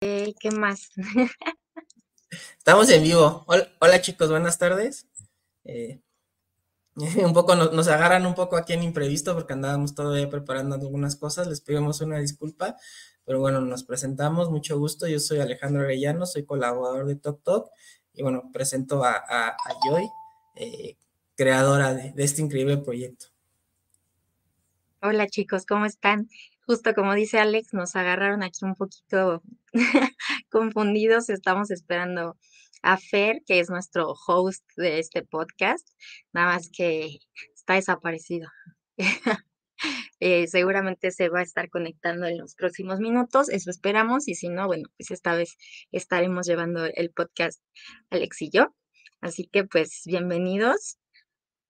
¿Qué más? Estamos en vivo. Hola, chicos, buenas tardes. Eh, un poco nos, agarran un poco aquí en imprevisto porque andábamos todavía preparando algunas cosas. Les pedimos una disculpa, pero bueno, nos presentamos. Mucho gusto. Yo soy Alejandro Arellano, soy colaborador de Tok Tok y bueno, presento a, Joy, eh, creadora de este increíble proyecto. Hola chicos, ¿cómo están? Justo como dice Alex, nos agarraron aquí un poquito confundidos. Estamos esperando a Fer, que es nuestro host de este podcast, nada más que está desaparecido. Eh, seguramente se va a estar conectando en los próximos minutos, eso esperamos, y si no, bueno, pues esta vez estaremos llevando el podcast Alex y yo. Así que pues bienvenidos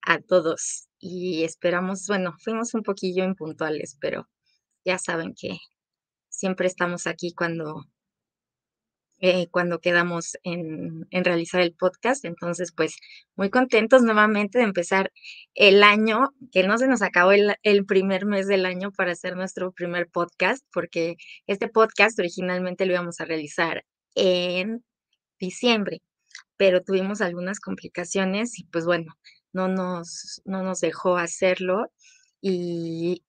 a todos y esperamos, bueno, fuimos un poquillo impuntuales, pero ya saben que siempre estamos aquí cuando, eh, cuando quedamos en, en, realizar el podcast. Entonces, pues muy contentos nuevamente de empezar el año, que no se nos acabó el, el, primer mes del año para hacer nuestro primer podcast, porque este podcast originalmente lo íbamos a realizar en diciembre, pero tuvimos algunas complicaciones y pues bueno, no nos, no nos dejó hacerlo. Y,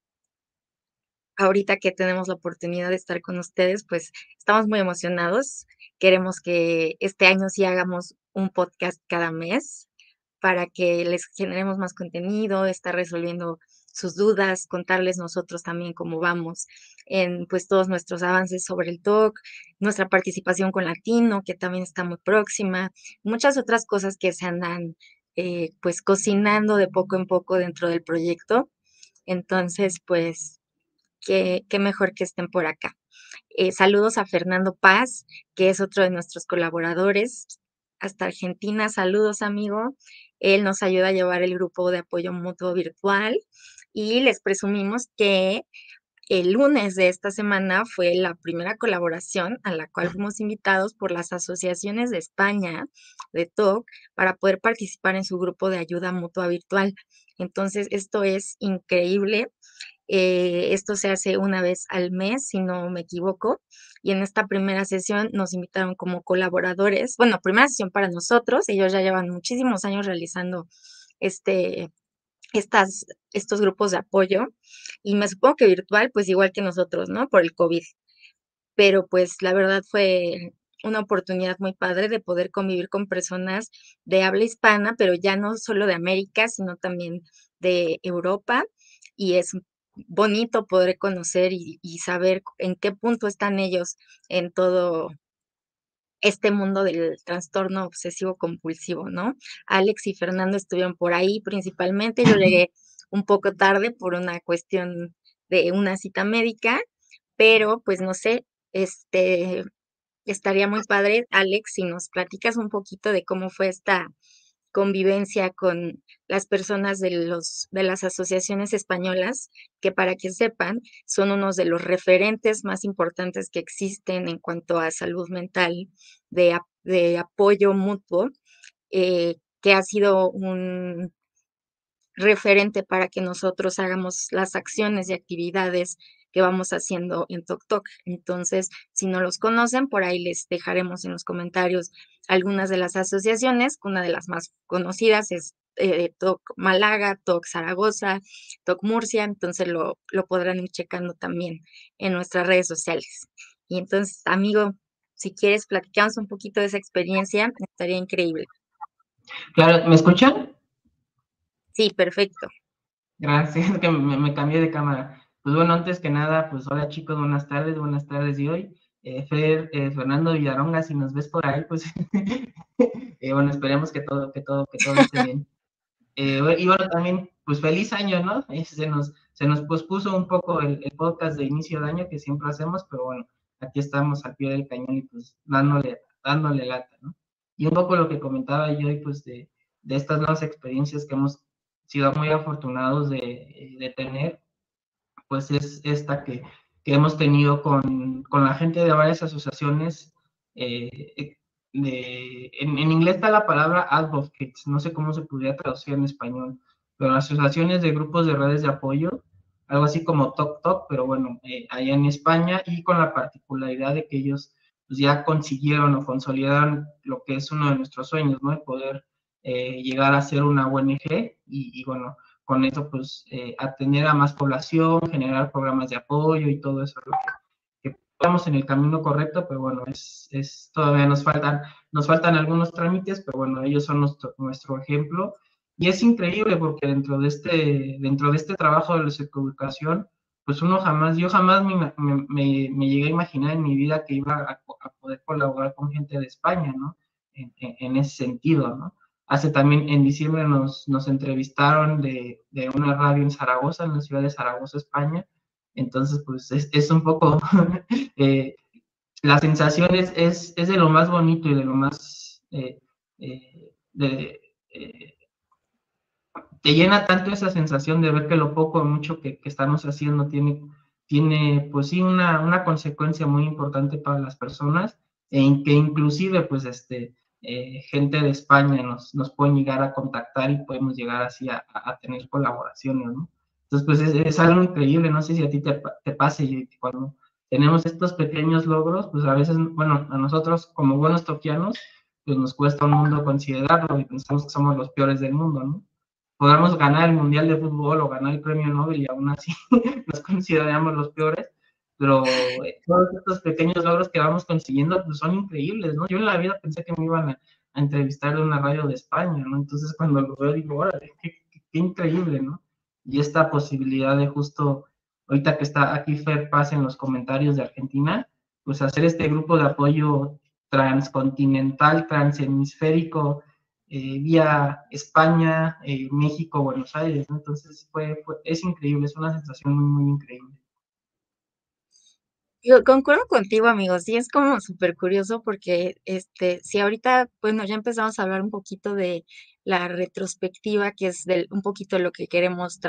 ahorita que tenemos la oportunidad de estar con ustedes, pues estamos muy emocionados. Queremos que este año sí hagamos un podcast cada mes para que les generemos más contenido, estar resolviendo sus dudas, contarles nosotros también cómo vamos en pues todos nuestros avances sobre el talk, nuestra participación con Latino, que también está muy próxima, muchas otras cosas que se andan eh, pues cocinando de poco en poco dentro del proyecto. Entonces, pues qué, mejor que estén por acá. Eh, saludos a Fernando Paz, que es otro de nuestros colaboradores. Hasta Argentina, saludos amigo. Él nos ayuda a llevar el grupo de apoyo mutuo virtual y les presumimos que el lunes de esta semana fue la primera colaboración a la cual fuimos invitados por las asociaciones de España de TOC para poder participar en su grupo de ayuda mutua virtual. Entonces, esto es increíble. Eh, esto se hace una vez al mes, si no me equivoco. Y en esta primera sesión nos invitaron como colaboradores. Bueno, primera sesión para nosotros. Ellos ya llevan muchísimos años realizando este, estas, estos grupos de apoyo. Y me supongo que virtual, pues igual que nosotros, ¿no? Por el COVID. Pero pues la verdad fue una oportunidad muy padre de poder convivir con personas de habla hispana, pero ya no solo de América, sino también de Europa. Y es bonito poder conocer y, saber en qué punto están ellos en todo este mundo del trastorno obsesivo compulsivo, ¿no? Alex y Fernando estuvieron por ahí principalmente, yo llegué un poco tarde por una cuestión de una cita médica, pero pues no sé, este estaría muy padre, Alex, si nos platicas un poquito de cómo fue esta convivencia con las personas de, los, de las asociaciones españolas, que para que sepan, son unos de los referentes más importantes que existen en cuanto a salud mental, de, apoyo mutuo, eh, que ha sido un referente para que nosotros hagamos las acciones y actividades que vamos haciendo en TokTok. Entonces, si no los conocen, por ahí les dejaremos en los comentarios algunas de las asociaciones. Una de las más conocidas es eh, TOC Málaga, TOC Zaragoza, TOC Murcia, entonces lo, lo podrán ir checando también en nuestras redes sociales. Y entonces, amigo, si quieres platicarnos un poquito de esa experiencia, estaría increíble. Claro, ¿me escuchan? Sí, perfecto. Gracias, que me, me cambié de cámara. Pues bueno, antes que nada, pues hola chicos, buenas tardes, buenas tardes de hoy. Eh, Fer, eh, Fernando Villaronga, si nos ves por ahí, pues eh, bueno, esperemos que todo, que todo, que todo esté bien. y bueno, también, pues feliz año, ¿no? se nos, se nos pospuso un poco el, podcast de inicio de año que siempre hacemos, pero bueno, aquí estamos al pie del cañón y pues dándole, dándole lata, ¿no? Y un poco lo que comentaba yo, pues de, de estas nuevas experiencias que hemos sido muy afortunados de, de tener, pues es esta que, que hemos tenido con, con, la gente de varias asociaciones. Eh, en, en, inglés está la palabra advocates, no sé cómo se podría traducir en español, pero asociaciones de grupos de redes de apoyo, algo así como Tok Tok, pero bueno, eh, allá en España y con la particularidad de que ellos pues ya consiguieron o consolidaron lo que es uno de nuestros sueños, ¿no? De poder eh, llegar a ser una ONG y, bueno, con eso pues eh, atender a más población, generar programas de apoyo y todo eso, que, estamos en el camino correcto, pero bueno, es, es, todavía nos faltan, nos faltan algunos trámites, pero bueno, ellos son nuestro, nuestro ejemplo y es increíble porque dentro de este, dentro de este trabajo de la psicoeducación, pues uno jamás, yo jamás me, me, me, llegué a imaginar en mi vida que iba a, a poder colaborar con gente de España, ¿no? En, en, en, ese sentido, ¿no? Hace también, en diciembre nos, nos entrevistaron de, de, una radio en Zaragoza, en la ciudad de Zaragoza, España. Entonces, pues es, es un poco, eh, la sensación es, es, es, de lo más bonito y de lo más, eh, eh, de, eh, te llena tanto esa sensación de ver que lo poco o mucho que, que, estamos haciendo tiene, tiene pues sí, una, una consecuencia muy importante para las personas, en que inclusive, pues, este, eh, gente de España nos, nos pueden llegar a contactar y podemos llegar así a, a tener colaboraciones, ¿no? Entonces, pues es, es, algo increíble, no sé si a ti te, te pase, cuando tenemos estos pequeños logros, pues a veces, bueno, a nosotros como buenos toquianos, pues nos cuesta un mundo considerarlo y pensamos que somos los peores del mundo, ¿no? podamos ganar el Mundial de Fútbol o ganar el Premio Nobel y aún así nos consideramos los peores, pero eh, todos estos pequeños logros que vamos consiguiendo pues son increíbles, ¿no? Yo en la vida pensé que me iban a, entrevistar en una radio de España, ¿no? Entonces cuando lo veo digo, órale, qué, increíble, ¿no? Y esta posibilidad de justo, ahorita que está aquí Fer Paz en los comentarios de Argentina, pues hacer este grupo de apoyo transcontinental, transhemisférico, eh, vía España, eh, México, Buenos Aires, ¿no? Entonces fue, fue, es increíble, es una sensación muy, muy increíble. Yo concuerdo contigo, amigos, y es como súper curioso porque, este, si ahorita, bueno, ya empezamos a hablar un poquito de la retrospectiva, que es del, un poquito lo que queremos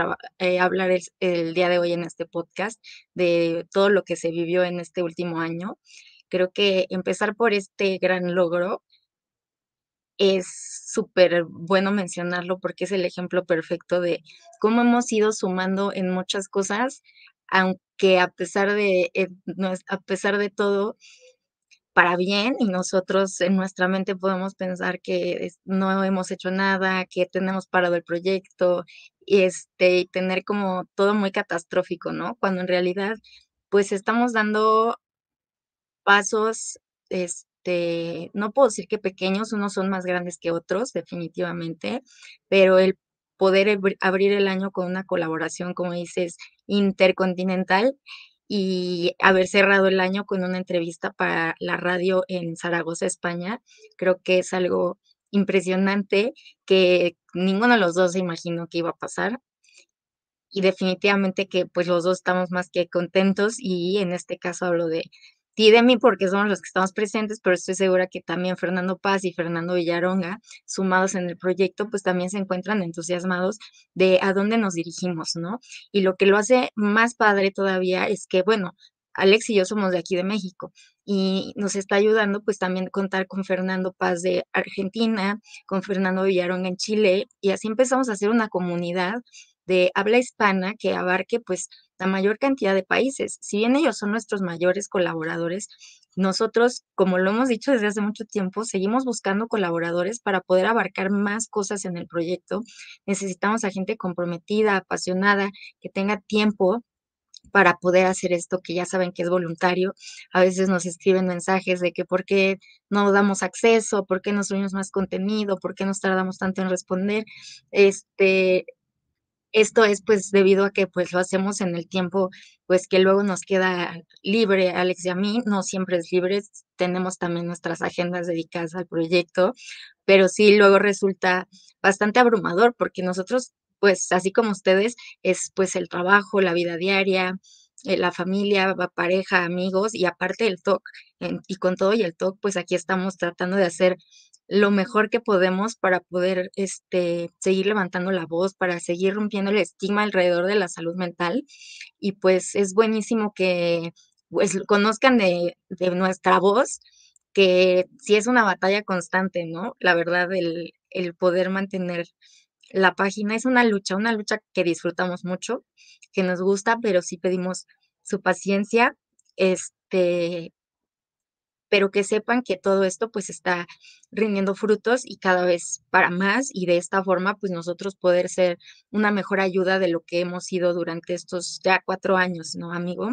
eh, hablar el, el día de hoy en este podcast, de todo lo que se vivió en este último año. Creo que empezar por este gran logro es súper bueno mencionarlo porque es el ejemplo perfecto de cómo hemos ido sumando en muchas cosas, aunque a pesar de, eh, a pesar de todo, para bien y nosotros en nuestra mente podemos pensar que no hemos hecho nada, que tenemos parado el proyecto y este, tener como todo muy catastrófico, ¿no? Cuando en realidad pues estamos dando pasos este, no puedo decir que pequeños, unos son más grandes que otros, definitivamente, pero el poder abrir el año con una colaboración, como dices, intercontinental y haber cerrado el año con una entrevista para la radio en Zaragoza, España, creo que es algo impresionante que ninguno de los dos se imaginó que iba a pasar. Y definitivamente que pues los dos estamos más que contentos y en este caso hablo de sí de mí porque somos los que estamos presentes, pero estoy segura que también Fernando Paz y Fernando Villaronga, sumados en el proyecto, pues también se encuentran entusiasmados de a dónde nos dirigimos, ¿no? Y lo que lo hace más padre todavía es que, bueno, Alex y yo somos de aquí de México y nos está ayudando pues también contar con Fernando Paz de Argentina, con Fernando Villaronga en Chile y así empezamos a hacer una comunidad de habla hispana que abarque pues la mayor cantidad de países. Si bien ellos son nuestros mayores colaboradores, nosotros, como lo hemos dicho desde hace mucho tiempo, seguimos buscando colaboradores para poder abarcar más cosas en el proyecto. Necesitamos a gente comprometida, apasionada, que tenga tiempo para poder hacer esto que ya saben que es voluntario. A veces nos escriben mensajes de que por qué no damos acceso, por qué no subimos más contenido, por qué nos tardamos tanto en responder. Este, esto es pues debido a que pues lo hacemos en el tiempo pues que luego nos queda libre, Alex y a mí, no siempre es libre, tenemos también nuestras agendas dedicadas al proyecto, pero sí luego resulta bastante abrumador porque nosotros pues así como ustedes es pues el trabajo, la vida diaria, eh, la familia, pareja, amigos y aparte el TOC. y con todo y el TOC pues aquí estamos tratando de hacer lo mejor que podemos para poder este, seguir levantando la voz, para seguir rompiendo el estigma alrededor de la salud mental. Y pues es buenísimo que pues, conozcan de, de nuestra voz, que sí es una batalla constante, ¿no? La verdad, el, el poder mantener la página es una lucha, una lucha que disfrutamos mucho, que nos gusta, pero sí pedimos su paciencia, este, pero que sepan que todo esto pues está rindiendo frutos y cada vez para más y de esta forma pues nosotros poder ser una mejor ayuda de lo que hemos sido durante estos ya cuatro años, ¿no, amigo?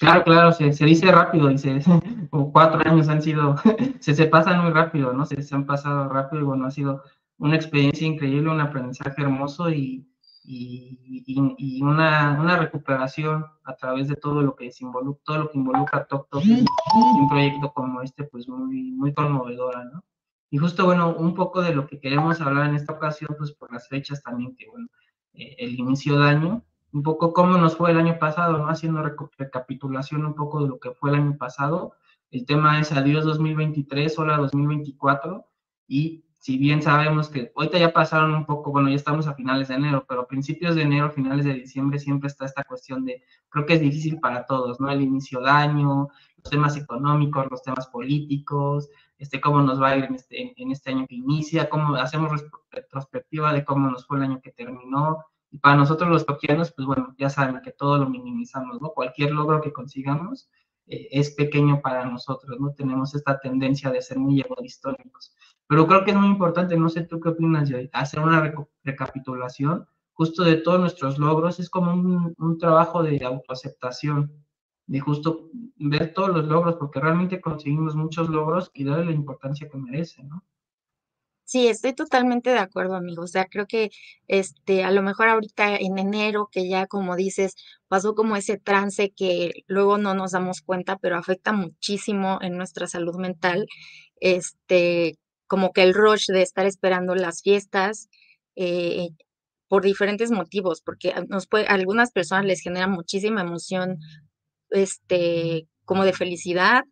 Claro, claro, se, se dice rápido, dice, cuatro años han sido, se, se pasan muy rápido, ¿no? Se, se han pasado rápido y bueno, ha sido una experiencia increíble, un aprendizaje hermoso y, y, y, una, una, recuperación a través de todo lo que involucra, todo lo que involucra Tok Tok un proyecto como este, pues muy, muy conmovedora, ¿no? Y justo, bueno, un poco de lo que queremos hablar en esta ocasión, pues por las fechas también, que bueno, eh, el inicio de año, un poco cómo nos fue el año pasado, ¿no? Haciendo recapitulación un poco de lo que fue el año pasado. El tema es adiós 2023, hola 2024, y si bien sabemos que ahorita ya pasaron un poco, bueno, ya estamos a finales de enero, pero principios de enero, finales de diciembre, siempre está esta cuestión de, creo que es difícil para todos, ¿no? El inicio de año, los temas económicos, los temas políticos, este, cómo nos va a ir en este, este año que inicia, cómo hacemos retrospectiva de cómo nos fue el año que terminó. Y para nosotros los toquianos, pues bueno, ya saben que todo lo minimizamos, ¿no? Cualquier logro que consigamos eh, es pequeño para nosotros, ¿no? Tenemos esta tendencia de ser muy egoístónicos. Pero creo que es muy importante, no sé tú qué opinas, hacer una recapitulación justo de todos nuestros logros, es como un, un trabajo de autoaceptación, de justo ver todos los logros, porque realmente conseguimos muchos logros y darle la importancia que merece, ¿no? Sí, estoy totalmente de acuerdo, amigo. O sea, creo que este, a lo mejor ahorita en enero, que ya como dices, pasó como ese trance que luego no nos damos cuenta, pero afecta muchísimo en nuestra salud mental. Este, como que el rush de estar esperando las fiestas, eh, por diferentes motivos, porque nos puede, a algunas personas les genera muchísima emoción, este, como de felicidad,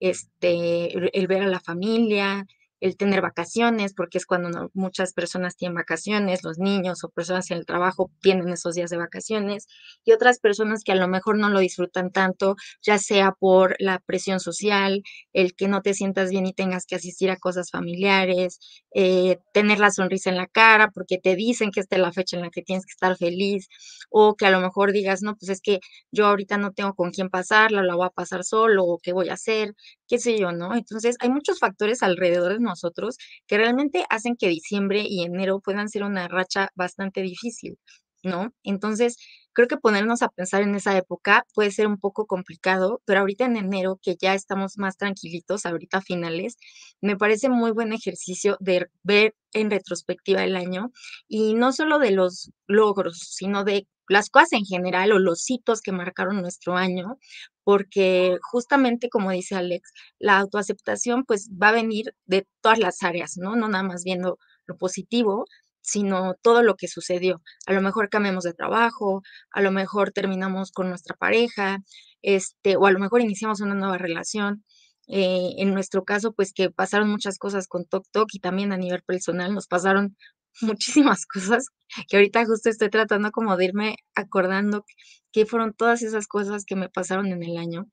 este, el ver a la familia, el tener vacaciones, porque es cuando muchas personas tienen vacaciones, los niños o personas en el trabajo tienen esos días de vacaciones, y otras personas que a lo mejor no lo disfrutan tanto, ya sea por la presión social, el que no te sientas bien y tengas que asistir a cosas familiares, eh, tener la sonrisa en la cara, porque te dicen que esta es la fecha en la que tienes que estar feliz, o que a lo mejor digas, no, pues es que yo ahorita no tengo con quién pasarla, la voy a pasar solo, o qué voy a hacer, qué sé yo, ¿no? Entonces, hay muchos factores alrededor de nosotros que realmente hacen que diciembre y enero puedan ser una racha bastante difícil, ¿no? Entonces, creo que ponernos a pensar en esa época puede ser un poco complicado, pero ahorita en enero, que ya estamos más tranquilitos, ahorita finales, me parece muy buen ejercicio de ver en retrospectiva el año y no solo de los logros, sino de las cosas en general o los hitos que marcaron nuestro año, porque justamente como dice Alex, la autoaceptación pues va a venir de todas las áreas, ¿no? No nada más viendo lo positivo, sino todo lo que sucedió. A lo mejor cambiamos de trabajo, a lo mejor terminamos con nuestra pareja, este, o a lo mejor iniciamos una nueva relación. Eh, en nuestro caso, pues que pasaron muchas cosas con Tok Tok y también a nivel personal nos pasaron muchísimas cosas que ahorita justo estoy tratando de irme acordando qué fueron todas esas cosas que me pasaron en el año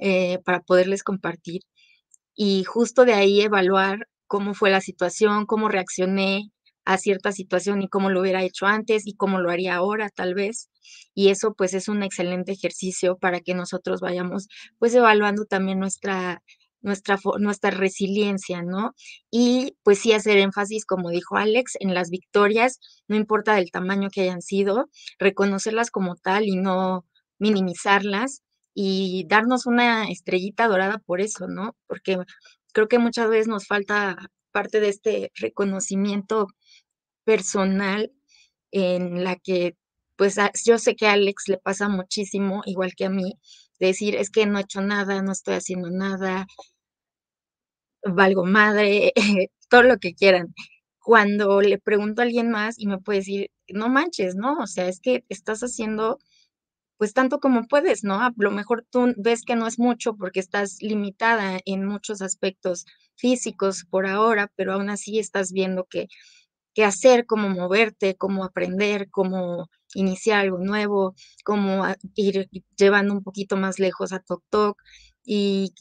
eh, para poderles compartir y justo de ahí evaluar cómo fue la situación, cómo reaccioné a cierta situación y cómo lo hubiera hecho antes y cómo lo haría ahora tal vez. Y eso pues es un excelente ejercicio para que nosotros vayamos pues evaluando también nuestra nuestra, nuestra resiliencia, ¿no? Y pues sí hacer énfasis, como dijo Alex, en las victorias, no importa del tamaño que hayan sido, reconocerlas como tal y no minimizarlas y darnos una estrellita dorada por eso, ¿no? Porque creo que muchas veces nos falta parte de este reconocimiento personal en la que, pues yo sé que a Alex le pasa muchísimo, igual que a mí, decir, es que no he hecho nada, no estoy haciendo nada, valgo madre, todo lo que quieran. Cuando le pregunto a alguien más y me puede decir, no manches, ¿no? O sea, es que estás haciendo pues tanto como puedes, ¿no? A lo mejor tú ves que no es mucho porque estás limitada en muchos aspectos físicos por ahora, pero aún así estás viendo que, qué hacer, cómo moverte, cómo aprender, cómo iniciar algo nuevo, cómo ir llevando un poquito más lejos a Tok Tok y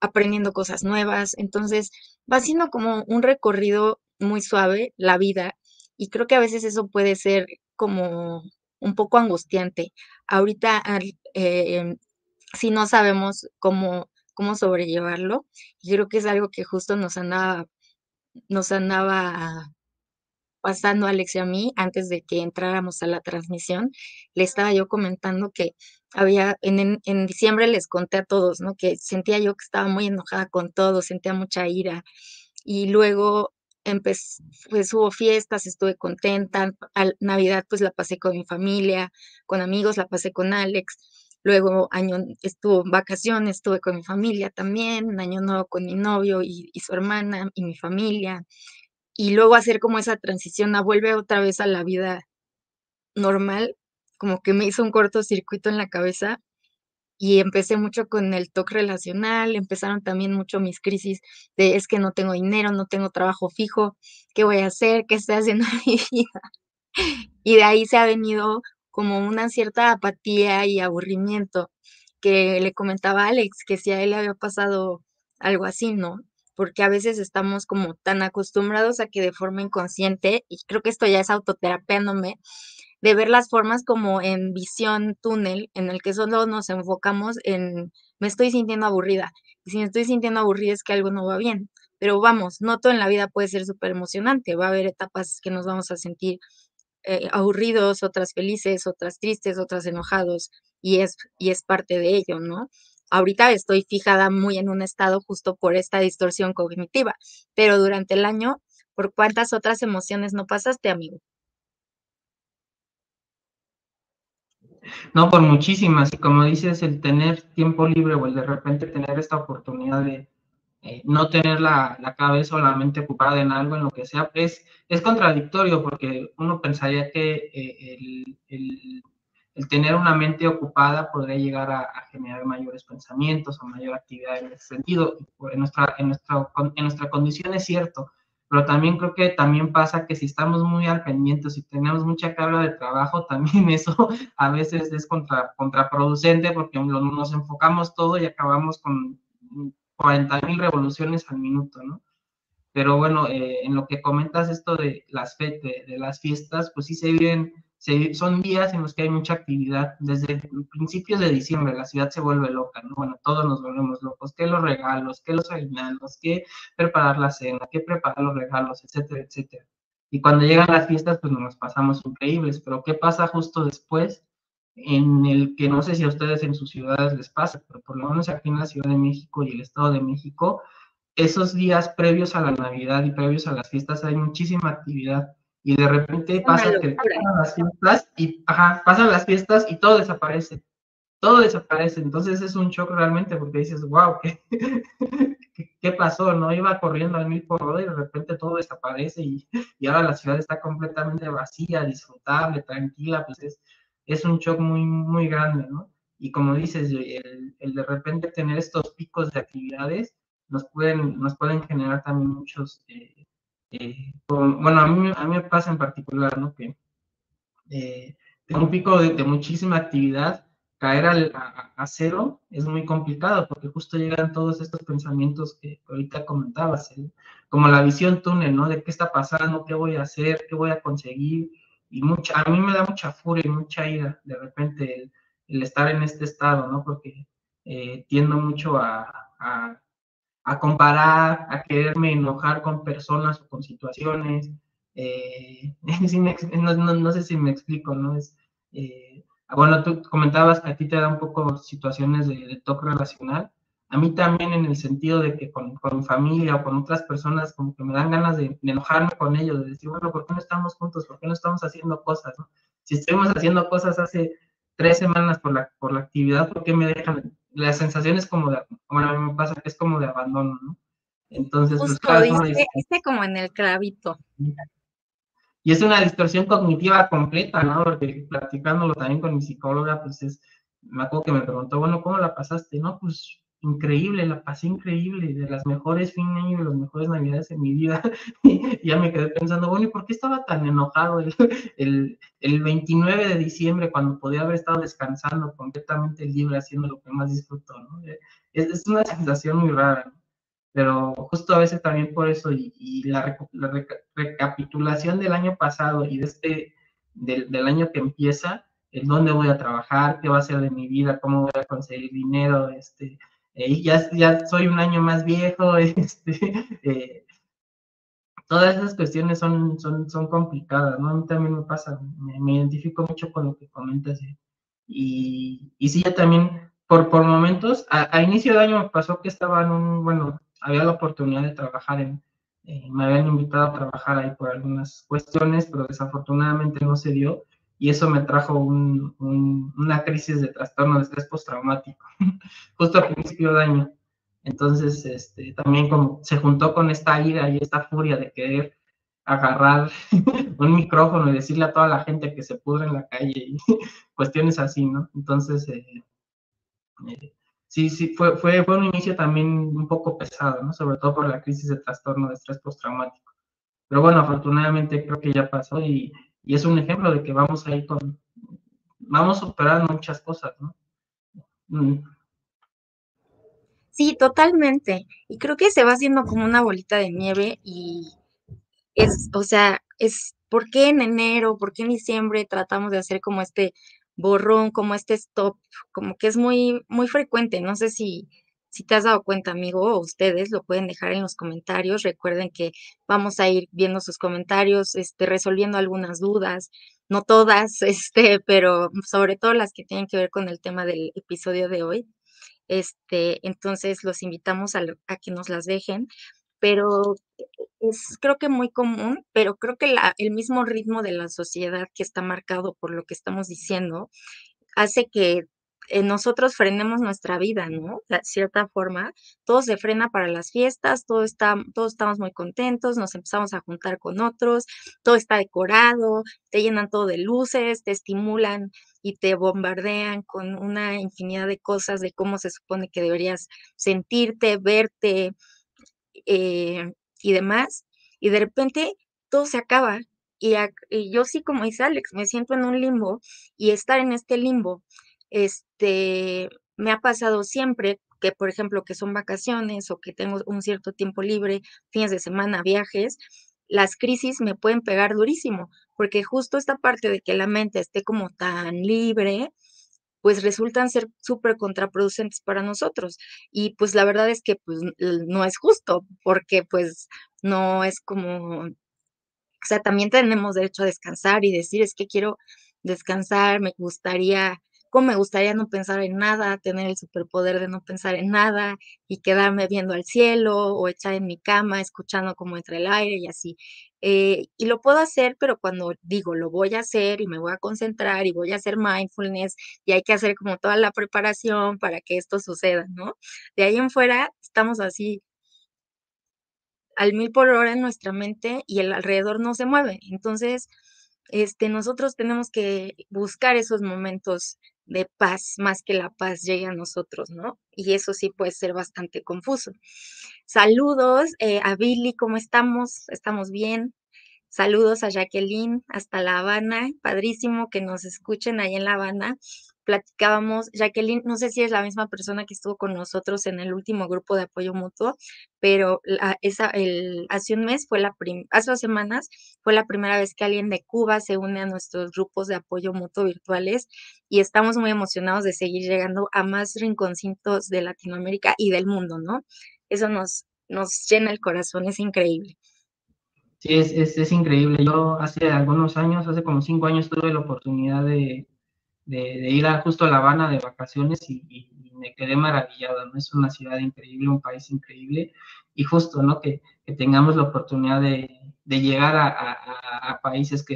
aprendiendo cosas nuevas. Entonces, va siendo como un recorrido muy suave la vida y creo que a veces eso puede ser como un poco angustiante. Ahorita, eh, si no sabemos cómo cómo sobrellevarlo. Creo que es algo que justo nos andaba nos andaba pasando a Alex y a mí antes de que entráramos a la transmisión. Le estaba yo comentando que había en en diciembre les conté a todos, ¿no? Que sentía yo que estaba muy enojada con todo, sentía mucha ira. Y luego empez pues hubo fiestas, estuve contenta, al Navidad, pues la pasé con mi familia, con amigos, la pasé con Alex. Luego año estuvo vacaciones, estuve con mi familia también, año nuevo con mi novio y y su hermana y mi familia. Y luego hacer como esa transición a vuelve otra vez a la vida normal, como que me hizo un cortocircuito en la cabeza, y empecé mucho con el toc relacional, empezaron también mucho mis crisis de: "Es que no tengo dinero, no tengo trabajo fijo, ¿qué voy a hacer? ¿Qué estoy haciendo en mi vida?". Y de ahí se ha venido como una cierta apatía y aburrimiento, que le comentaba Alex que si a él le había pasado algo así, ¿no? Porque a veces estamos como tan acostumbrados a que de forma inconsciente, y creo que esto ya es autoterapiándome, de ver las formas como en visión túnel, en el que solo nos enfocamos en: "Me estoy sintiendo aburrida, y si me estoy sintiendo aburrida es que algo no va bien". Pero vamos, no todo en la vida puede ser superemocionante, va a haber etapas que nos vamos a sentir, eh, aburridos, otras felices, otras tristes, otras enojados, y es y es parte de ello, ¿no? Ahorita estoy fijada muy en un estado justo por esta distorsión cognitiva, pero durante el año, ¿por cuántas otras emociones no pasaste, amigo? No, por muchísimas, y como dices, el tener tiempo libre o el de repente tener esta oportunidad de, eh, no tener la la cabeza o la mente ocupada en algo, en lo que sea, es es contradictorio, porque uno pensaría que, eh, el el el tener una mente ocupada podría llegar a generar mayores pensamientos o mayor actividad en ese sentido. En nuestra en nuestra en nuestra condición es cierto, pero también creo que también pasa que si estamos muy al pendiente, si tenemos mucha carga de trabajo, también eso a veces es contra contraproducente, porque no nos enfocamos todo y acabamos con 40,000 revoluciones al minuto, ¿no? Pero bueno, eh, en lo que comentas esto de las fe de de las fiestas, pues sí se viven se son días en los que hay mucha actividad. Desde principios de diciembre la ciudad se vuelve loca, ¿no? Bueno, todos nos volvemos locos, que los regalos, que los aguinaldos, que preparar la cena, que preparar los regalos, etcétera, etcétera. Y cuando llegan las fiestas, pues nos las pasamos increíbles, pero ¿qué pasa justo después? En el que no sé si a ustedes en sus ciudades les pasa, pero por lo menos aquí en la Ciudad de México y el Estado de México, esos días previos a la Navidad y previos a las fiestas hay muchísima actividad y de repente pasa que pasan las fiestas y ajá, pasan las fiestas y todo desaparece, todo desaparece. Entonces es un shock realmente porque dices: "Guau, ¿qué qué pasó?", ¿no? Iba corriendo al mil por hora y de repente todo desaparece y y ahora la ciudad está completamente vacía, disfrutable, tranquila, pues es es un shock muy muy grande, ¿no? Y como dices, el el de repente tener estos picos de actividades nos pueden nos pueden generar también muchos, eh eh, con bueno, a mí a mí me pasa en particular, ¿no? Que, eh, en un pico de de muchísima actividad, caer al a a a cero es muy complicado, porque justo llegan todos estos pensamientos que ahorita comentabas, eh, como la visión túnel, ¿no? De qué está pasando, qué voy a hacer, qué voy a conseguir, y mucha a mí me da mucha furia y mucha ira, de repente, el el estar en este estado, ¿no? Porque, eh, tiendo mucho a a a comparar, a quererme enojar con personas o con situaciones, eh, no no no sé si me explico, ¿no? Es, eh, bueno, tú comentabas que a ti te da un poco situaciones de de toc relacional. A mí también en el sentido de que con con mi familia o con otras personas como que me dan ganas de enojarme con ellos, de decir: "Bueno, ¿por qué no estamos juntos? ¿Por qué no estamos haciendo cosas?". Si estuvimos haciendo cosas hace 3 semanas por la por la actividad, ¿por qué me dejan? La sensación es como de bueno, a mí me pasa que es como de abandono, ¿no? Entonces, pues Justo, claro, es una diste diste como en el clavito. Y es una distorsión cognitiva completa, ¿no? Porque platicándolo también con mi psicóloga, pues es me acuerdo que me preguntó: "Bueno, ¿cómo la pasaste?". No, pues increíble, la pasé increíble, de las mejores fin de año y las mejores navidades en mi vida. Y ya me quedé pensando: "Bueno, ¿y por qué estaba tan enojado el el el 29 de diciembre cuando podía haber estado descansando completamente libre, haciendo lo que más disfruto?", ¿no? Eh, es es una sensación muy rara, pero justo a veces también por eso y y la la reca recapitulación del año pasado y de este del del año que empieza, en dónde voy a trabajar, qué va a ser de mi vida, cómo voy a conseguir dinero, este, eh, ya, ya soy un año más viejo, este, eh, todas esas cuestiones son, son, son complicadas, ¿no? A mí también me pasa, me, identifico mucho con lo que comentas. Y, y sí, ya también, por, por momentos, a, inicio de año me pasó que estaba en un, bueno, había la oportunidad de trabajar en, eh, me habían invitado a trabajar ahí por algunas cuestiones, pero desafortunadamente no se dio y eso me trajo un, una crisis de trastorno de estrés postraumático, justo al principio de año. Entonces, este, también como se juntó con esta ira y esta furia de querer agarrar un micrófono y decirle a toda la gente que se pudre en la calle y cuestiones así, ¿no? Entonces, eh, eh, sí, sí, fue, fue, fue un inicio también un poco pesado, ¿no? Sobre todo por la crisis de trastorno de estrés postraumático. Pero bueno, afortunadamente creo que ya pasó y, y es un ejemplo de que vamos a ir con, vamos superando muchas cosas, ¿no? Mm. Sí, totalmente. Y creo que se va haciendo como una bolita de nieve y es, o sea, es, ¿por qué en enero, por qué en diciembre tratamos de hacer como este borrón, como este stop, como que es muy, muy frecuente. No sé si, si te has dado cuenta, amigo, o ustedes lo pueden dejar en los comentarios. Recuerden que vamos a ir viendo sus comentarios, este, resolviendo algunas dudas, no todas, este, pero sobre todo las que tienen que ver con el tema del episodio de hoy. Este, entonces los invitamos a, que nos las dejen, pero es creo que muy común, pero creo que el mismo ritmo de la sociedad que está marcado por lo que estamos diciendo hace que nosotros frenemos nuestra vida, ¿no? De cierta forma, todo se frena para las fiestas, todo está, todos estamos muy contentos, nos empezamos a juntar con otros, todo está decorado, te llenan todo de luces, te estimulan y te bombardean con una infinidad de cosas de cómo se supone que deberías sentirte, verte eh, y demás. Y de repente todo se acaba. Y, y yo sí, como dice Alex, me siento en un limbo y estar en este limbo este, me ha pasado siempre que, por ejemplo, que son vacaciones o que tengo un cierto tiempo libre, fines de semana, viajes, las crisis me pueden pegar durísimo, porque justo esta parte de que la mente esté como tan libre, pues resultan ser súper contraproducentes para nosotros. Y pues la verdad es que pues no es justo, porque pues no es como, o sea, también tenemos derecho a descansar y decir, es que quiero descansar, me gustaría me gustaría no pensar en nada, tener el superpoder de no pensar en nada y quedarme viendo al cielo o echar en mi cama, escuchando cómo entra el aire y así. Eh, y lo puedo hacer, pero cuando digo lo voy a hacer y me voy a concentrar y voy a hacer mindfulness y hay que hacer como toda la preparación para que esto suceda, ¿no? De ahí en fuera estamos así al mil por hora en nuestra mente y el alrededor no se mueve. Entonces, este, nosotros tenemos que buscar esos momentos de paz, más que la paz llegue a nosotros, ¿no? Y eso sí puede ser bastante confuso. Saludos eh, a Billy, ¿cómo estamos? ¿Estamos bien? Saludos a Jacqueline hasta La Habana, padrísimo que nos escuchen ahí en La Habana platicábamos, Jacqueline, no sé si es la misma persona que estuvo con nosotros en el último grupo de apoyo mutuo, pero esa, el, hace un mes fue la hace dos semanas fue la primera vez que alguien de Cuba se une a nuestros grupos de apoyo mutuo virtuales y estamos muy emocionados de seguir llegando a más rinconcitos de Latinoamérica y del mundo, ¿no? Eso nos, nos llena el corazón, es increíble. Es, es, es increíble. Yo hace algunos años, hace como cinco años, tuve la oportunidad de, de, ir a justo a La Habana de vacaciones y, me quedé maravillado, ¿no? Es una ciudad increíble, un país increíble y justo, ¿no? Que, tengamos la oportunidad de, llegar a, países que,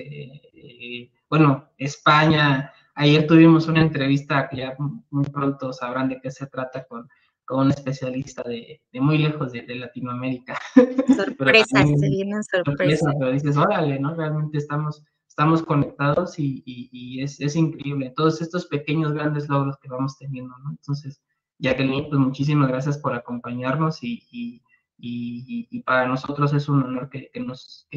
eh, bueno, España, ayer tuvimos una entrevista que ya muy pronto sabrán de qué se trata con, con un especialista de, muy lejos de, Latinoamérica. Sorpresas, se vienen sorpresas. pero dices, órale, ¿no? Realmente estamos estamos conectados y, es, increíble. Todos estos pequeños, grandes logros que vamos teniendo, ¿no? Entonces, Jacqueline, pues muchísimas gracias por acompañarnos y, para nosotros es un honor que, nos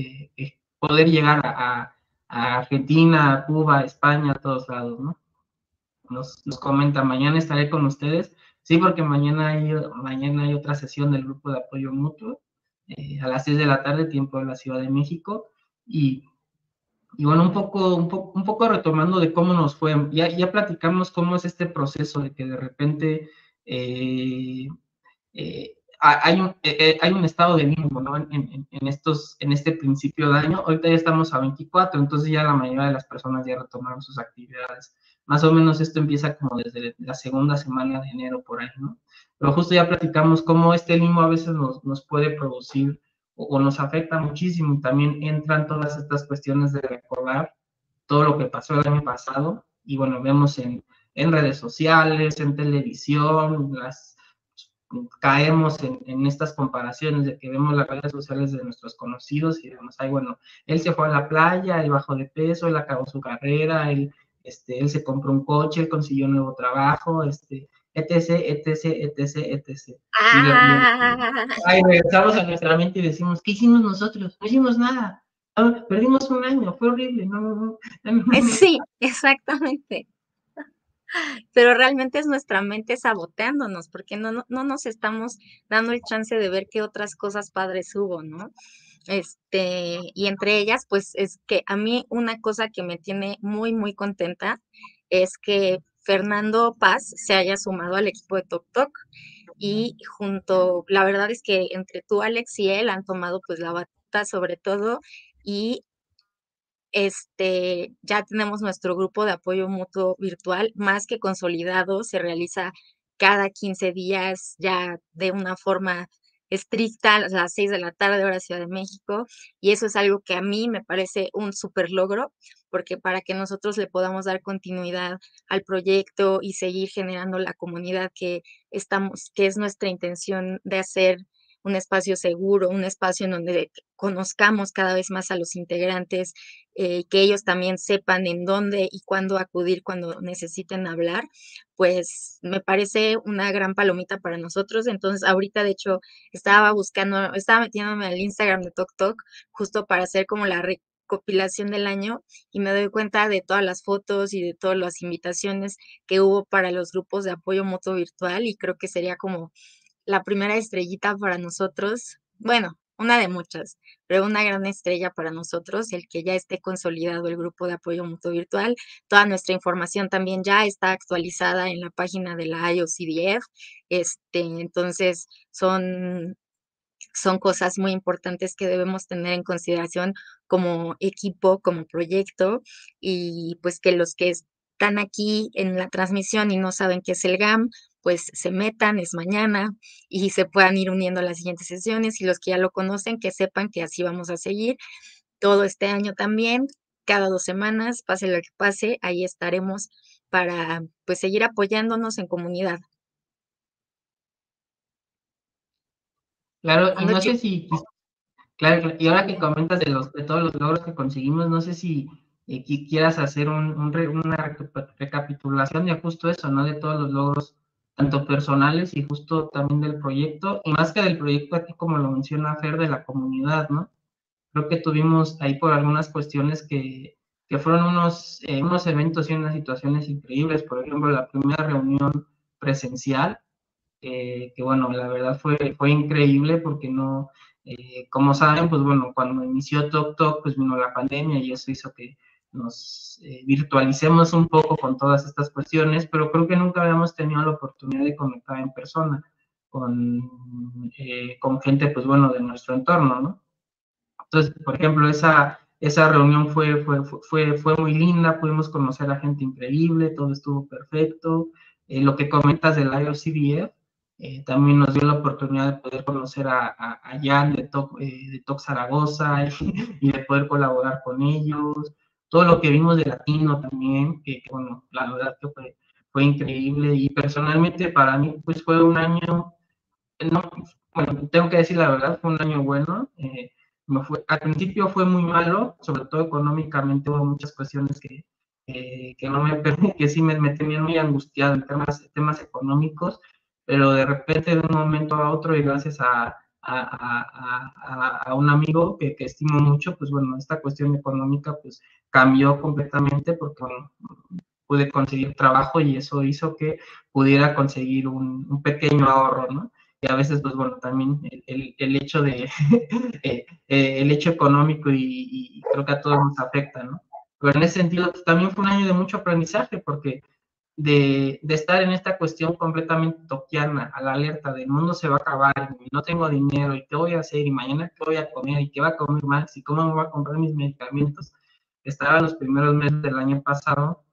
poder llegar a, Argentina, a Cuba, a España, a todos lados, ¿no? Nos, nos comenta, mañana estaré con ustedes. Sí, porque mañana hay, mañana hay otra sesión del grupo de apoyo mutuo eh, a las 6 de la tarde, tiempo de la Ciudad de México. Y y bueno, un poco, un poco, un poco retomando de cómo nos fue, ya, ya platicamos cómo es este proceso de que de repente eh, eh, hay, un, hay un estado de limbo, ¿no? En, estos, en este principio de año, ahorita ya estamos a 24, entonces ya la mayoría de las personas ya retomaron sus actividades. Más o menos esto empieza como desde la segunda semana de enero por ahí, ¿no? Pero justo ya platicamos cómo este limbo a veces nos, nos puede producir o, nos afecta muchísimo. También entran todas estas cuestiones de recordar todo lo que pasó el año pasado y bueno, vemos en, en redes sociales, en televisión, las, caemos en, estas comparaciones de que vemos las redes sociales de nuestros conocidos y vemos, ay, bueno, él se fue a la playa, él bajó de peso, él acabó su carrera, él, este, él se compró un coche, él consiguió un nuevo trabajo, este, etc, etc, etc, etc. Ah. Ay, regresamos a nuestra mente y decimos, ¿qué hicimos nosotros? No hicimos nada. Ah, perdimos un año, fue horrible. No, no, no. Sí, exactamente. Pero realmente es nuestra mente saboteándonos, porque no, no, no nos estamos dando el chance de ver qué otras cosas padres hubo, ¿no? Este, y entre ellas, pues es que a mí una cosa que me tiene muy, muy contenta es que Fernando Paz se haya sumado al equipo de Tok Tok y junto, la verdad es que entre tú, Alex y él han tomado pues la batuta sobre todo y este, ya tenemos nuestro grupo de apoyo mutuo virtual más que consolidado, se realiza cada 15 días ya de una forma estricta a las 6 de la tarde hora Ciudad de México y eso es algo que a mí me parece un súper logro porque para que nosotros le podamos dar continuidad al proyecto y seguir generando la comunidad que estamos, que es nuestra intención de hacer un espacio seguro, un espacio en donde conozcamos cada vez más a los integrantes, eh, que ellos también sepan en dónde y cuándo acudir cuando necesiten hablar, pues me parece una gran palomita para nosotros. Entonces, ahorita de hecho estaba buscando, estaba metiéndome al Instagram de TokTok justo para hacer como la recopilación del año y me doy cuenta de todas las fotos y de todas las invitaciones que hubo para los grupos de apoyo mutuo virtual y creo que sería como la primera estrellita para nosotros, bueno, una de muchas, pero una gran estrella para nosotros, el que ya esté consolidado el grupo de apoyo mutuo virtual. Toda nuestra información también ya está actualizada en la página de la IOCDF. Este, entonces, son, son cosas muy importantes que debemos tener en consideración como equipo, como proyecto, y pues que los que están aquí en la transmisión y no saben qué es el GAM, pues se metan, es mañana y se puedan ir uniendo a las siguientes sesiones y los que ya lo conocen, que sepan que así vamos a seguir todo este año también, cada dos semanas, pase lo que pase, ahí estaremos para pues seguir apoyándonos en comunidad. Claro, y no sé si, claro, y ahora que comentas de, los, de todos los logros que conseguimos, no sé si eh, quieras hacer un, una recapitulación de justo eso, ¿no? De todos los logros tanto personales y justo también del proyecto, y más que del proyecto aquí, como lo menciona Fer, de la comunidad, ¿no? Creo que tuvimos ahí por algunas cuestiones que, que fueron unos, eh, unos eventos y unas situaciones increíbles, por ejemplo, la primera reunión presencial, eh, que bueno, la verdad fue, fue increíble porque no, eh, como saben, pues bueno, cuando inició TokTok, pues vino la pandemia y eso hizo que nos eh, virtualicemos un poco con todas estas cuestiones, pero creo que nunca habíamos tenido la oportunidad de conectar en persona con, eh, con gente, pues bueno, de nuestro entorno, ¿no? Entonces, por ejemplo, esa, esa reunión fue, fue, fue, fue muy linda, pudimos conocer a gente increíble, todo estuvo perfecto. Eh, lo que comentas del IOCDF, eh, también nos dio la oportunidad de poder conocer a, a, Jan de TOC, eh, de Zaragoza y, y, de poder colaborar con ellos todo lo que vimos de latino también, que bueno, la verdad que fue, fue increíble y personalmente para mí pues fue un año, no, bueno, tengo que decir la verdad, fue un año bueno. Eh, me fue, al principio fue muy malo, sobre todo económicamente hubo muchas cuestiones que, eh, que no me que sí me, me, tenían muy angustiado en temas, temas económicos, pero de repente de un momento a otro y gracias a, a, a, un amigo que, que, estimo mucho, pues bueno, esta cuestión económica pues cambió completamente porque pude conseguir trabajo y eso hizo que pudiera conseguir un, un pequeño ahorro, ¿no? y a veces, pues bueno, también el, el hecho de, eh, eh, el hecho económico y, creo que a todos nos afecta, ¿no? Pero en ese sentido también fue un año de mucho aprendizaje porque de, de, estar en esta cuestión completamente toquiana, a la alerta del mundo se va a acabar, y no tengo dinero, y qué voy a hacer, y mañana qué voy a comer, y qué va a comer más, y cómo me voy a comprar mis medicamentos. Estaba en los primeros meses del año pasado,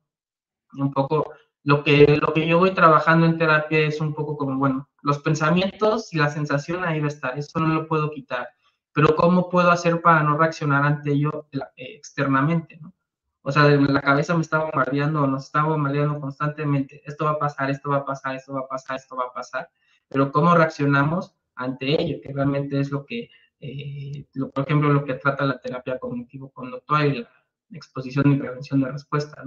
un poco lo que, lo que yo voy trabajando en terapia es un poco como, bueno, los pensamientos y la sensación ahí va a estar, eso no lo puedo quitar, pero ¿cómo puedo hacer para no reaccionar ante ello eh, externamente? ¿no? O sea, la cabeza me está bombardeando, nos está bombardeando constantemente, esto va a pasar, esto va a pasar, esto va a pasar, esto va a pasar, pero ¿cómo reaccionamos ante ello? Que realmente es lo que, eh, por ejemplo, lo que trata la terapia cognitivo-conductual y la exposición y prevención de respuesta,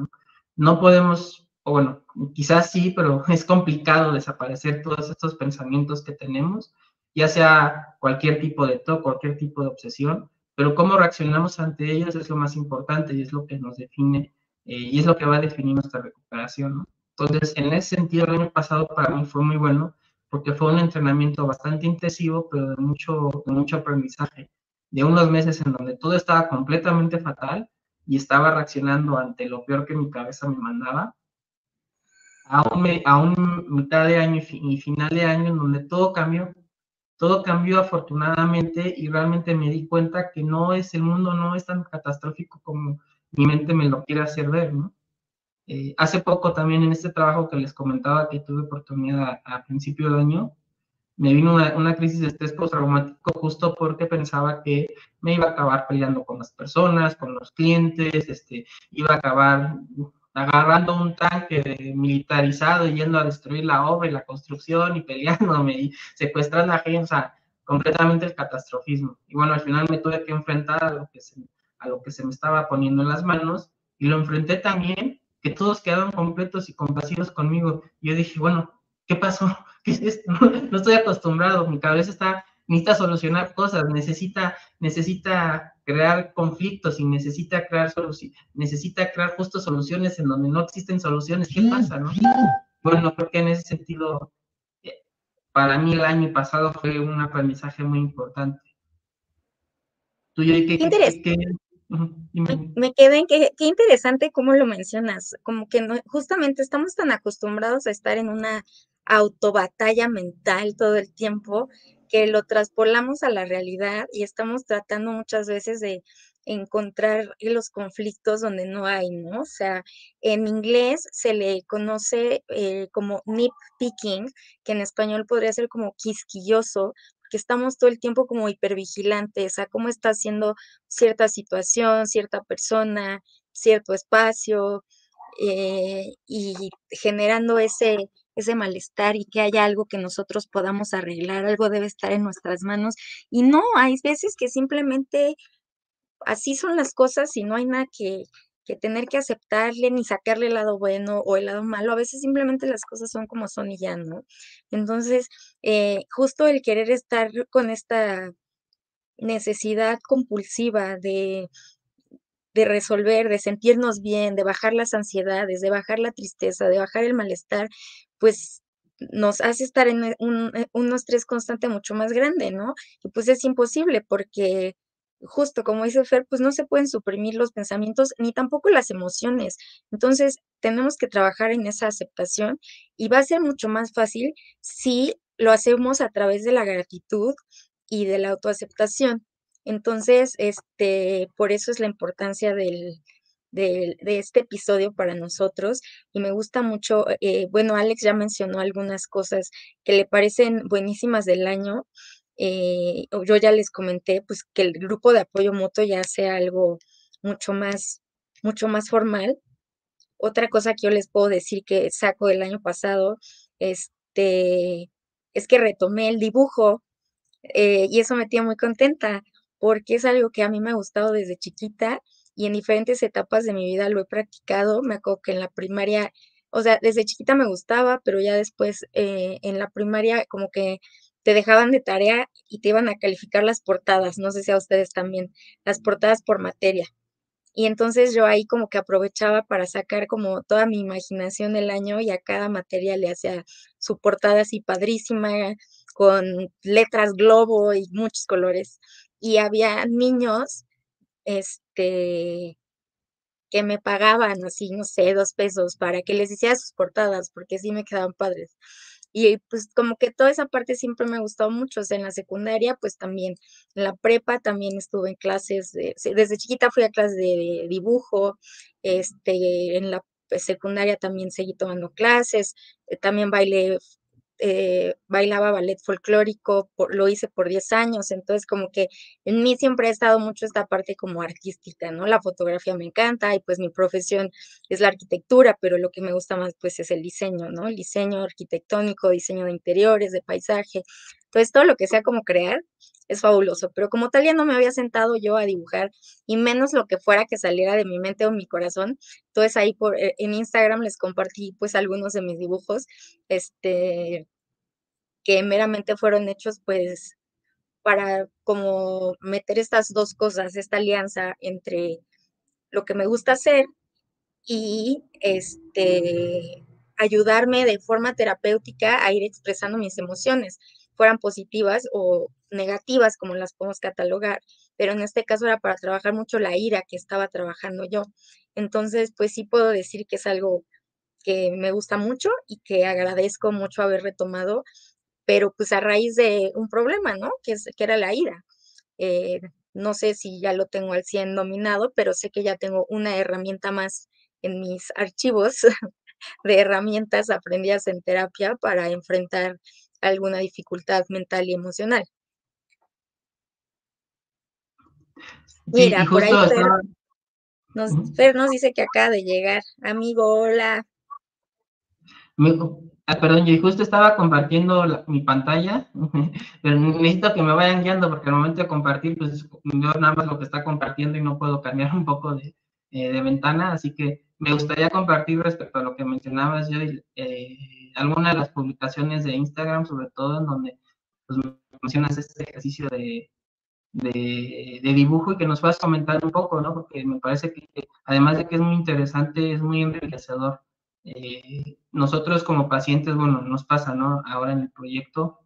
¿no? Podemos o bueno, quizás sí, pero es complicado desaparecer todos estos pensamientos que tenemos, ya sea cualquier tipo de TOC, cualquier tipo de obsesión, pero cómo reaccionamos ante ellos es lo más importante y es lo que nos define eh, y es lo que va a definir nuestra recuperación. Entonces, en ese sentido, el año pasado para mí fue muy bueno porque fue un entrenamiento bastante intensivo, pero de mucho, de mucho aprendizaje, de unos meses en donde todo estaba completamente fatal y estaba reaccionando ante lo peor que mi cabeza me mandaba, a un, a un mitad de año y final de año en donde todo cambió. Todo cambió afortunadamente y realmente me di cuenta que no es, el mundo no es tan catastrófico como mi mente me lo quiere hacer ver, ¿no? Eh, hace poco también en este trabajo que les comentaba que tuve oportunidad a, a principio de año, me vino una, una crisis de estrés postraumático justo porque pensaba que me iba a acabar peleando con las personas, con los clientes, este, iba a acabar agarrando un tanque militarizado y yendo a destruir la obra y la construcción y peleándome y secuestrando a gente, o sea, completamente el catastrofismo. Y bueno, al final me tuve que enfrentar a lo que se, a lo que se me estaba poniendo en las manos y lo enfrenté también, que todos quedaron completos y compasivos conmigo. Yo dije, bueno, ¿qué pasó? ¿Qué es esto? No estoy acostumbrado, mi cabeza está, necesita solucionar cosas, necesita, necesita crear conflictos y necesita crear necesita crear justo soluciones en donde no existen soluciones. ¿Qué pasa, no? Bueno, creo que en ese sentido, eh, para mí el año pasado fue un aprendizaje muy importante. ¿Tú, qué, qué, me quedé en que qué interesante cómo lo mencionas, como que no, justamente estamos tan acostumbrados a estar en una autobatalla mental todo el tiempo que lo traspolamos a la realidad y estamos tratando muchas veces de encontrar los conflictos donde no hay, ¿no? O sea, en inglés se le conoce eh, como nitpicking, que en español podría ser como quisquilloso, porque estamos todo el tiempo como hipervigilantes a cómo está haciendo cierta situación, cierta persona, cierto espacio, eh, y generando ese ese malestar y que haya algo que nosotros podamos arreglar, algo debe estar en nuestras manos. Y no, hay veces que simplemente así son las cosas y no hay nada que, que tener que aceptarle ni sacarle el lado bueno o el lado malo. A veces simplemente las cosas son como son y ya, ¿no? Entonces, eh, justo el querer estar con esta necesidad compulsiva de de resolver, de sentirnos bien, de bajar las ansiedades, de bajar la tristeza, de bajar el malestar, pues nos hace estar en e, un, e, un estrés constante mucho más grande, ¿no? Y pues es imposible porque justo como dice Fer, pues no se pueden suprimir los pensamientos ni tampoco las emociones. Entonces, tenemos que trabajar en esa aceptación y va a ser mucho más fácil si lo hacemos a través de la gratitud y de la autoaceptación. Entonces, este, por eso es la importancia del, de, este episodio para nosotros y me gusta mucho, eh, bueno, Alex ya mencionó algunas cosas que le parecen buenísimas del año. Eh, yo ya les comenté pues que el grupo de apoyo mutuo ya sea algo mucho más, mucho más formal. Otra cosa que yo les puedo decir que saco del año pasado, este, es que retomé el dibujo eh, y eso me tiene muy contenta porque es algo que a mí me ha gustado desde chiquita y en diferentes etapas de mi vida lo he practicado. Me acuerdo que en la primaria, o sea, desde chiquita me gustaba, pero ya después eh, en la primaria como que te dejaban de tarea y te iban a calificar las portadas, no sé si a ustedes también, las portadas por materia. Y entonces yo ahí como que aprovechaba para sacar como toda mi imaginación del año y a cada materia le hacía su portada así padrísima, con letras globo y muchos colores. Y había niños, este, que me pagaban así, no sé, dos pesos para que les hiciera sus portadas, porque sí me quedaban padres. Y pues como que toda esa parte siempre me gustó mucho, o sea, en la secundaria pues también, en la prepa también estuve en clases, de, desde chiquita fui a clases de dibujo, este, en la secundaria también seguí tomando clases, eh, también bailé eh, bailaba ballet folclórico, lo hice por 10 años, entonces como que en mí siempre ha estado mucho esta parte como artística, ¿no? La fotografía me encanta y pues mi profesión es la arquitectura, pero lo que me gusta más pues es el diseño, ¿no? El diseño arquitectónico, diseño de interiores, de paisaje, entonces todo lo que sea como crear es fabuloso, pero como tal ya no me había sentado yo a dibujar y menos lo que fuera que saliera de mi mente o mi corazón. Entonces ahí por, eh, en Instagram les compartí pues algunos de mis dibujos, este, que meramente fueron hechos pues para como meter estas dos cosas, esta alianza entre lo que me gusta hacer y este ayudarme de forma terapéutica a ir expresando mis emociones fueran positivas o negativas, como las podemos catalogar, pero en este caso era para trabajar mucho la ira que estaba trabajando yo. Entonces, pues sí puedo decir que es algo que me gusta mucho y que agradezco mucho haber retomado, pero pues a raíz de un problema, ¿no? Que, es, que era la ira. Eh, no sé si ya lo tengo al 100 dominado, pero sé que ya tengo una herramienta más en mis archivos de herramientas aprendidas en terapia para enfrentar alguna dificultad mental y emocional. Mira, por ahí Fer, nos, dice que acaba de llegar. Amigo, hola. Ah, perdón, yo justo estaba compartiendo mi pantalla, pero necesito que me vayan guiando porque al momento de compartir, pues veo nada más lo que está compartiendo y no puedo cambiar un poco de, eh, ventana, así que me gustaría compartir respecto a lo que mencionabas yo, eh, algunas de las publicaciones de Instagram, sobre todo en donde pues, mencionas este ejercicio de, de, dibujo y que nos puedas comentar un poco, ¿no? Porque me parece que además de que es muy interesante, es muy enriquecedor. Eh, nosotros como pacientes, bueno, nos pasa, ¿no? Ahora en el proyecto,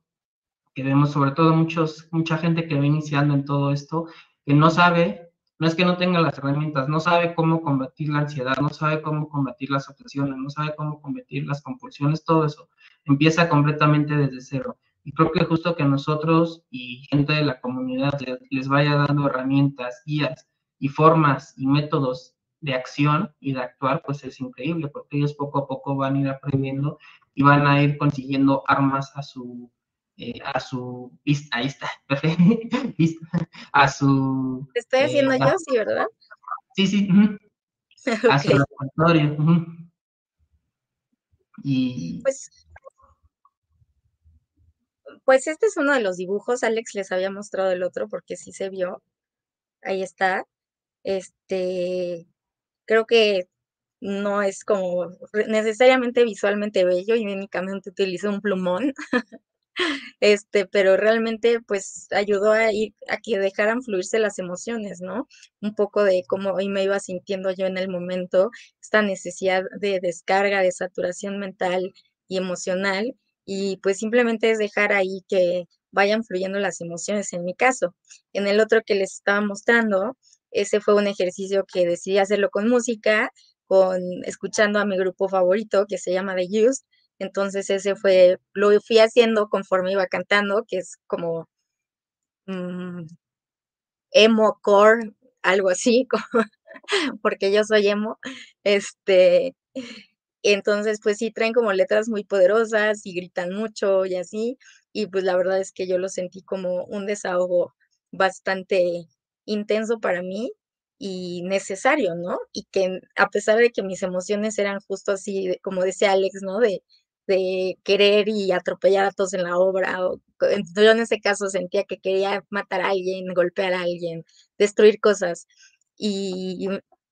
que vemos sobre todo muchos, mucha gente que va iniciando en todo esto, que no sabe, no es que no tenga las herramientas, no sabe cómo combatir la ansiedad, no sabe cómo combatir las obsesiones, no sabe cómo combatir las compulsiones, todo eso empieza completamente desde cero. Y creo que justo que nosotros y gente de la comunidad les, vaya dando herramientas, guías y formas y métodos de acción y de actuar, pues es increíble, porque ellos poco a poco van a ir aprendiendo y van a ir consiguiendo armas a su, eh, a su vista, ahí está, a su... estoy haciendo eh, yo, sí, ¿verdad? Sí, sí, a su laboratorio. Y... Pues pues este es uno de los dibujos, Alex les había mostrado el otro porque sí se vio. Ahí está. Este, creo que no es como necesariamente visualmente bello y únicamente utilizo un plumón. este, pero realmente pues ayudó a ir a que dejaran fluirse las emociones, ¿no? Un poco de cómo hoy me iba sintiendo yo en el momento, esta necesidad de descarga, de saturación mental y emocional y pues simplemente es dejar ahí que vayan fluyendo las emociones en mi caso. En el otro que les estaba mostrando, ese fue un ejercicio que decidí hacerlo con música, con escuchando a mi grupo favorito que se llama The Used. Entonces ese fue, lo fui haciendo conforme iba cantando, que es como mm, emo core, algo así, porque yo soy emo. Este, entonces, pues sí, traen como letras muy poderosas y gritan mucho y así. Y pues la verdad es que yo lo sentí como un desahogo bastante intenso para mí y necesario, ¿no? Y que a pesar de que mis emociones eran justo así, como decía Alex, ¿no? De, de querer y atropellar a todos en la obra. O, yo en ese caso sentía que quería matar a alguien, golpear a alguien, destruir cosas. Y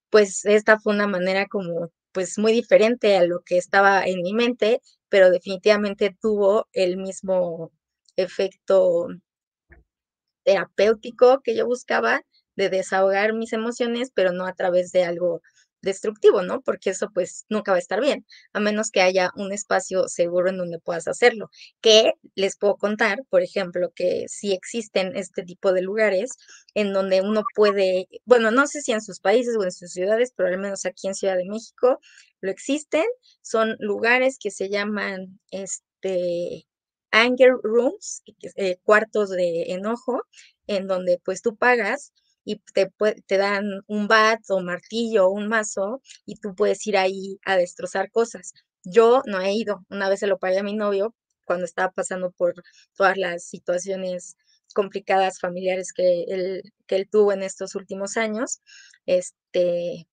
pues esta fue una manera como pues muy diferente a lo que estaba en mi mente, pero definitivamente tuvo el mismo efecto terapéutico que yo buscaba de desahogar mis emociones, pero no a través de algo destructivo, ¿no? Porque eso pues nunca va a estar bien, a menos que haya un espacio seguro en donde puedas hacerlo. Que les puedo contar, por ejemplo, que sí existen este tipo de lugares en donde uno puede, bueno, no sé si en sus países o en sus ciudades, pero al menos aquí en Ciudad de México lo existen, son lugares que se llaman, este, anger rooms, eh, cuartos de enojo, en donde pues tú pagas y te, te dan un bat o martillo o un mazo y tú puedes ir ahí a destrozar cosas. Yo no he ido, una vez se lo pagué a mi novio cuando estaba pasando por todas las situaciones complicadas familiares que él, que él tuvo en estos últimos años, este,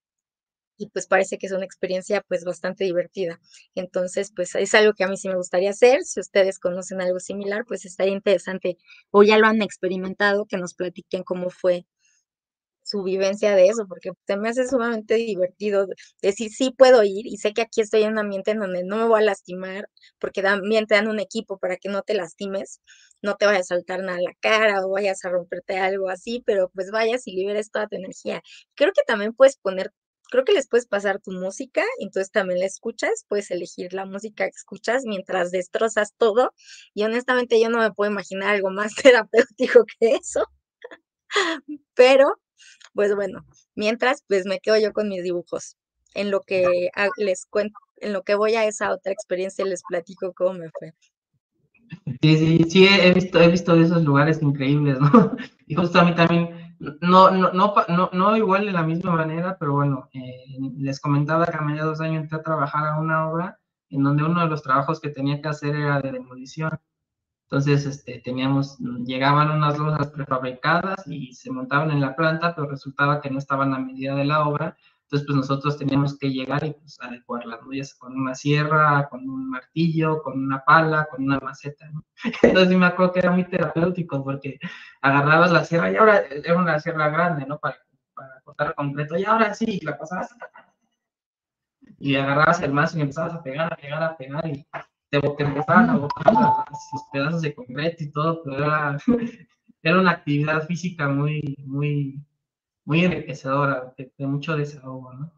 y pues parece que es una experiencia pues bastante divertida. Entonces, pues es algo que a mí sí me gustaría hacer. Si ustedes conocen algo similar, pues estaría interesante o ya lo han experimentado, que nos platiquen cómo fue su vivencia de eso, porque se me hace sumamente divertido decir, sí puedo ir y sé que aquí estoy en un ambiente en donde no me voy a lastimar, porque también te dan un equipo para que no te lastimes, no te vaya a saltar nada a la cara o vayas a romperte algo así, pero pues vayas y liberes toda tu energía. Creo que también puedes poner creo que les puedes pasar tu música, entonces también la escuchas, puedes elegir la música que escuchas mientras destrozas todo. Y honestamente yo no me puedo imaginar algo más terapéutico que eso. Pero, pues bueno, mientras, pues me quedo yo con mis dibujos. En lo que les cuento, en lo que voy a esa otra experiencia, les platico cómo me fue. Sí, sí, sí, he visto, he visto esos lugares increíbles, ¿no? Y justo a mí también no, no, no, no, igual de la misma manera, pero bueno, eh, les comentaba que a mediados de año entré a trabajar a una obra en donde uno de los trabajos que tenía que hacer era de demolición. Entonces, este, teníamos, llegaban unas losas prefabricadas y se montaban en la planta, pero resultaba que no estaban a medida de la obra entonces, pues nosotros teníamos que llegar y pues, adecuar las huellas con una sierra, con un martillo, con una pala, con una maceta, ¿no? Entonces me acuerdo que era muy terapéutico porque agarrabas la sierra y ahora era una sierra grande, ¿no? Para, para cortar completo y ahora sí, la pasabas y agarrabas el mazo y empezabas a pegar, a pegar, a pegar y te, te empezaban a botar los pedazos de concreto y todo, pero era, era una actividad física muy, muy, muy enriquecedora, de, mucho desahogo, ¿no?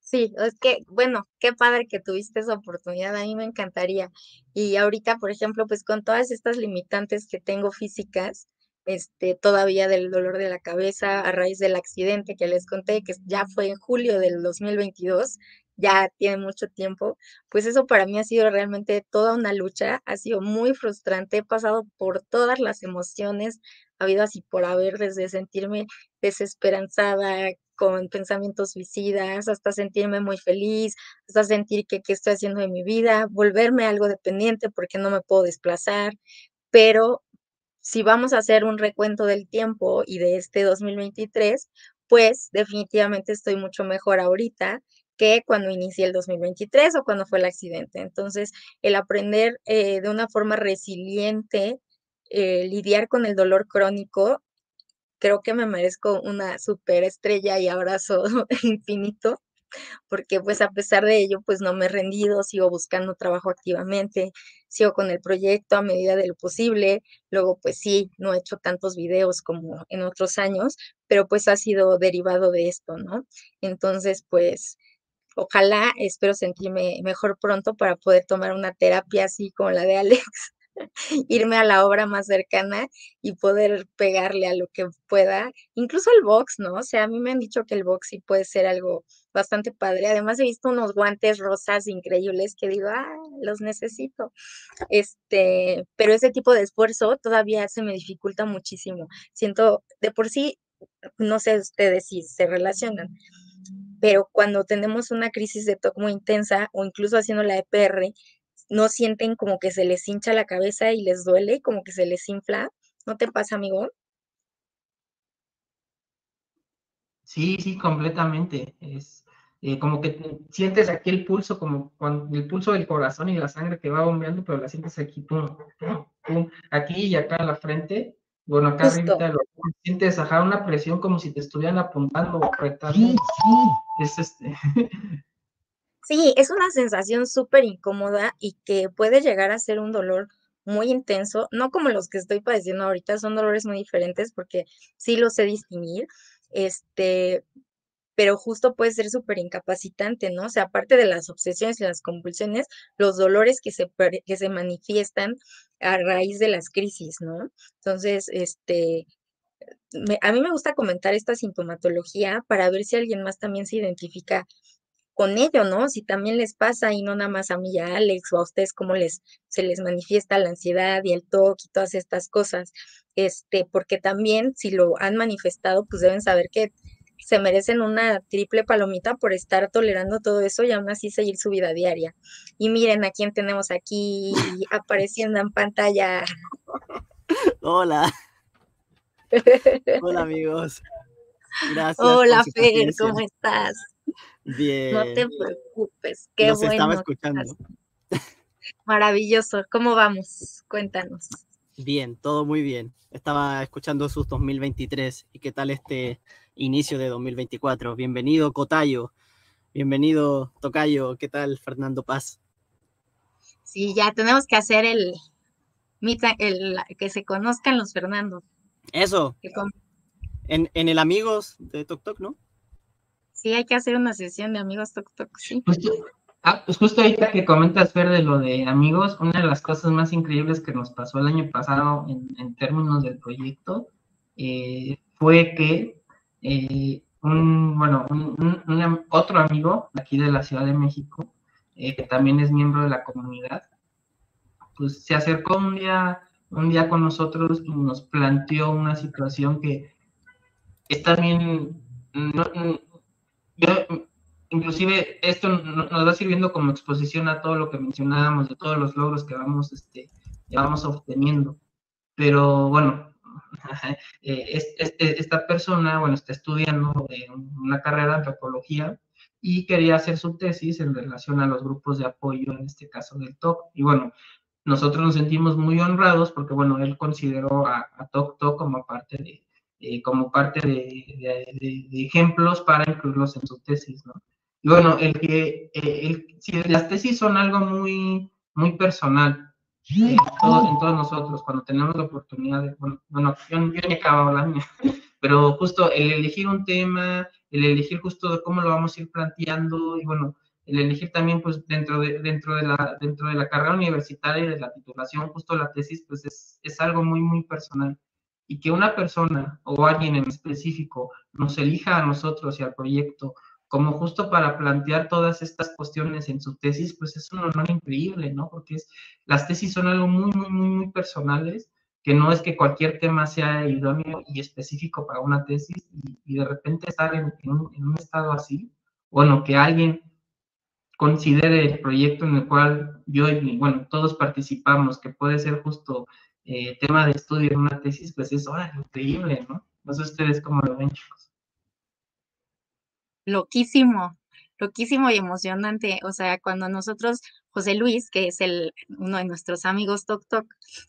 Sí, es que, bueno, qué padre que tuviste esa oportunidad, a mí me encantaría. Y ahorita, por ejemplo, pues con todas estas limitantes que tengo físicas, este, todavía del dolor de la cabeza a raíz del accidente que les conté, que ya fue en julio del 2022, ya tiene mucho tiempo, pues eso para mí ha sido realmente toda una lucha, ha sido muy frustrante, he pasado por todas las emociones, habido así por haber, desde sentirme desesperanzada, con pensamientos suicidas, hasta sentirme muy feliz, hasta sentir que qué estoy haciendo de mi vida, volverme algo dependiente porque no me puedo desplazar, pero si vamos a hacer un recuento del tiempo y de este 2023, pues definitivamente estoy mucho mejor ahorita que cuando inicié el 2023 o cuando fue el accidente. Entonces, el aprender eh, de una forma resiliente eh, lidiar con el dolor crónico, creo que me merezco una super estrella y abrazo infinito, porque pues a pesar de ello, pues no me he rendido, sigo buscando trabajo activamente, sigo con el proyecto a medida de lo posible, luego pues sí, no he hecho tantos videos como en otros años, pero pues ha sido derivado de esto, ¿no? Entonces, pues ojalá, espero sentirme mejor pronto para poder tomar una terapia así como la de Alex irme a la obra más cercana y poder pegarle a lo que pueda, incluso el box, ¿no? O sea, a mí me han dicho que el box sí puede ser algo bastante padre. Además he visto unos guantes rosas increíbles que digo, ah, los necesito. Este, pero ese tipo de esfuerzo todavía se me dificulta muchísimo. Siento, de por sí, no sé ustedes si se relacionan, pero cuando tenemos una crisis de TOC muy intensa o incluso haciendo la EPR, no sienten como que se les hincha la cabeza y les duele, como que se les infla. ¿No te pasa, amigo? Sí, sí, completamente. Es eh, como que sientes aquí el pulso, como cuando, el pulso del corazón y la sangre que va bombeando, pero la sientes aquí, pum, pum, aquí y acá en la frente. Bueno, acá arriba lo sientes ajá, una presión como si te estuvieran apuntando o apretando. Es este. Sí, es una sensación súper incómoda y que puede llegar a ser un dolor muy intenso, no como los que estoy padeciendo ahorita, son dolores muy diferentes porque sí los sé distinguir, este, pero justo puede ser súper incapacitante, ¿no? O sea, aparte de las obsesiones y las compulsiones, los dolores que se, que se manifiestan a raíz de las crisis, ¿no? Entonces, este, a mí me gusta comentar esta sintomatología para ver si alguien más también se identifica con ello, ¿no? Si también les pasa y no nada más a mí y a Alex o a ustedes cómo les se les manifiesta la ansiedad y el TOC y todas estas cosas. Este, porque también si lo han manifestado, pues deben saber que se merecen una triple palomita por estar tolerando todo eso y aún así seguir su vida diaria. Y miren a quién tenemos aquí apareciendo en pantalla. Hola. Hola amigos. Gracias. Hola Fer, ¿cómo estás? Bien. No te preocupes, qué bueno. estaba escuchando. Maravilloso. ¿Cómo vamos? Cuéntanos. Bien, todo muy bien. Estaba escuchando sus 2023 y qué tal este inicio de 2024. Bienvenido Cotayo, bienvenido Tocayo, ¿qué tal Fernando Paz? Sí, ya tenemos que hacer el, el que se conozcan los Fernando. Eso. En, en el Amigos de Tok Tok, ¿no? Sí, hay que hacer una sesión de amigos Tok Tok, sí. Justo, ah, pues justo ahorita que comentas, Fer, de lo de amigos, una de las cosas más increíbles que nos pasó el año pasado en, términos del proyecto eh, fue que eh, un, bueno, un, otro amigo aquí de la Ciudad de México, eh, que también es miembro de la comunidad, pues se acercó un día, un día con nosotros y nos planteó una situación que es también, yo, inclusive esto nos va sirviendo como exposición a todo lo que mencionábamos, de todos los logros que vamos, este, vamos obteniendo. Pero bueno, eh, esta persona, bueno, está estudiando una carrera de antropología y quería hacer su tesis en relación a los grupos de apoyo, en este caso del TOC. Y bueno, nosotros nos sentimos muy honrados porque, bueno, él consideró a, a TOC TOC como parte de, eh, como parte de, ejemplos para incluirlos en su tesis, ¿no? Y bueno, el que, eh, el, si las tesis son algo muy, muy personal, eh, todos, en todos nosotros, cuando tenemos la oportunidad de, bueno, bueno yo, yo ni acabado la mía, pero justo el elegir un tema, el elegir justo cómo lo vamos a ir planteando, y bueno, el elegir también, pues, dentro de, dentro de, la, dentro de la carrera universitaria y de la titulación, justo la tesis, pues, es, es algo muy, muy personal y que una persona o alguien en específico nos elija a nosotros y al proyecto como justo para plantear todas estas cuestiones en su tesis, pues es un honor increíble, ¿no? Porque las tesis son algo muy, muy, muy, muy personales, que no es que cualquier tema sea idóneo y específico para una tesis y, de repente estar en, un, en, un, estado así, bueno, que alguien considere el proyecto en el cual yo y, bueno, todos participamos, que puede ser justo eh, tema de estudio en una tesis, pues es increíble, ¿no? No sé ustedes cómo lo ven, chicos. Loquísimo, loquísimo y emocionante. O sea, cuando nosotros, José Luis, que es el, uno de nuestros amigos Tok Tok,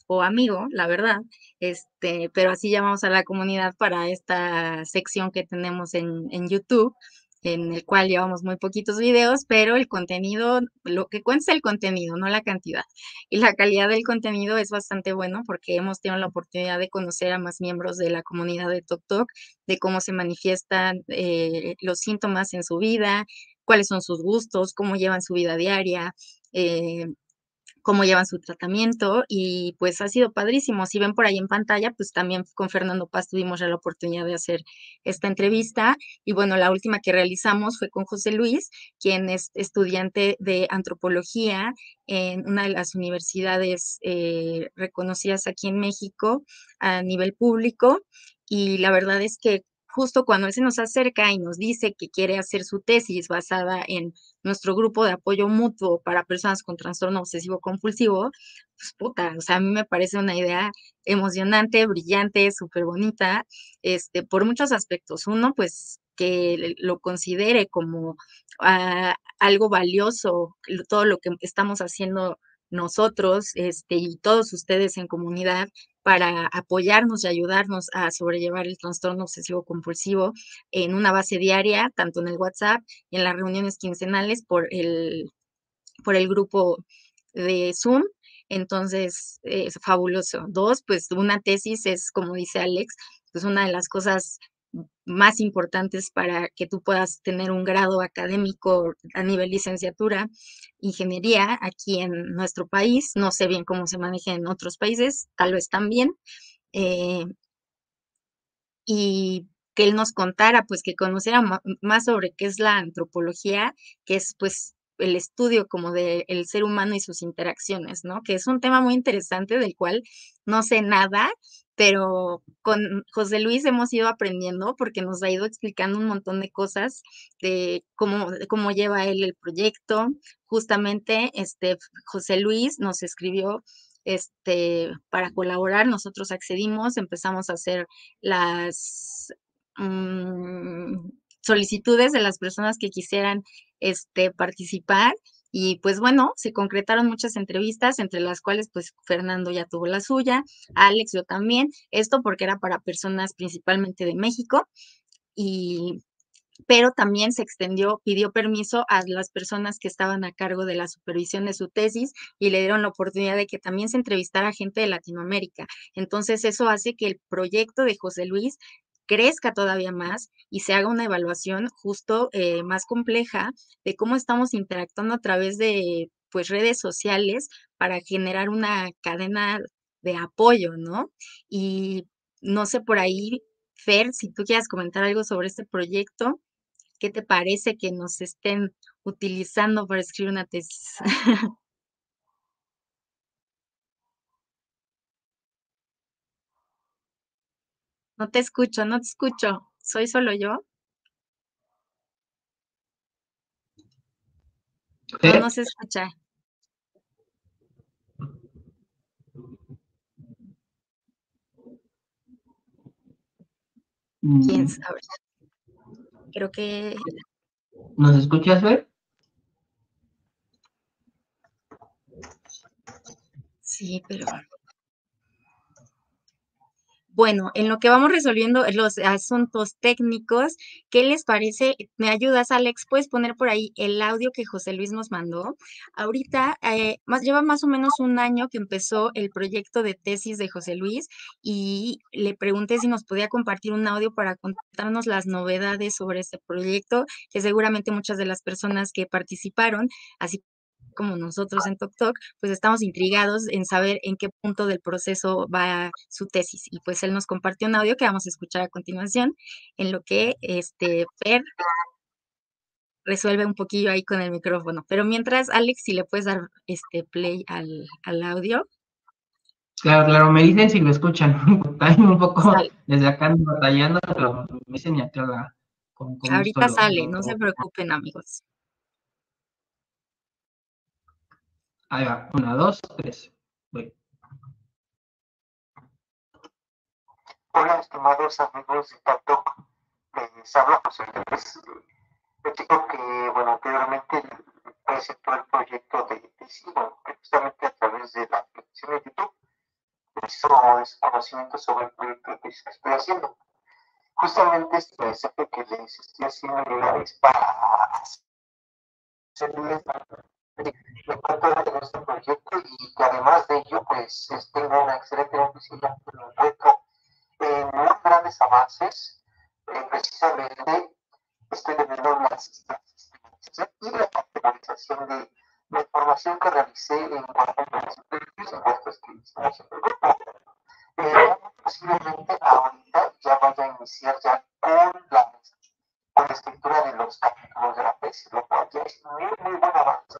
o amigo, la verdad, este, pero así llamamos a la comunidad para esta sección que tenemos en, en YouTube, en el cual llevamos muy poquitos videos, pero el contenido, lo que cuenta es el contenido, no la cantidad. Y la calidad del contenido es bastante bueno porque hemos tenido la oportunidad de conocer a más miembros de la comunidad de TokTok, de cómo se manifiestan eh, los síntomas en su vida, cuáles son sus gustos, cómo llevan su vida diaria. Eh, cómo llevan su tratamiento y pues ha sido padrísimo. Si ven por ahí en pantalla, pues también con Fernando Paz tuvimos ya la oportunidad de hacer esta entrevista y bueno, la última que realizamos fue con José Luis, quien es estudiante de antropología en una de las universidades eh, reconocidas aquí en México a nivel público y la verdad es que justo cuando él se nos acerca y nos dice que quiere hacer su tesis basada en nuestro grupo de apoyo mutuo para personas con trastorno obsesivo compulsivo, pues puta, o sea, a mí me parece una idea emocionante, brillante, súper bonita, este, por muchos aspectos. Uno, pues que lo considere como ah, algo valioso, todo lo que estamos haciendo nosotros este, y todos ustedes en comunidad para apoyarnos y ayudarnos a sobrellevar el trastorno obsesivo compulsivo en una base diaria, tanto en el WhatsApp y en las reuniones quincenales por el, por el grupo de Zoom. Entonces, es fabuloso. Dos, pues una tesis es, como dice Alex, pues una de las cosas más importantes para que tú puedas tener un grado académico a nivel licenciatura, ingeniería aquí en nuestro país. No sé bien cómo se maneja en otros países, tal vez también. Eh, y que él nos contara, pues que conociera más sobre qué es la antropología, que es pues el estudio como del ser humano y sus interacciones, ¿no? Que es un tema muy interesante del cual no sé nada, pero con José Luis hemos ido aprendiendo porque nos ha ido explicando un montón de cosas de cómo, cómo lleva él el proyecto. Justamente, este, José Luis nos escribió este, para colaborar, nosotros accedimos, empezamos a hacer las mm, solicitudes de las personas que quisieran este, participar y pues bueno, se concretaron muchas entrevistas, entre las cuales pues Fernando ya tuvo la suya, Alex yo también, esto porque era para personas principalmente de México y pero también se extendió, pidió permiso a las personas que estaban a cargo de la supervisión de su tesis y le dieron la oportunidad de que también se entrevistara gente de Latinoamérica. Entonces eso hace que el proyecto de José Luis crezca todavía más y se haga una evaluación justo eh, más compleja de cómo estamos interactuando a través de pues redes sociales para generar una cadena de apoyo, ¿no? Y no sé por ahí, Fer, si tú quieras comentar algo sobre este proyecto, ¿qué te parece que nos estén utilizando para escribir una tesis? No te escucho, no te escucho. ¿Soy solo yo? No, no se escucha. ¿Quién mm. sabe? Creo que... ¿Nos escuchas, ver? Sí, pero bueno, en lo que vamos resolviendo los asuntos técnicos, ¿qué les parece? ¿Me ayudas, Alex? ¿Puedes poner por ahí el audio que José Luis nos mandó? Ahorita eh, más, lleva más o menos un año que empezó el proyecto de tesis de José Luis y le pregunté si nos podía compartir un audio para contarnos las novedades sobre este proyecto, que seguramente muchas de las personas que participaron, así como nosotros en TokTok, pues estamos intrigados en saber en qué punto del proceso va su tesis. Y pues él nos compartió un audio que vamos a escuchar a continuación, en lo que este Per resuelve un poquillo ahí con el micrófono. Pero mientras, Alex, si le puedes dar este play al, audio. Claro, claro, me dicen si lo escuchan. un poco desde acá batallando, pero me dicen ya que la. Ahorita sale, no se preocupen, amigos. Ahí va, una, dos, tres. Voy. Hola, estimados amigos de TikTok. Les habla José Luis. Yo digo que, bueno, anteriormente presentó el proyecto de tesis, que justamente a través de la aplicación de YouTube hizo ese conocimiento sobre el proyecto que estoy haciendo. Justamente este mensaje que les estoy haciendo es para hacerles me encuentro en este proyecto y que además de ello, pues tengo una excelente noticia, me encuentro en muy grandes avances, eh, precisamente estoy teniendo la sistematización y la categorización de la información que realicé en cuanto a las encuestas que hicimos en el grupo. Eh, posiblemente ahorita ya vaya a iniciar ya con la, con la escritura de los capítulos de la tesis, lo cual ya es muy, muy buen avance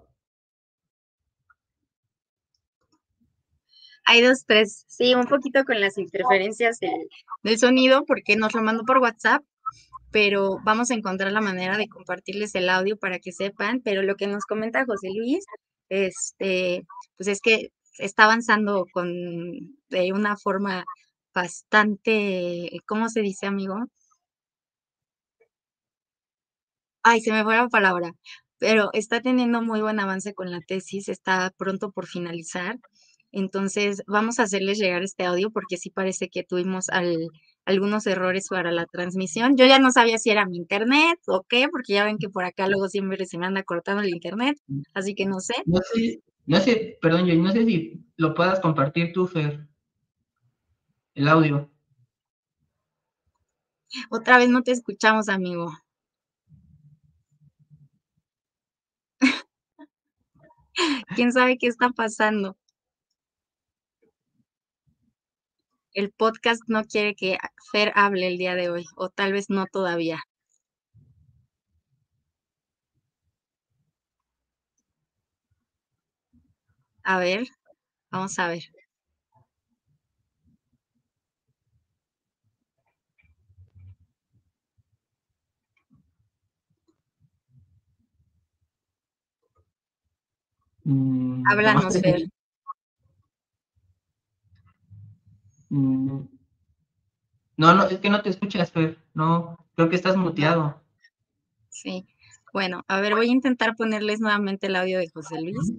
Hay dos, tres. Sí, un poquito con las interferencias del, sonido, porque nos lo mando por WhatsApp, pero vamos a encontrar la manera de compartirles el audio para que sepan. Pero lo que nos comenta José Luis, este, pues es que está avanzando con de una forma bastante, ¿cómo se dice, amigo? Ay, se me fue la palabra, pero está teniendo muy buen avance con la tesis, está pronto por finalizar. Entonces, vamos a hacerles llegar este audio porque sí parece que tuvimos al, algunos errores para la transmisión. Yo ya no sabía si era mi internet o qué, porque ya ven que por acá luego siempre se me anda cortando el internet, así que no sé. No sé, no sé, perdón, yo no sé si lo puedas compartir tú, Fer, el audio. Otra vez no te escuchamos, amigo. ¿Quién sabe qué está pasando? El podcast no quiere que Fer hable el día de hoy, o tal vez no todavía. A ver, vamos a ver. Mm, Háblanos, Fer. Mm, No, no, es que no te escuchas, Fer. No, creo que estás muteado. Sí. Bueno, a ver, voy a intentar ponerles nuevamente el audio de José Luis,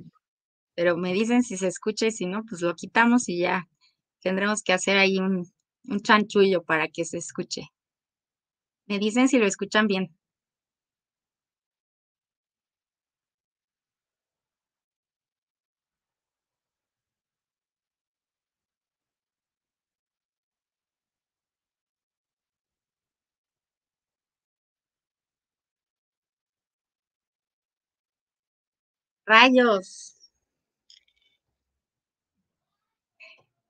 pero me dicen si se escucha y si no, pues lo quitamos y ya tendremos que hacer ahí un, un chanchullo para que se escuche. Me dicen si lo escuchan bien. Rayos.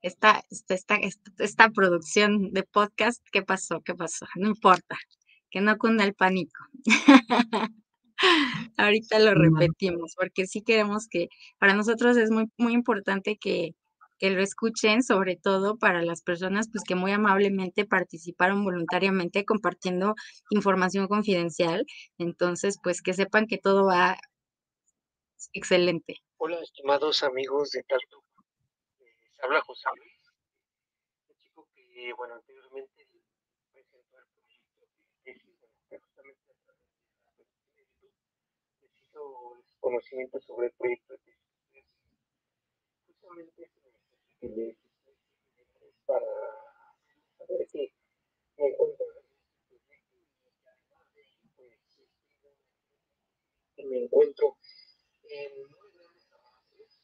Esta, esta, esta, esta, producción de podcast, ¿qué pasó? ¿Qué pasó? No importa, que no cunda el pánico. Ahorita lo repetimos, porque sí queremos que, para nosotros es muy, muy importante que, que lo escuchen, sobre todo para las personas pues que muy amablemente participaron voluntariamente compartiendo información confidencial. Entonces, pues que sepan que todo va excelente. Hola, estimados amigos de Talto. Les habla José Luis, el chico que, bueno, anteriormente presentó el proyecto de justamente a través de YouTube hizo conocimiento sobre el proyecto de tesis. Justamente es que les es para saber me encuentro en este pues, este, me encuentro en muy grandes avances,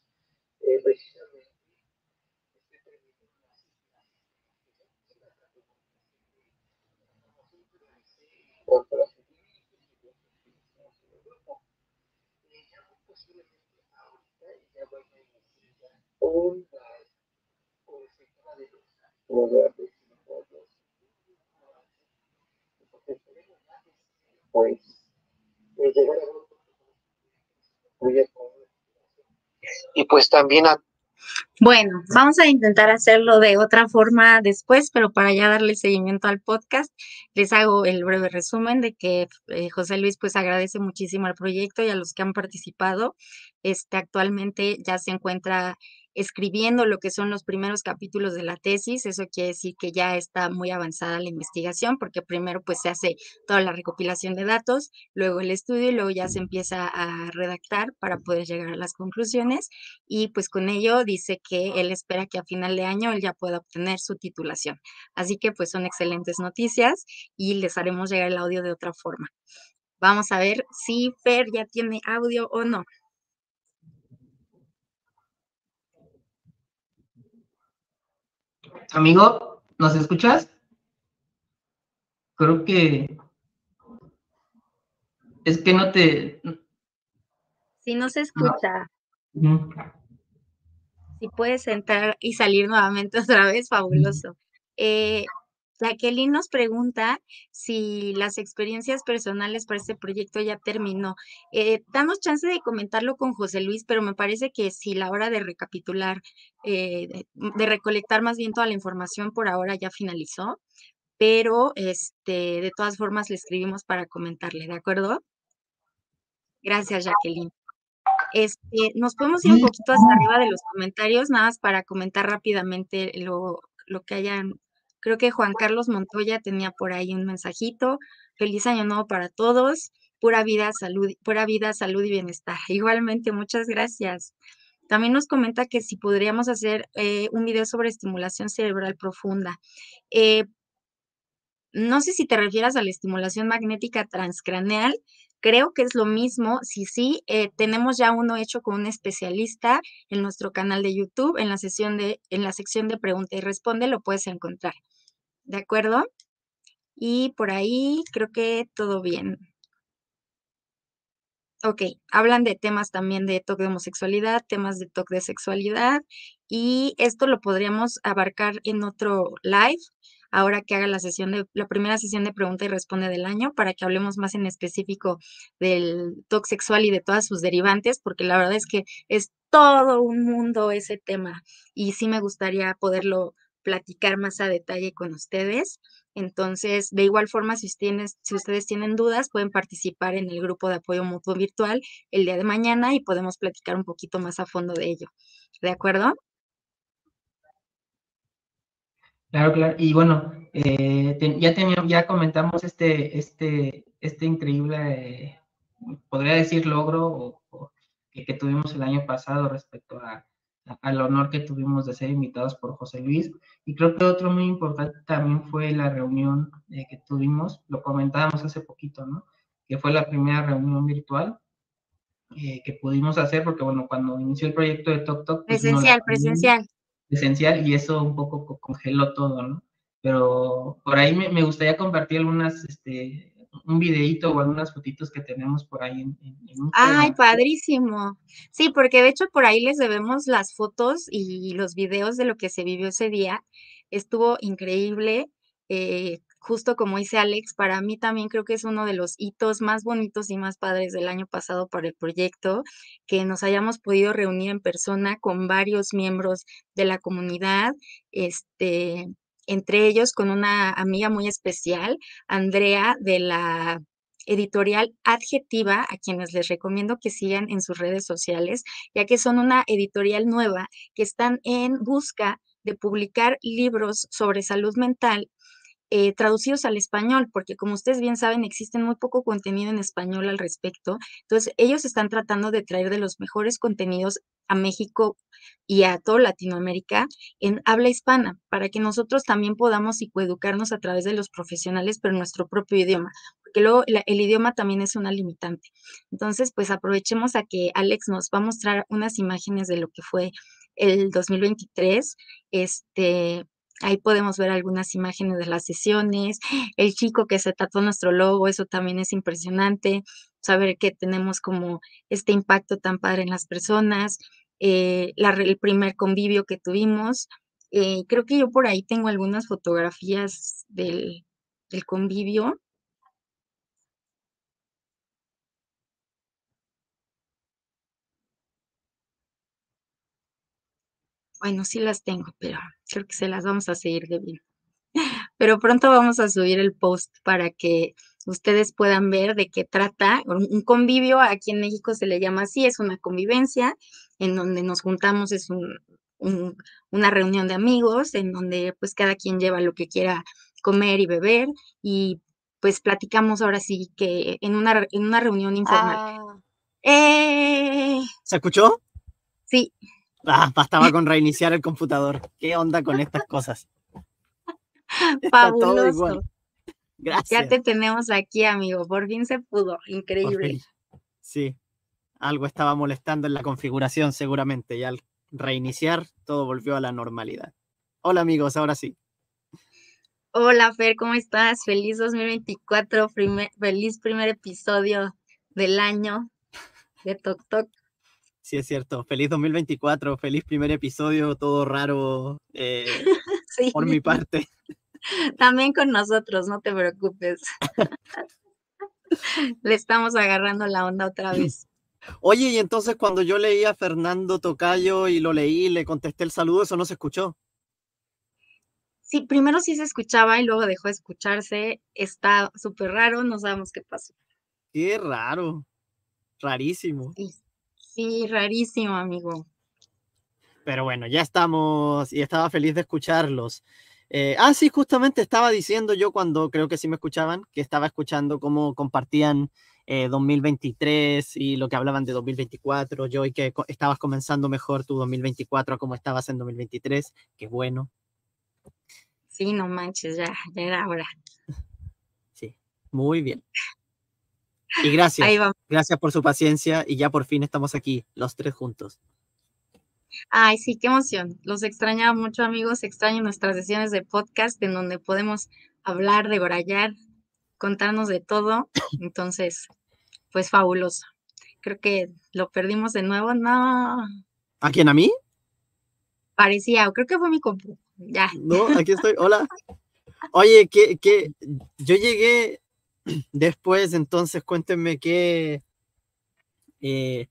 eh, precisamente estoy terminando las contra los científicos y los científicos en el grupo. Eh, ya muy posiblemente ahorita ya vaya a y pues también a Bueno, vamos a intentar hacerlo de otra forma después, pero para ya darle seguimiento al podcast, les hago el breve resumen de que eh, José Luis pues agradece muchísimo al proyecto y a los que han participado. Este actualmente ya se encuentra escribiendo lo que son los primeros capítulos de la tesis. Eso quiere decir que ya está muy avanzada la investigación, porque primero pues se hace toda la recopilación de datos, luego el estudio y luego ya se empieza a redactar para poder llegar a las conclusiones y pues con ello dice que él espera que a final de año él ya pueda obtener su titulación. Así que pues son excelentes noticias y les haremos llegar el audio de otra forma. Vamos a ver si Fer ya tiene audio o no. Amigo, ¿nos escuchas? Creo que es que no te. Si no se escucha, Ujú. si puedes entrar y salir nuevamente otra vez, fabuloso. Eh, Jacqueline nos pregunta si las experiencias personales para este proyecto ya terminó. Eh, damos chance de comentarlo con José Luis, pero me parece que si la hora de recapitular, eh, de, de recolectar más bien toda la información por ahora ya finalizó, pero este, de todas formas le escribimos para comentarle, ¿de acuerdo? Gracias, Jacqueline. Este, nos podemos ir un poquito hasta arriba de los comentarios, nada más para comentar rápidamente lo, lo que hayan. Creo que Juan Carlos Montoya tenía por ahí un mensajito. Feliz año nuevo para todos. pura vida, salud, pura vida, salud y bienestar. Igualmente, muchas gracias. También nos comenta que si podríamos hacer eh, un video sobre estimulación cerebral profunda. Eh, no sé si te refieras a la estimulación magnética transcraneal, creo que es lo mismo. Si sí, eh, tenemos ya uno hecho con un especialista en nuestro canal de YouTube, en la sesión de, en la sección de pregunta y responde, lo puedes encontrar. ¿De acuerdo? Y por ahí creo que todo bien. Ok, hablan de temas también de toque de homosexualidad, temas de toque de sexualidad y esto lo podríamos abarcar en otro live, ahora que haga la sesión de la primera sesión de pregunta y responde del año para que hablemos más en específico del toque sexual y de todas sus derivantes, porque la verdad es que es todo un mundo ese tema y sí me gustaría poderlo platicar más a detalle con ustedes. Entonces, de igual forma, si, si ustedes tienen dudas, pueden participar en el grupo de apoyo mutuo virtual el día de mañana y podemos platicar un poquito más a fondo de ello. ¿De acuerdo? Claro, claro. Y bueno, eh, ya, ya comentamos este, este, este increíble, podría decir, logro que, que, tuvimos el año pasado respecto a, al honor que tuvimos de ser invitados por José Luis. Y creo que otro muy importante también fue la reunión eh, que tuvimos, lo comentábamos hace poquito, ¿no? Que fue la primera reunión virtual eh, que pudimos hacer, porque bueno, cuando inició el proyecto de Tok Tok... Pues, presencial, presencial. Presencial, y eso un poco congeló todo, ¿no? Pero por ahí me, me gustaría compartir algunas este, un videito o algunas fotitos que tenemos por ahí en, un Ay, padrísimo. Sí, porque de hecho por ahí les debemos las fotos y los videos de lo que se vivió ese día. Estuvo increíble. Eh, justo como dice Alex, para mí también creo que es uno de los hitos más bonitos y más padres del año pasado para el proyecto, que nos hayamos podido reunir en persona con varios miembros de la comunidad, este, entre ellos con una amiga muy especial, Andrea de la editorial Adjetiva, a quienes les recomiendo que sigan en sus redes sociales, ya que son una editorial nueva que están en busca de publicar libros sobre salud mental eh, traducidos al español, porque como ustedes bien saben, existen muy poco contenido en español al respecto. Entonces, ellos están tratando de traer de los mejores contenidos a México y a toda Latinoamérica en habla hispana, para que nosotros también podamos psicoeducarnos a través de los profesionales, pero en nuestro propio idioma, porque luego el idioma también es una limitante. Entonces, pues aprovechemos a que Alex nos va a mostrar unas imágenes de lo que fue el 2023, este, Ahí podemos ver algunas imágenes de las sesiones, el chico que se tatuó nuestro logo, eso también es impresionante, saber que tenemos como este impacto tan padre en las personas, eh, el primer convivio que tuvimos. Eh, creo que yo por ahí tengo algunas fotografías del, del convivio. Bueno, sí las tengo, pero creo que se las vamos a seguir debiendo. Pero pronto vamos a subir el post para que ustedes puedan ver de qué trata. Un convivio, aquí en México se le llama así, es una convivencia en donde nos juntamos, es una reunión de amigos, en donde pues cada quien lleva lo que quiera comer y beber y pues platicamos ahora sí que en una, en una reunión informal. Ah. ¡Eh! ¿Se escuchó? Sí. Ah, bastaba con reiniciar el computador. ¿Qué onda con estas cosas? Fabuloso. Gracias. Ya te tenemos aquí, amigo. Por fin se pudo. Increíble. Sí. Algo estaba molestando en la configuración, seguramente. Y al reiniciar, todo volvió a la normalidad. Hola, amigos. Ahora sí. Hola, Fer. ¿Cómo estás? Feliz 2024. feliz primer episodio del año de Tok Tok. Sí, es cierto. Feliz 2024, feliz primer episodio, todo raro eh, por mi parte. También con nosotros, no te preocupes. Le estamos agarrando la onda otra vez. Oye, y entonces cuando yo leí a Fernando Tocayo y lo leí, le contesté el saludo, eso no se escuchó. Sí, primero sí se escuchaba y luego dejó de escucharse. Está súper raro, no sabemos qué pasó. Qué raro, rarísimo. Sí. Sí, rarísimo, amigo. Pero bueno, ya estamos y estaba feliz de escucharlos. Eh, ah, sí, justamente estaba diciendo yo cuando creo que sí me escuchaban, que estaba escuchando cómo compartían 2023 y lo que hablaban de 2024, yo y que estabas comenzando mejor tu 2024 a como estabas en 2023, qué bueno. Sí, no manches, ya, ya era hora. Sí, muy bien. Y gracias, gracias por su paciencia y ya por fin estamos aquí, los tres juntos. Ay, sí, qué emoción. Los extrañaba mucho, amigos. Extraño nuestras sesiones de podcast en donde podemos hablar, de brayar, contarnos de todo. Entonces, pues fabuloso. Creo que lo perdimos de nuevo. No. ¿A quién? ¿A mí? Parecía, creo que fue mi compu. Ya. No, aquí estoy. Hola. Oye, que, que yo llegué después, entonces cuéntenme qué, eh,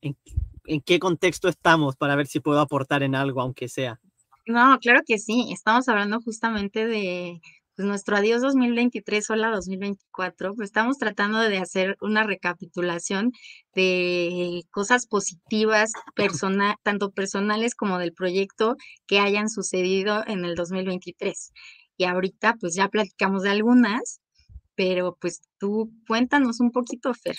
en, qué contexto estamos para ver si puedo aportar en algo, aunque sea. No, claro que sí. Estamos hablando justamente de pues, nuestro adiós 2023, hola 2024. Pues estamos tratando de hacer una recapitulación de cosas positivas, tanto personales como del proyecto que hayan sucedido en el 2023. Y ahorita pues ya platicamos de algunas, pero pues tú cuéntanos un poquito, Fer.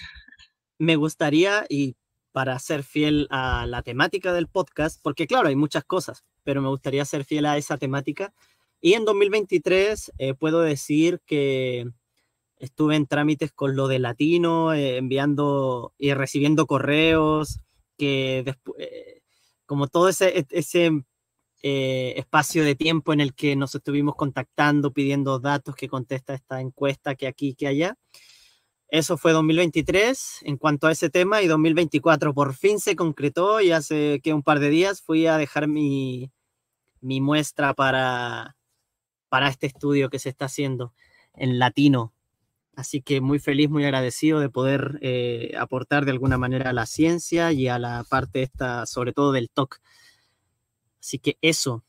Me gustaría, y para ser fiel a la temática del podcast, porque claro, hay muchas cosas, pero me gustaría ser fiel a esa temática. Y en 2023 eh, puedo decir que estuve en trámites con lo de latino, eh, enviando y recibiendo correos, que después, eh, como todo ese, e, ese espacio de tiempo en el que nos estuvimos contactando, pidiendo datos que contesta esta encuesta que aquí, que allá. Eso fue 2023 en cuanto a ese tema y 2024 por fin se concretó y hace que un par de días fui a dejar mi, mi muestra para, para este estudio que se está haciendo en latino. Así que muy feliz, muy agradecido de poder eh, aportar de alguna manera a la ciencia y a la parte esta, sobre todo del TOC. Así que eso,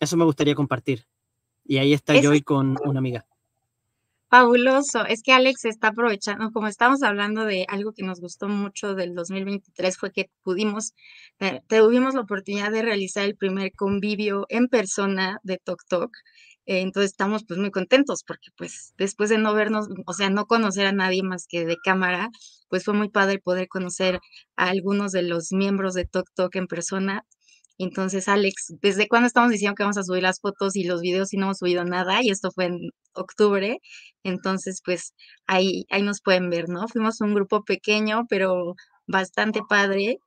eso me gustaría compartir. Y ahí está yo y con una amiga. Fabuloso. Es que Alex está aprovechando, como estamos hablando de algo que nos gustó mucho del 2023, fue que pudimos, eh, tuvimos la oportunidad de realizar el primer convivio en persona de Tok Tok. Eh, entonces estamos pues muy contentos porque pues después de no vernos, o sea, no conocer a nadie más que de cámara, pues fue muy padre poder conocer a algunos de los miembros de Tok Tok en persona entonces, Alex, ¿desde cuándo estamos diciendo que vamos a subir las fotos y los videos y no hemos subido nada? Y esto fue en octubre. Entonces, pues ahí, ahí nos pueden ver, ¿no? Fuimos un grupo pequeño, pero bastante padre.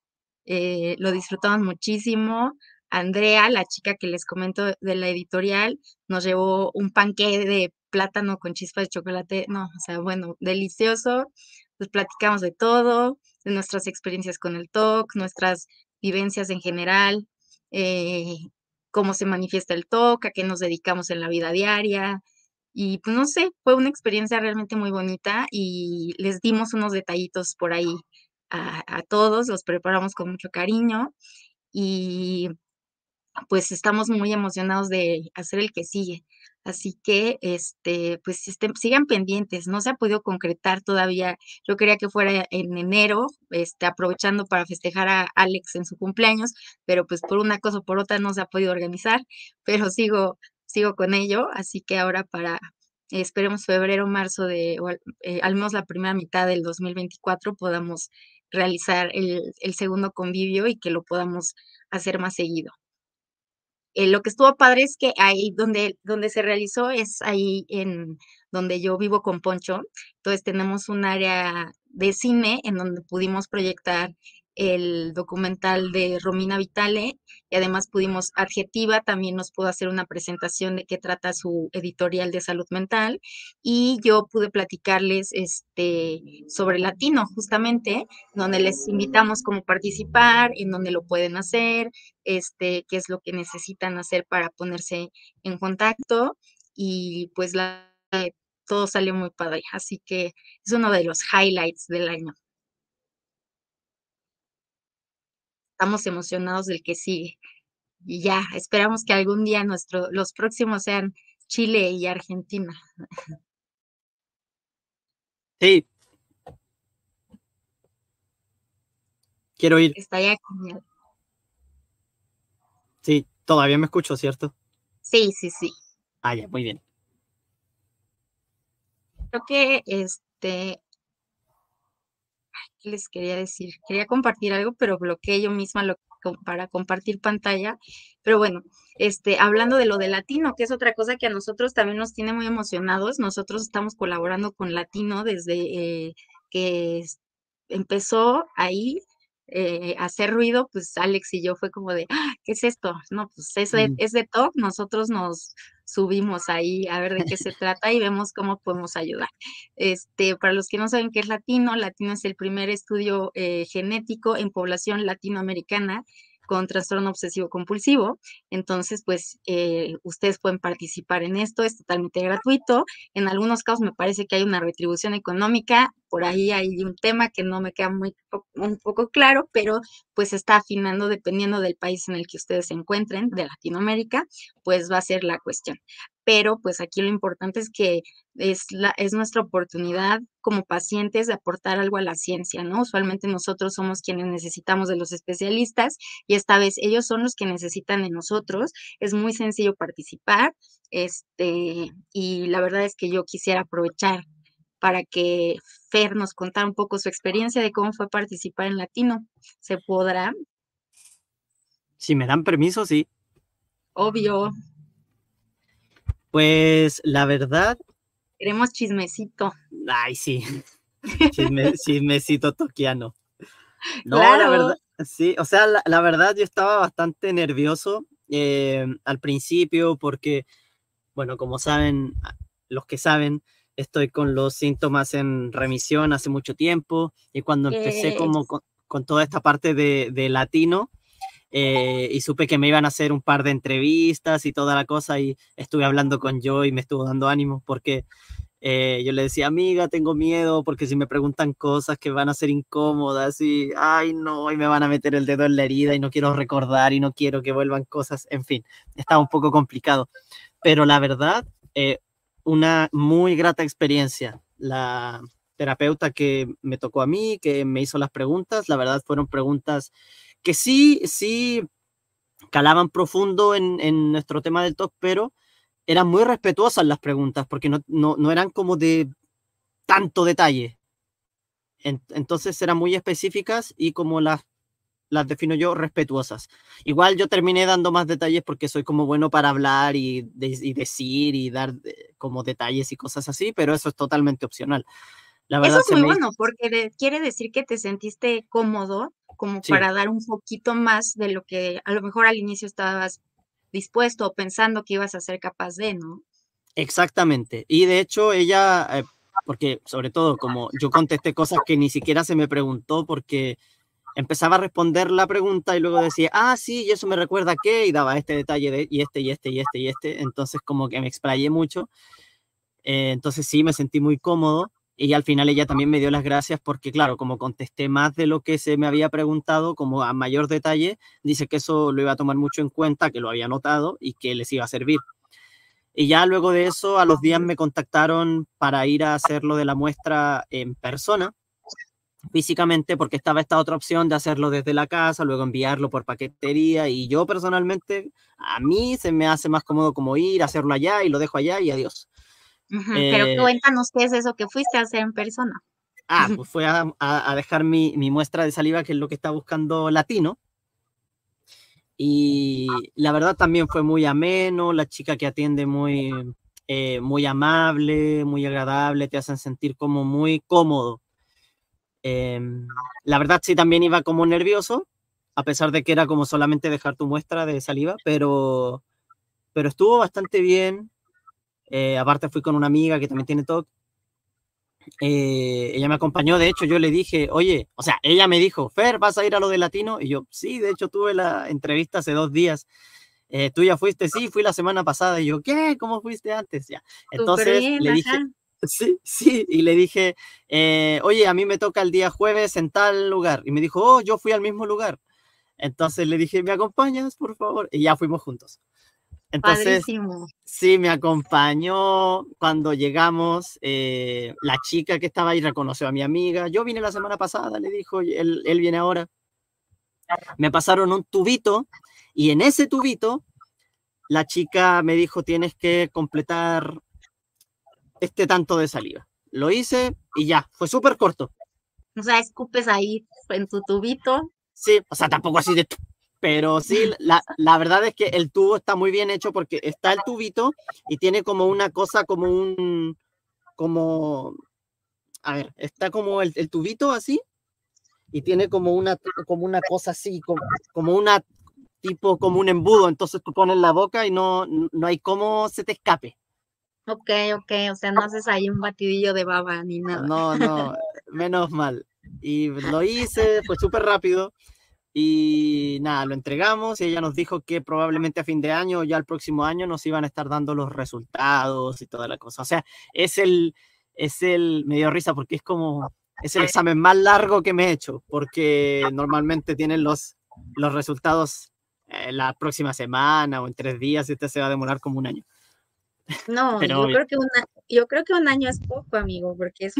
Eh, lo disfrutamos muchísimo. Andrea, la chica que les comento de la editorial, nos llevó un panque de plátano con chispas de chocolate. No, o sea, bueno, delicioso. Pues platicamos de todo, de nuestras experiencias con el TOC, nuestras vivencias en general, eh, cómo se manifiesta el TOC, a qué nos dedicamos en la vida diaria. Y pues no sé, fue una experiencia realmente muy bonita y les dimos unos detallitos por ahí a, a todos, los preparamos con mucho cariño y pues estamos muy emocionados de hacer el que sigue. Así que, este, pues sigan pendientes. No se ha podido concretar todavía. Yo quería que fuera en enero, este, aprovechando para festejar a Alex en su cumpleaños, pero pues por una cosa o por otra no se ha podido organizar, pero sigo, sigo con ello. Así que ahora para, esperemos febrero, marzo de, eh, al menos la primera mitad del 2024 podamos realizar el, el segundo convivio y que lo podamos hacer más seguido. Eh, lo que estuvo padre es que ahí donde, donde se realizó es ahí en donde yo vivo con Poncho. Entonces tenemos un área de cine en donde pudimos proyectar el documental de Romina Vitale y además pudimos, Adjetiva también nos pudo hacer una presentación de qué trata su editorial de salud mental y yo pude platicarles este, sobre Latino justamente, donde les invitamos cómo participar, en donde lo pueden hacer, este, qué es lo que necesitan hacer para ponerse en contacto y pues todo salió muy padre, así que es uno de los highlights del año. Estamos emocionados del que sigue. Y ya, esperamos que algún día nuestro, los próximos sean Chile y Argentina. Sí. Quiero ir. Está ya genial. Sí, todavía me escucho, ¿cierto? Sí, sí, sí. Ah, ya, muy bien. Creo que este ¿qué les quería decir? Quería compartir algo, pero bloqueé yo misma lo, para compartir pantalla. Pero bueno, este, hablando de lo de Latino, que es otra cosa que a nosotros también nos tiene muy emocionados. Nosotros estamos colaborando con Latino desde eh, que empezó ahí eh, hacer ruido, pues Alex y yo fue como de, ¡Ah! ¿qué es esto? No, pues es de, es de talk, nosotros nos subimos ahí a ver de qué se trata y vemos cómo podemos ayudar. Este, para los que no saben qué es latino, latino es el primer estudio eh, genético en población latinoamericana con trastorno obsesivo compulsivo. Entonces, pues eh, ustedes pueden participar en esto, es totalmente gratuito. En algunos casos me parece que hay una retribución económica, por ahí hay un tema que no me queda muy un poco claro, pero pues está afinando dependiendo del país en el que ustedes se encuentren, de Latinoamérica, pues va a ser la cuestión pero pues aquí lo importante es que es, la, es nuestra oportunidad como pacientes de aportar algo a la ciencia, ¿no? Usualmente nosotros somos quienes necesitamos de los especialistas y esta vez ellos son los que necesitan de nosotros. Es muy sencillo participar, este, y la verdad es que yo quisiera aprovechar para que Fer nos contara un poco su experiencia de cómo fue participar en Latino. ¿Se podrá? Si me dan permiso, sí. Obvio. Pues la verdad. Queremos chismecito. Ay, sí. chismecito toquiano. No, la verdad, sí, o sea, la, verdad yo estaba bastante nervioso eh, al principio porque, bueno, como saben, los que saben, estoy con los síntomas en remisión hace mucho tiempo y cuando empecé como con, toda esta parte de, de latino, eh, y supe que me iban a hacer un par de entrevistas y toda la cosa y estuve hablando con Joe y me estuvo dando ánimo porque eh, yo le decía, amiga, tengo miedo porque si me preguntan cosas que van a ser incómodas y, ay, no, y me van a meter el dedo en la herida y no quiero recordar y no quiero que vuelvan cosas, en fin, estaba un poco complicado. Pero la verdad, eh, una muy grata experiencia. La terapeuta que me tocó a mí, que me hizo las preguntas, la verdad fueron preguntas que sí, sí calaban profundo en, nuestro tema del top, pero eran muy respetuosas las preguntas, porque no, no, eran como de tanto detalle. entonces eran muy específicas y como las, las defino yo, respetuosas. Igual yo terminé dando más detalles porque soy como bueno para hablar y, y decir y dar eh, como detalles y cosas así, pero eso es totalmente opcional. Eso es muy bueno porque quiere decir que te sentiste cómodo como para dar un poquito más de lo que a lo mejor al inicio estabas dispuesto o pensando que ibas a ser capaz de, ¿no? Exactamente. Y de hecho ella, eh, porque sobre todo como yo contesté cosas que ni siquiera se me preguntó porque empezaba a responder la pregunta y luego decía, ah, sí, y eso me recuerda que, y daba este detalle de, y este, y este, y este, y este. Entonces como que me explayé mucho. Eh, entonces sí, me sentí muy cómodo. Y al final ella también me dio las gracias porque, claro, como contesté más de lo que se me había preguntado, como a mayor detalle, dice que eso lo iba a tomar mucho en cuenta, que lo había notado y que les iba a servir. Y ya luego de eso, a los días me contactaron para ir a hacerlo de la muestra en persona, físicamente, porque estaba esta otra opción de hacerlo desde la casa, luego enviarlo por paquetería. Y yo personalmente, a mí se me hace más cómodo como ir, hacerlo allá y lo dejo allá y adiós pero eh, cuéntanos qué es eso que fuiste a hacer en persona. Ah, pues fue a, dejar mi, muestra de saliva, que es lo que está buscando latino. Y la verdad también fue muy ameno, la chica que atiende muy, eh, muy amable, muy agradable, te hacen sentir como muy cómodo. Em, la verdad sí también iba como nervioso, a pesar de que era como solamente dejar tu muestra de saliva, pero, pero estuvo bastante bien. Eh, aparte fui con una amiga que también tiene TOC. Eh, ella me acompañó, de hecho yo le dije, oye, o sea, ella me dijo, Fer, ¿vas a ir a lo de latino? Y yo, sí, de hecho tuve la entrevista hace dos días. Eh, ¿Tú ya fuiste? Sí, fui la semana pasada. Y yo, ¿qué? ¿Cómo fuiste antes? Ya. Entonces le dije, sí, sí, y le dije, oye, a mí me toca el día jueves en tal lugar. Y me dijo, oh, yo fui al mismo lugar. Entonces le dije, ¿me acompañas, por favor? Y ya fuimos juntos. Entonces, sí, me acompañó cuando llegamos. Eh, la chica que estaba ahí reconoció a mi amiga. Yo vine la semana pasada, le dijo, él, él viene ahora. Me pasaron un tubito y en ese tubito la chica me dijo, tienes que completar este tanto de saliva. Lo hice y ya, fue súper corto. O sea, escupes ahí en tu tubito. Sí, o sea, tampoco así de... Pero sí, la, la verdad es que el tubo está muy bien hecho porque está el tubito y tiene como una cosa, como un, como, a ver, está como el, el tubito así y tiene como una, como una cosa así, como, como una tipo, como un embudo, entonces tú pones la boca y no, no hay cómo se te escape. Ok, ok, o sea, no haces ahí un batidillo de baba ni nada. No, no, menos mal. Y lo hice, fue súper rápido. Y nada, lo entregamos y ella nos dijo que probablemente a fin de año o ya el próximo año nos iban a estar dando los resultados y toda la cosa. O sea, es el, es el, me dio risa porque es como, es el examen más largo que me he hecho, porque normalmente tienen los, los resultados eh, la próxima semana o en tres días y este se va a demorar como un año. No, yo creo que una, yo creo que un año es poco, amigo, porque es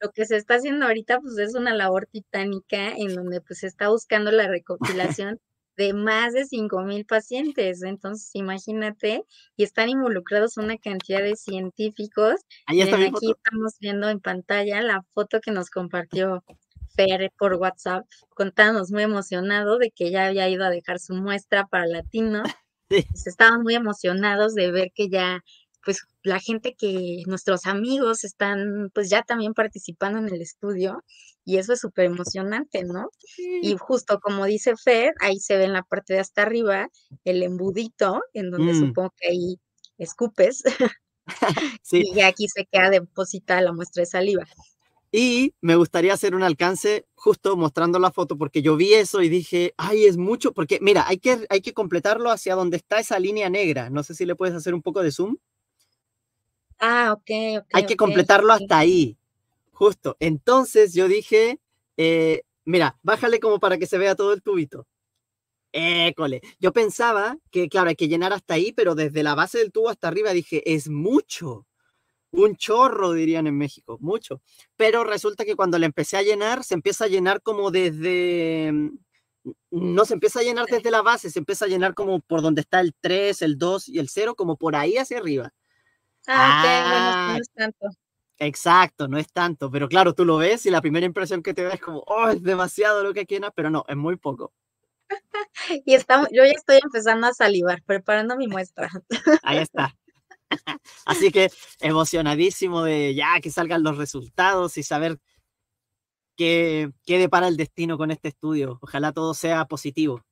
lo que se está haciendo ahorita, pues es una labor titánica en donde pues se está buscando la recopilación de más de cinco mil pacientes. Entonces, imagínate, y están involucrados una cantidad de científicos. Ahí está aquí estamos viendo en pantalla la foto que nos compartió Fer por WhatsApp, contándonos muy emocionado de que ya había ido a dejar su muestra para latino. Sí. Pues, estaban muy emocionados de ver que ya, pues la gente que, nuestros amigos están pues ya también participando en el estudio y eso es súper emocionante, ¿no? Y justo como dice Fer, ahí se ve en la parte de hasta arriba el embudito, en donde mm. supongo que ahí escupes. sí. Y aquí se queda depositada la muestra de saliva. Y me gustaría hacer un alcance justo mostrando la foto porque yo vi eso y dije, ay, es mucho, porque mira, hay que, hay que completarlo hacia donde está esa línea negra. No sé si le puedes hacer un poco de zoom. Ah, ok, ok. Hay que completarlo hasta ahí, justo. Entonces yo dije, eh, mira, bájale como para que se vea todo el tubito. École. Yo pensaba que, claro, hay que llenar hasta ahí, pero desde la base del tubo hasta arriba dije, es mucho un chorro, dirían en México, mucho. Pero resulta que cuando le empecé a llenar, se empieza a llenar como desde, mm, no se empieza a llenar desde la base, se empieza a llenar como por donde está el 3, el 2 y el 0, como por ahí hacia arriba. Ah, ok, no es tanto. Exacto, no es tanto, pero claro, tú lo ves y la primera impresión que te da es como, oh, es demasiado lo que quieras, pero no, es muy poco. y estamos, yo ya estoy empezando a salivar, preparando mi muestra. Ahí está. Así que emocionadísimo de ya que salgan los resultados y saber qué, qué depara el destino con este estudio. Ojalá todo sea positivo.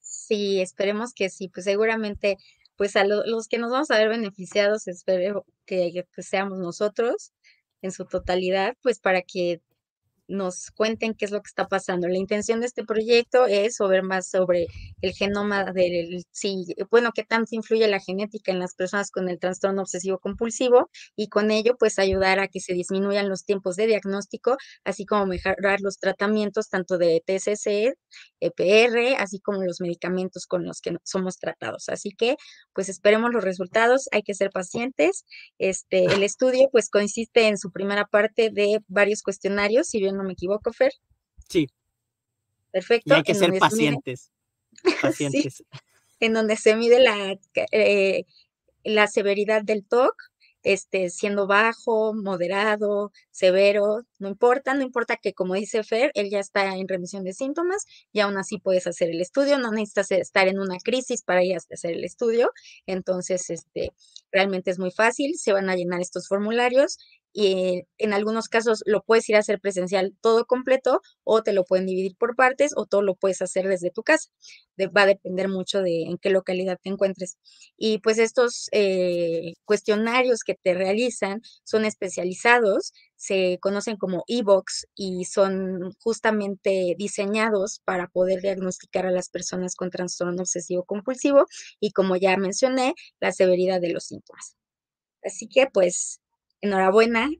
Sí, esperemos que sí, pues seguramente, pues a los que nos vamos a ver beneficiados, espero que, que seamos nosotros en su totalidad, pues para que nos cuenten qué es lo que está pasando. La intención de este proyecto es saber más sobre el genoma del, sí, bueno, qué tanto influye la genética en las personas con el trastorno obsesivo compulsivo y con ello pues ayudar a que se disminuyan los tiempos de diagnóstico, así como mejorar los tratamientos tanto de TCC, EPR, así como los medicamentos con los que somos tratados. Así que pues esperemos los resultados, hay que ser pacientes. Este, el estudio pues consiste en su primera parte de varios cuestionarios, si bien no me equivoco, Fer. Sí. Perfecto. hay que ser pacientes. Pacientes. en donde se mide la, eh, la severidad del TOC, este, siendo bajo, moderado, severo, no importa, no importa que como dice Fer, él ya está en remisión de síntomas y aún así puedes hacer el estudio, no necesitas estar en una crisis para ir a hacer el estudio, entonces este, realmente es muy fácil, se van a llenar estos formularios y en algunos casos lo puedes ir a hacer presencial todo completo o te lo pueden dividir por partes o todo lo puedes hacer desde tu casa. va a depender mucho de en qué localidad te encuentres. Y pues estos eh, cuestionarios que te realizan son especializados, se conocen como e-box y son justamente diseñados para poder diagnosticar a las personas con trastorno obsesivo compulsivo y como ya mencioné, la severidad de los síntomas. Así que pues enhorabuena,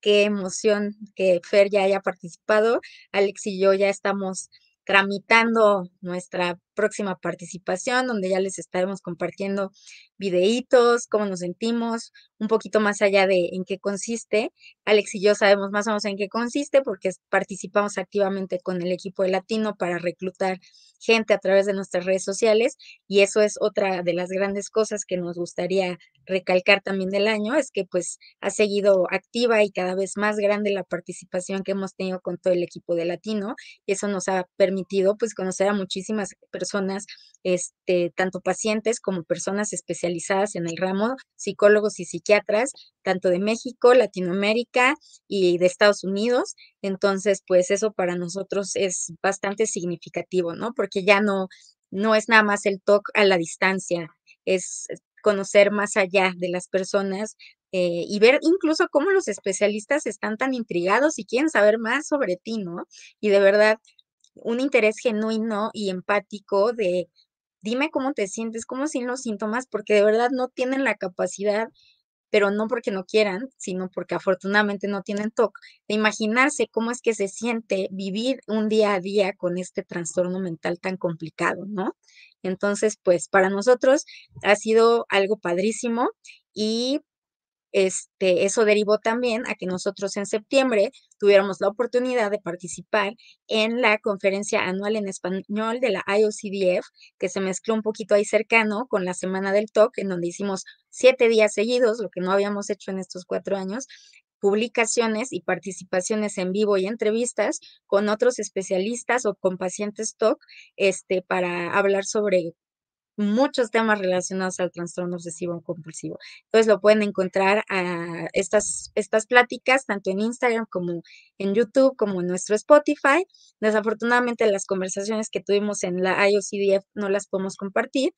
qué emoción que Fer ya haya participado. Alex y yo ya estamos tramitando nuestra próxima participación, donde ya les estaremos compartiendo videitos, cómo nos sentimos, un poquito más allá de en qué consiste. Alex y yo sabemos más o menos en qué consiste porque participamos activamente con el equipo de Latino para reclutar gente a través de nuestras redes sociales y eso es otra de las grandes cosas que nos gustaría recalcar también del año, es que pues ha seguido activa y cada vez más grande la participación que hemos tenido con todo el equipo de Latino y eso nos ha permitido pues conocer a muchísimas personas, este, tanto pacientes como personas especializadas en el ramo, psicólogos y psiquiatras, tanto de México, Latinoamérica y de Estados Unidos. Entonces, pues eso para nosotros es bastante significativo, ¿no? Porque ya no, no es nada más el talk a la distancia, es conocer más allá de las personas eh, y ver incluso cómo los especialistas están tan intrigados y quieren saber más sobre ti, ¿no? Y de verdad, un interés genuino y empático de dime cómo te sientes, cómo sin los síntomas, porque de verdad no tienen la capacidad pero no porque no quieran, sino porque afortunadamente no tienen TOC, de imaginarse cómo es que se siente vivir un día a día con este trastorno mental tan complicado, ¿no? Entonces, pues para nosotros ha sido algo padrísimo y este, eso derivó también a que nosotros en septiembre tuviéramos la oportunidad de participar en la conferencia anual en español de la IOCDF, que se mezcló un poquito ahí cercano con la Semana del TOC, en donde hicimos siete días seguidos, lo que no habíamos hecho en estos cuatro años, publicaciones y participaciones en vivo y entrevistas con otros especialistas o con pacientes TOC este, para hablar sobre muchos temas relacionados al trastorno obsesivo compulsivo. Entonces lo pueden encontrar a estas, estas pláticas tanto en Instagram como en YouTube, como en nuestro Spotify. Desafortunadamente las conversaciones que tuvimos en la IOCDF no las podemos compartir,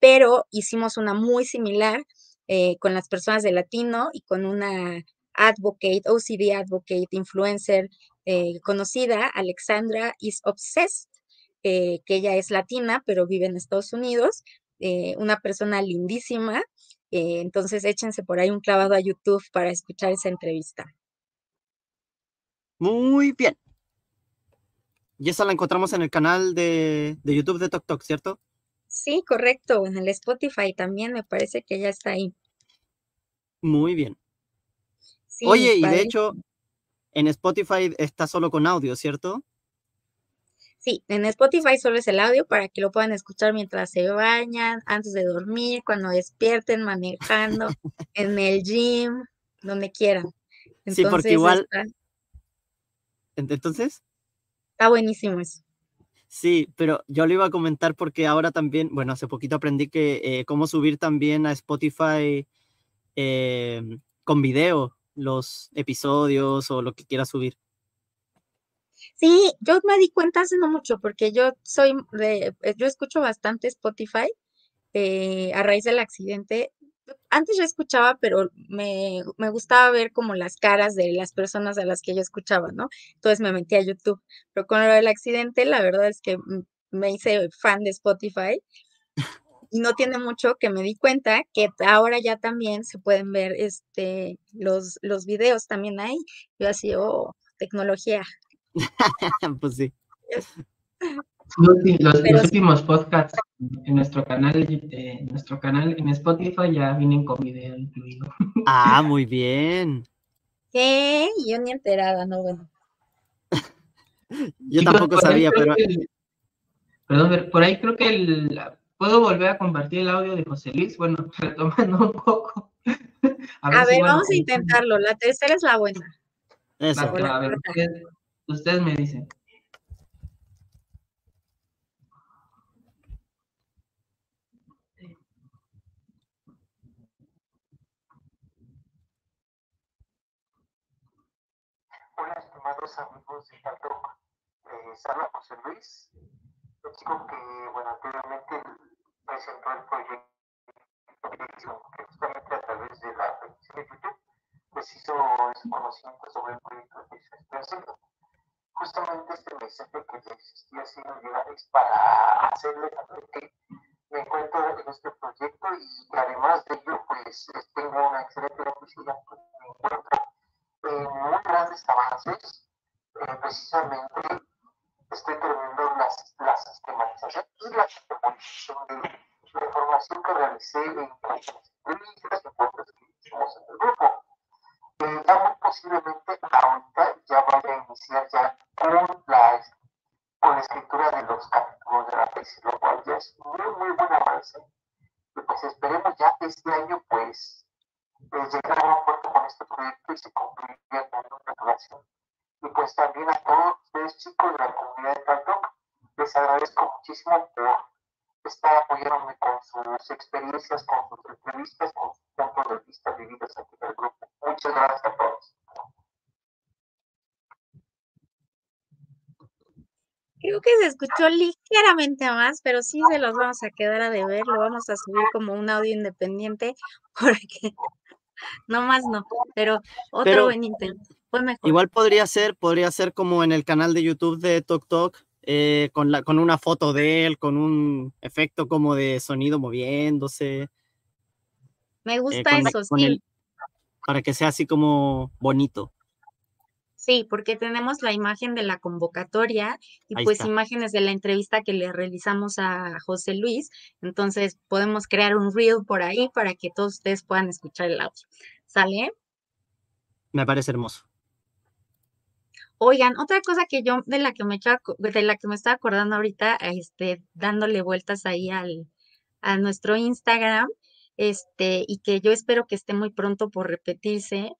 pero hicimos una muy similar eh, con las personas de Latino y con una advocate, OCD advocate, influencer eh, conocida, Alexandra is Obsessed eh, que ella es latina, pero vive en Estados Unidos, eh, una persona lindísima. Eh, entonces échense por ahí un clavado a YouTube para escuchar esa entrevista. Muy bien. Y esa la encontramos en el canal de, de YouTube de TokTok, ¿cierto? Sí, correcto. En el Spotify también me parece que ya está ahí. Muy bien. Oye, y de hecho, en Spotify está solo con audio, ¿cierto? Sí, en Spotify solo es el audio para que lo puedan escuchar mientras se bañan, antes de dormir, cuando despierten, manejando, en el gym, donde quieran. sí, porque igual. Entonces. Está buenísimo eso. Sí, pero yo lo iba a comentar porque ahora también, bueno, hace poquito aprendí que eh, cómo subir también a Spotify eh, con video los episodios o lo que quiera subir. Sí, yo me di cuenta hace no mucho, porque yo soy de, eh, yo escucho bastante Spotify eh, a raíz del accidente. Antes yo escuchaba, pero me, me, gustaba ver como las caras de las personas a las que yo escuchaba, ¿no? Entonces me metí a YouTube. Pero con lo del accidente, la verdad es que me hice fan de Spotify. Y no tiene mucho que me di cuenta que ahora ya también se pueden ver este, los, los videos también ahí. Yo así, oh, tecnología, pues sí. Los, últimos podcasts en nuestro canal, en nuestro canal en Spotify ya vienen con video incluido. Ah, muy bien. ¿Qué? Yo ni enterada, no bueno. Yo tampoco sabía, pero. perdón, por ahí creo que el, puedo volver a compartir el audio de José Luis. Bueno, retomando un poco. A ver, vamos a intentarlo. La tercera es la buena. Eso. a ver, Ustedes me dicen. Hola, estimados amigos de TATOC. Les habla José Luis. El chico que, bueno, anteriormente presentó el proyecto que justamente a través de la de YouTube, pues hizo su conocimiento sobre el proyecto de expresión justamente este mensaje que les estoy haciendo llegar es para hacerles saber que me encuentro en este proyecto y además de ello, pues tengo una excelente noticia que me encuentro en muy grandes avances. Eh, precisamente estoy terminando la, la sistematización y la memorización de la que realicé en las entrevistas fotos que hicimos en el grupo. Muy posiblemente ahorita ya vaya a iniciar ya con la, con la escritura de los capítulos de la tesis, lo cual ya es muy, muy buen avance. Y pues esperemos ya que este año pues eh, llegar a un puerto con este proyecto y se concluya con una relación. Y pues también a todos ustedes chicos de la comunidad de Taltok, les agradezco muchísimo por estar apoyándome con sus experiencias, con sus entrevistas, con sus puntos de vista vividos aquí en el grupo. Muchas gracias a todos. Creo que se escuchó ligeramente más, pero sí se los vamos a quedar a deber, lo vamos a subir como un audio independiente, porque no más no, pero otro Pero- buen intento. Fue mejor. Igual podría ser, podría ser como en el canal de YouTube de Tok Tok, eh, con, la, con una foto de él, con un efecto como de sonido moviéndose, Me eh, gusta con eso, con sí. el- para que sea así como bonito. Sí, porque tenemos la imagen de la convocatoria y Ahí pues está. imágenes de la entrevista que le realizamos a José Luis. Entonces podemos crear un reel por ahí para que todos ustedes puedan escuchar el audio. ¿Sale? Me parece hermoso. Oigan, otra cosa que yo de la que me echaba de la que me estaba acordando ahorita, este, dándole vueltas ahí al, a nuestro Instagram, este, y que yo espero que esté muy pronto por repetirse,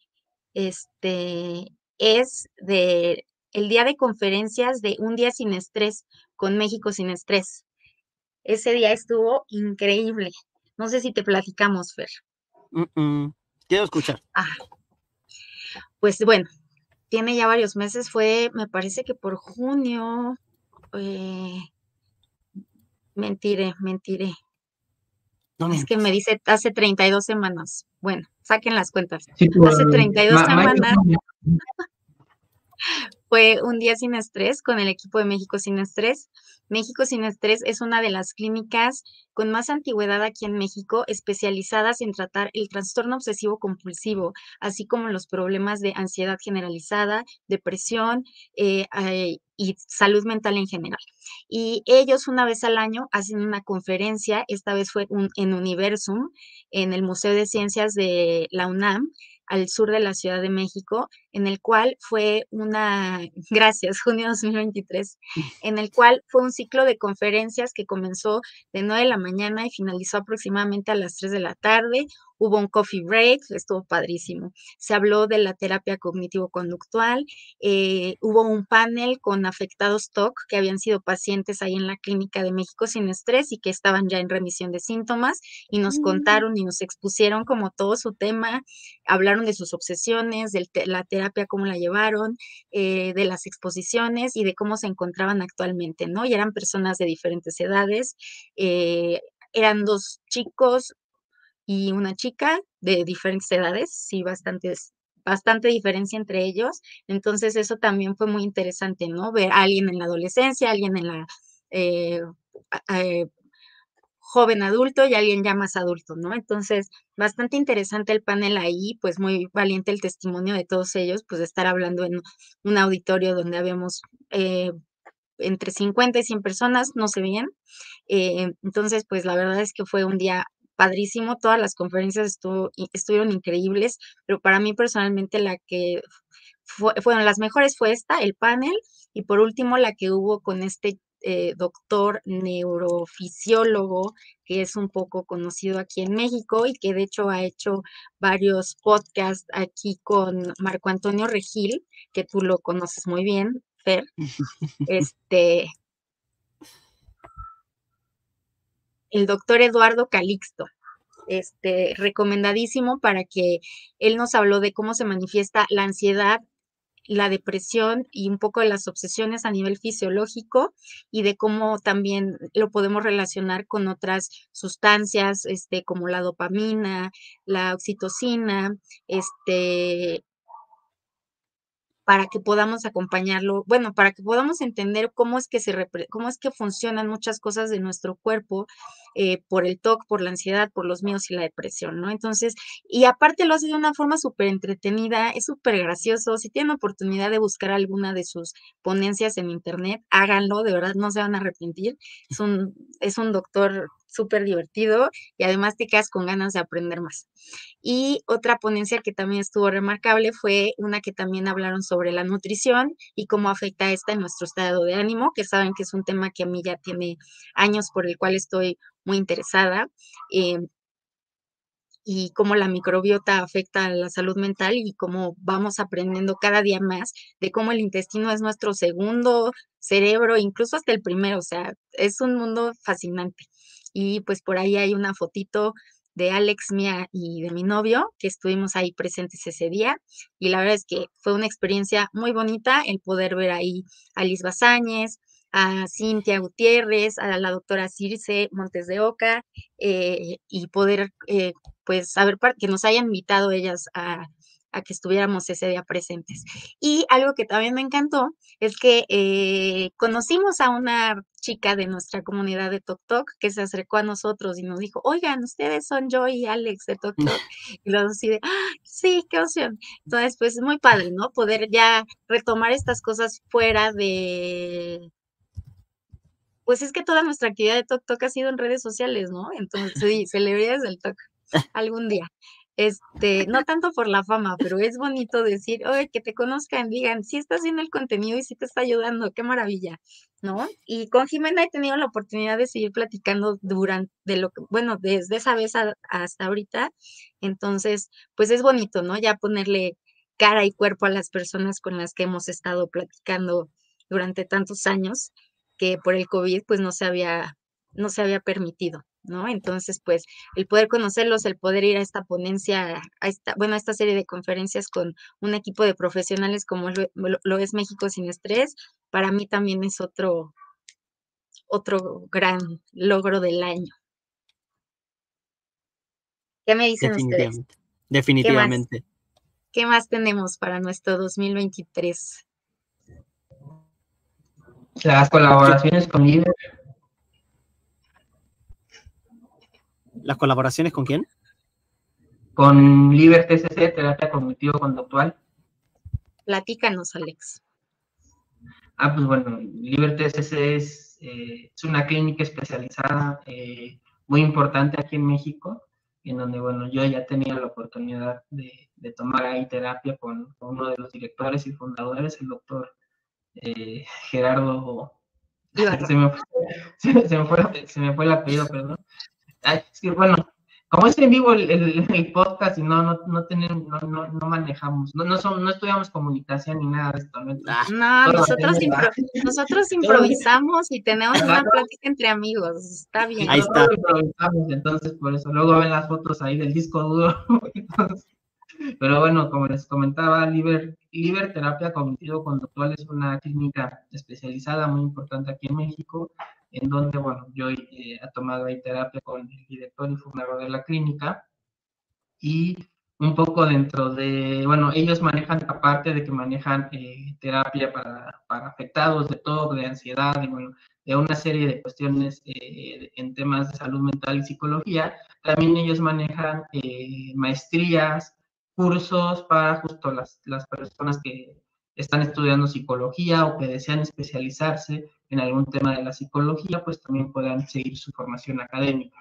este, es de el día de conferencias de Un Día Sin Estrés con México Sin Estrés. Ese día estuvo increíble. No sé si te platicamos, Fer. Mm, mm. Quiero escuchar. Ah, pues bueno, tiene ya varios meses, fue, me parece que por junio, eh, mentiré, mentiré. No Es que me dice hace 32 semanas. Bueno, saquen las cuentas. Sí, Hace 32 ma- mayo, semanas. Fue un día sin estrés con el equipo de México Sin Estrés. México Sin Estrés es una de las clínicas con más antigüedad aquí en México, especializadas en tratar el trastorno obsesivo compulsivo, así como los problemas de ansiedad generalizada, depresión eh, y salud mental en general. Y ellos una vez al año hacen una conferencia, esta vez fue en Universum, en el Museo de Ciencias de la UNAM, al sur de la Ciudad de México, en el cual fue una, gracias, junio 2023, en el cual fue un ciclo de conferencias que comenzó de 9 de la mañana y finalizó aproximadamente a las 3 de la tarde. Hubo un coffee break, estuvo padrísimo. Se habló de la terapia cognitivo-conductual, eh, hubo un panel con afectados TOC que habían sido pacientes ahí en la Clínica de México sin estrés y que estaban ya en remisión de síntomas y nos Mm. contaron y nos expusieron como todo su tema, hablaron de sus obsesiones, de la terapia, cómo la llevaron, eh, de las exposiciones y de cómo se encontraban actualmente, ¿no? Y eran personas de diferentes edades, eh, eran dos chicos y una chica de diferentes edades, sí, bastantes, bastante diferencia entre ellos. Entonces eso también fue muy interesante, ¿no? Ver a alguien en la adolescencia, alguien en la eh, eh, joven adulto y alguien ya más adulto, ¿no? Entonces, bastante interesante el panel ahí, pues muy valiente el testimonio de todos ellos, pues estar hablando en un auditorio donde habíamos eh, entre 50 y 100 personas, no sé bien. Eh, entonces, pues la verdad es que fue un día padrísimo, todas las conferencias estuvo, estuvieron increíbles, pero para mí personalmente la que fue, fueron las mejores fue esta, el panel, y por último la que hubo con este eh, doctor neurofisiólogo que es un poco conocido aquí en México y que de hecho ha hecho varios podcasts aquí con Marco Antonio Regil, que tú lo conoces muy bien, Fer. Este, el doctor Eduardo Calixto. Este, recomendadísimo para que él nos habló de cómo se manifiesta la ansiedad, la depresión y un poco de las obsesiones a nivel fisiológico y de cómo también lo podemos relacionar con otras sustancias, este, como la dopamina, la oxitocina, este, para que podamos acompañarlo, bueno, para que podamos entender cómo es que se cómo es que funcionan muchas cosas de nuestro cuerpo eh, por el TOC, por la ansiedad, por los miedos y la depresión, ¿no? Entonces, y aparte lo hace de una forma súper entretenida, es súper gracioso. Si tienen oportunidad de buscar alguna de sus ponencias en internet, háganlo, de verdad no se van a arrepentir. Es un, es un doctor súper divertido y además te quedas con ganas de aprender más. Y otra ponencia que también estuvo remarcable fue una que también hablaron sobre la nutrición y cómo afecta esta en nuestro estado de ánimo, que saben que es un tema que a mí ya tiene años por el cual estoy muy interesada. Eh, y cómo la microbiota afecta a la salud mental y cómo vamos aprendiendo cada día más de cómo el intestino es nuestro segundo cerebro, incluso hasta el primero, o sea, es un mundo fascinante y pues por ahí hay una fotito de Alex, mía y de mi novio, que estuvimos ahí presentes ese día. Y la verdad es que fue una experiencia muy bonita el poder ver ahí a Liz Bazáñez, a Cintia Gutiérrez, a la doctora Circe Montes de Oca, eh, y poder, eh, pues, saber que nos hayan invitado ellas a, a que estuviéramos ese día presentes. Y algo que también me encantó es que eh, conocimos a una chica de nuestra comunidad de Tok Tok que se acercó a nosotros y nos dijo, oigan, ustedes son yo y Alex de Tok Tok. Y los así de, ¡Ah, sí, qué opción. Entonces, pues es muy padre, ¿no? Poder ya retomar estas cosas fuera de, pues es que toda nuestra actividad de Tok Tok ha sido en redes sociales, ¿no? Entonces, sí, celebridades del Tok algún día. Este, no tanto por la fama, pero es bonito decir, oye, que te conozcan, digan, sí está haciendo el contenido y sí te está ayudando, qué maravilla, ¿no? Y con Jimena he tenido la oportunidad de seguir platicando durante, de lo que, bueno, desde esa vez hasta ahorita, entonces, pues es bonito, ¿no? Ya ponerle cara y cuerpo a las personas con las que hemos estado platicando durante tantos años, que por el COVID, pues no se había, no se había permitido. ¿No? Entonces, pues, el poder conocerlos, el poder ir a esta ponencia, a esta, bueno, a esta serie de conferencias con un equipo de profesionales como lo, es México sin estrés, para mí también es otro, otro gran logro del año. ¿Qué me dicen ustedes? Definitivamente. ¿Qué más, tenemos para nuestro 2023? Las colaboraciones con líderes ¿Las colaboraciones con quién? Con Liber TCC, terapia cognitivo-conductual. Platícanos, Alex. Ah, pues bueno, Liber TCC es, eh, es una clínica especializada eh, muy importante aquí en México, en donde, bueno, yo ya tenía la oportunidad de, tomar ahí terapia con, uno de los directores y fundadores, el doctor eh, Gerardo. Se me, fue, se me fue el apellido, perdón es que bueno, como es en vivo el, podcast y no, no, no, no, no, manejamos, no, no, no estudiamos comunicación ni nada de esto. No, ah, nosotros, nosotros improvisamos y tenemos una plática entre amigos, está bien. Ahí está. entonces por eso, luego ven las fotos ahí del disco duro. pero bueno, como les comentaba, Liber, Liber Terapia Cognitivo-Conductual es una clínica especializada muy importante aquí en México en donde, bueno, yo eh, he tomado ahí terapia con el director y fundador de la clínica. Y un poco dentro de, bueno, ellos manejan, aparte de que manejan eh, terapia para, para, afectados de todo, de ansiedad y bueno, de una serie de cuestiones eh, en temas de salud mental y psicología, también ellos manejan maestrías, cursos para justo las, las personas que están estudiando psicología o que desean especializarse en algún tema de la psicología, pues también puedan seguir su formación académica.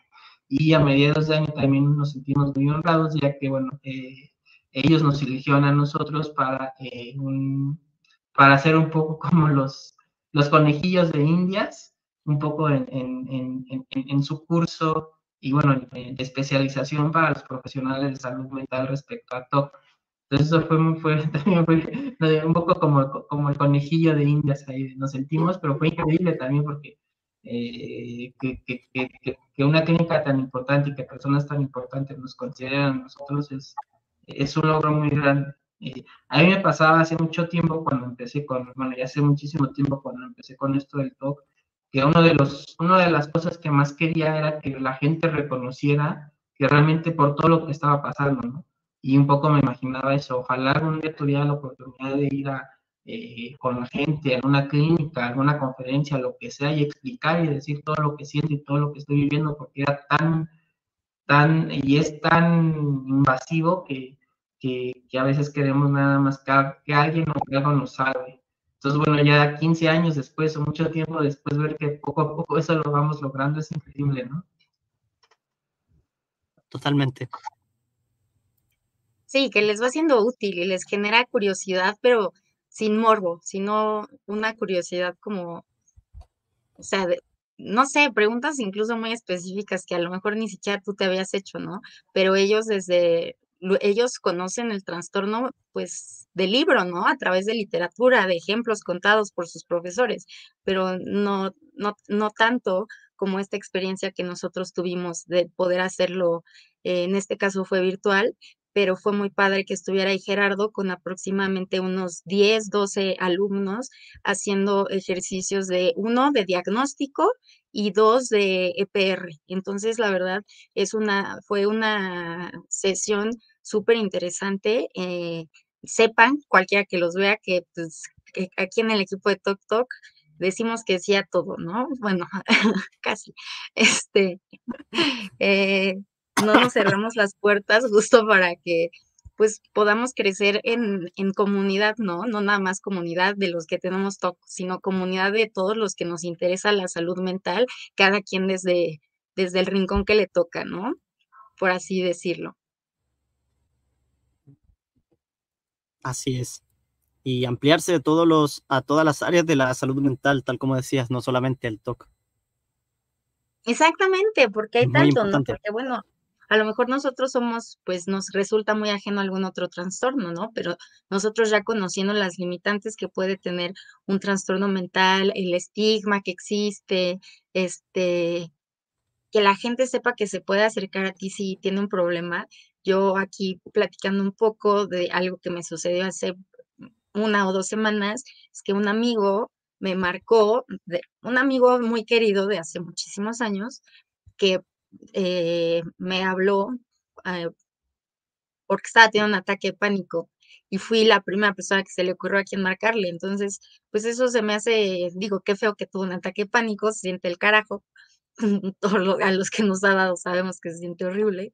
Y a mediados de año también nos sentimos muy honrados, ya que, bueno, eh, ellos nos eligieron a nosotros para, eh, un, para hacer un poco como los, los conejillos de indias, un poco en, en, en, en su curso y, bueno, de especialización para los profesionales de salud mental respecto a TOC. Entonces eso fue, fue, también fue un poco como, como el conejillo de indias ahí, nos sentimos, pero fue increíble también porque eh, que, que, que, que, una clínica tan importante y que personas tan importantes nos consideran a nosotros es, es un logro muy grande. Eh, a mí me pasaba hace mucho tiempo cuando empecé con, bueno, ya hace muchísimo tiempo cuando empecé con esto del talk, que uno de los, una de las cosas que más quería era que la gente reconociera que realmente por todo lo que estaba pasando, ¿no? Y un poco me imaginaba eso. Ojalá algún día tuviera la oportunidad de ir a, eh, con la gente, en una clínica, en una conferencia, lo que sea, y explicar y decir todo lo que siento y todo lo que estoy viviendo, porque era tan, tan, y es tan invasivo que, que, a veces queremos nada más que, alguien o que algo nos salve. Entonces, bueno, ya 15 años después o mucho tiempo después, ver que poco a poco eso lo vamos logrando es increíble, ¿no? Totalmente. Sí, que les va siendo útil y les genera curiosidad, pero sin morbo, sino una curiosidad como, o sea, no sé, preguntas incluso muy específicas que a lo mejor ni siquiera tú te habías hecho, ¿no? Pero ellos desde, ellos conocen el trastorno, pues, del libro, ¿no? A través de literatura, de ejemplos contados por sus profesores, pero no, no, no tanto como esta experiencia que nosotros tuvimos de poder hacerlo, eh, en este caso fue virtual, pero fue muy padre que estuviera ahí Gerardo con aproximadamente unos 10, 12 alumnos haciendo ejercicios de uno de diagnóstico y dos de EPR. Entonces, la verdad, es una, fue una sesión súper interesante. Eh, sepan, cualquiera que los vea, que pues, aquí en el equipo de Tok Tok decimos que sí a todo, ¿no? Bueno, casi. Este, eh, no nos cerramos las puertas justo para que pues podamos crecer en, en, comunidad, ¿no? No nada más comunidad de los que tenemos TOC, sino comunidad de todos los que nos interesa la salud mental, cada quien desde, desde el rincón que le toca, ¿no? Por así decirlo. Así es. Y ampliarse de todos los, a todas las áreas de la salud mental, tal como decías, no solamente el TOC. Exactamente, porque hay tanto, ¿no? Porque bueno, a lo mejor nosotros somos, pues nos resulta muy ajeno algún otro trastorno, ¿no? Pero nosotros ya conociendo las limitantes que puede tener un trastorno mental, el estigma que existe, este, que la gente sepa que se puede acercar a ti si tiene un problema. Yo aquí platicando un poco de algo que me sucedió hace una o dos semanas, es que un amigo me marcó, un amigo muy querido de hace muchísimos años, que eh, me habló eh, porque estaba teniendo un ataque de pánico y fui la primera persona que se le ocurrió a quien marcarle. Entonces, pues eso se me hace, digo, qué feo que tuvo un ataque de pánico, se siente el carajo. a los que nos ha dado sabemos que se siente horrible,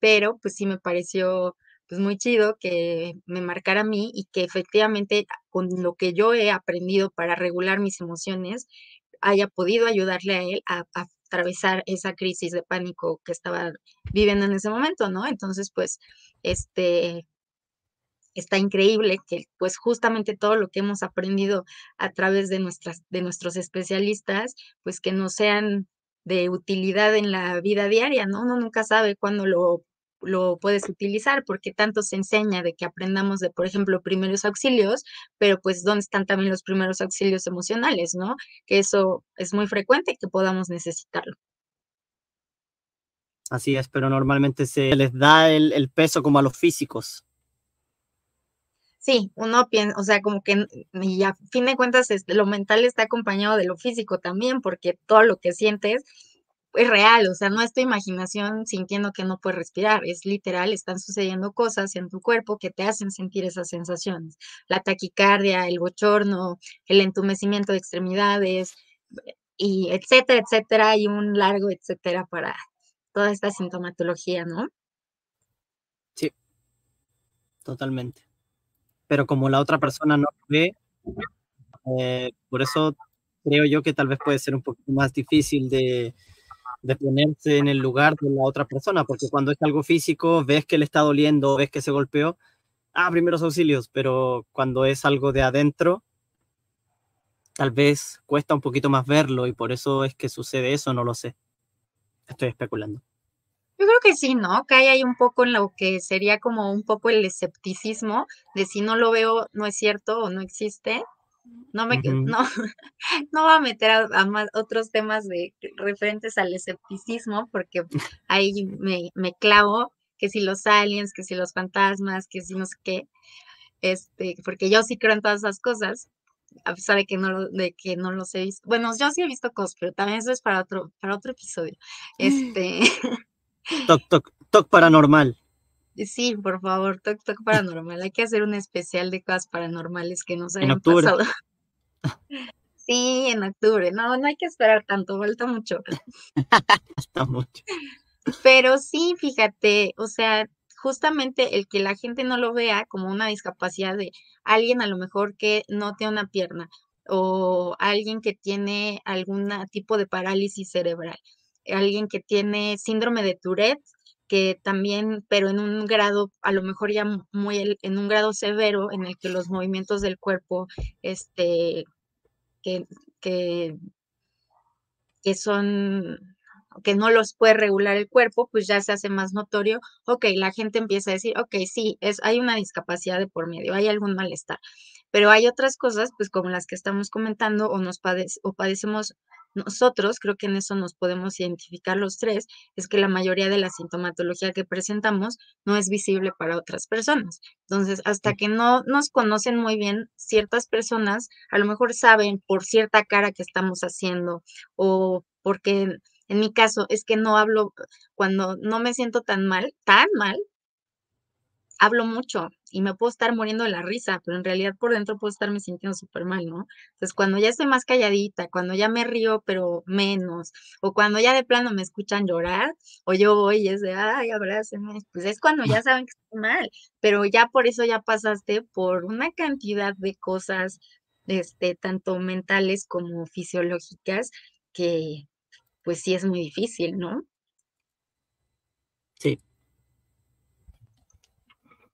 pero pues sí me pareció pues muy chido que me marcara a mí y que efectivamente con lo que yo he aprendido para regular mis emociones, haya podido ayudarle a él a, a atravesar esa crisis de pánico que estaba viviendo en ese momento, ¿no? Entonces, pues, este, está increíble que pues justamente todo lo que hemos aprendido a través de nuestras de nuestros especialistas pues que no sean de utilidad en la vida diaria, ¿no? Uno nunca sabe cuándo lo lo puedes utilizar, porque tanto se enseña de que aprendamos de, por ejemplo, primeros auxilios, pero pues dónde están también los primeros auxilios emocionales, ¿no? Que eso es muy frecuente que podamos necesitarlo. Así es, pero normalmente se les da el, peso como a los físicos. Sí, uno piensa, o sea, como que, y a fin de cuentas, este, lo mental está acompañado de lo físico también, porque todo lo que sientes es real, o sea, no es tu imaginación sintiendo que no puedes respirar, es literal, están sucediendo cosas en tu cuerpo que te hacen sentir esas sensaciones. La taquicardia, el bochorno, el entumecimiento de extremidades, y etcétera, etcétera, hay un largo etcétera para toda esta sintomatología, ¿no? Sí, totalmente. Pero como la otra persona no ve, eh, por eso creo yo que tal vez puede ser un poquito más difícil de, de ponerse en el lugar de la otra persona, porque cuando es algo físico, ves que le está doliendo, ves que se golpeó, ah, primeros auxilios, pero cuando es algo de adentro, tal vez cuesta un poquito más verlo y por eso es que sucede eso, no lo sé. Estoy especulando. Yo creo que sí, ¿no? Que hay ahí un poco en lo que sería como un poco el escepticismo de si no lo veo, no es cierto o no existe. No me no, no voy a meter a, más otros temas de referentes al escepticismo, porque ahí me, me clavo que si los aliens, que si los fantasmas, que si no sé qué, este, porque yo sí creo en todas esas cosas, a pesar de que no de que no los he visto. Bueno, yo sí he visto cosas, pero también eso es para otro, para otro episodio. Este. Toc, toc, toc paranormal. Sí, por favor, Toc Toc Paranormal. Hay que hacer un especial de cosas paranormales que nos En hayan octubre. pasado. Sí, en octubre. No, no hay que esperar tanto, falta mucho. Hasta mucho. Pero sí, fíjate, o sea, justamente el que la gente no lo vea como una discapacidad de alguien a lo mejor que no tiene una pierna o alguien que tiene algún tipo de parálisis cerebral, alguien que tiene síndrome de Tourette, que también, pero en un grado, a lo mejor ya mu- muy, en un grado severo en el que los movimientos del cuerpo, este, que, que que son, que no los puede regular el cuerpo, pues ya se hace más notorio, ok, la gente empieza a decir, ok, sí, es, hay una discapacidad de por medio, hay algún malestar, pero hay otras cosas, pues como las que estamos comentando o nos padece, o padecemos nosotros, creo que en eso nos podemos identificar los tres, es que la mayoría de la sintomatología que presentamos no es visible para otras personas. Entonces, hasta que no nos conocen muy bien ciertas personas, a lo mejor saben por cierta cara que estamos haciendo o porque en, mi caso es que no hablo cuando no me siento tan mal, tan mal, hablo mucho y me puedo estar muriendo de la risa, pero en realidad por dentro puedo estarme sintiendo súper mal, ¿no? Entonces, cuando ya estoy más calladita, cuando ya me río, pero menos, o cuando ya de plano me escuchan llorar, o yo voy y es de, ay, abrácenme, pues es cuando ya saben que estoy mal, pero ya por eso ya pasaste por una cantidad de cosas, este, tanto mentales como fisiológicas, que pues sí es muy difícil, ¿no? Sí,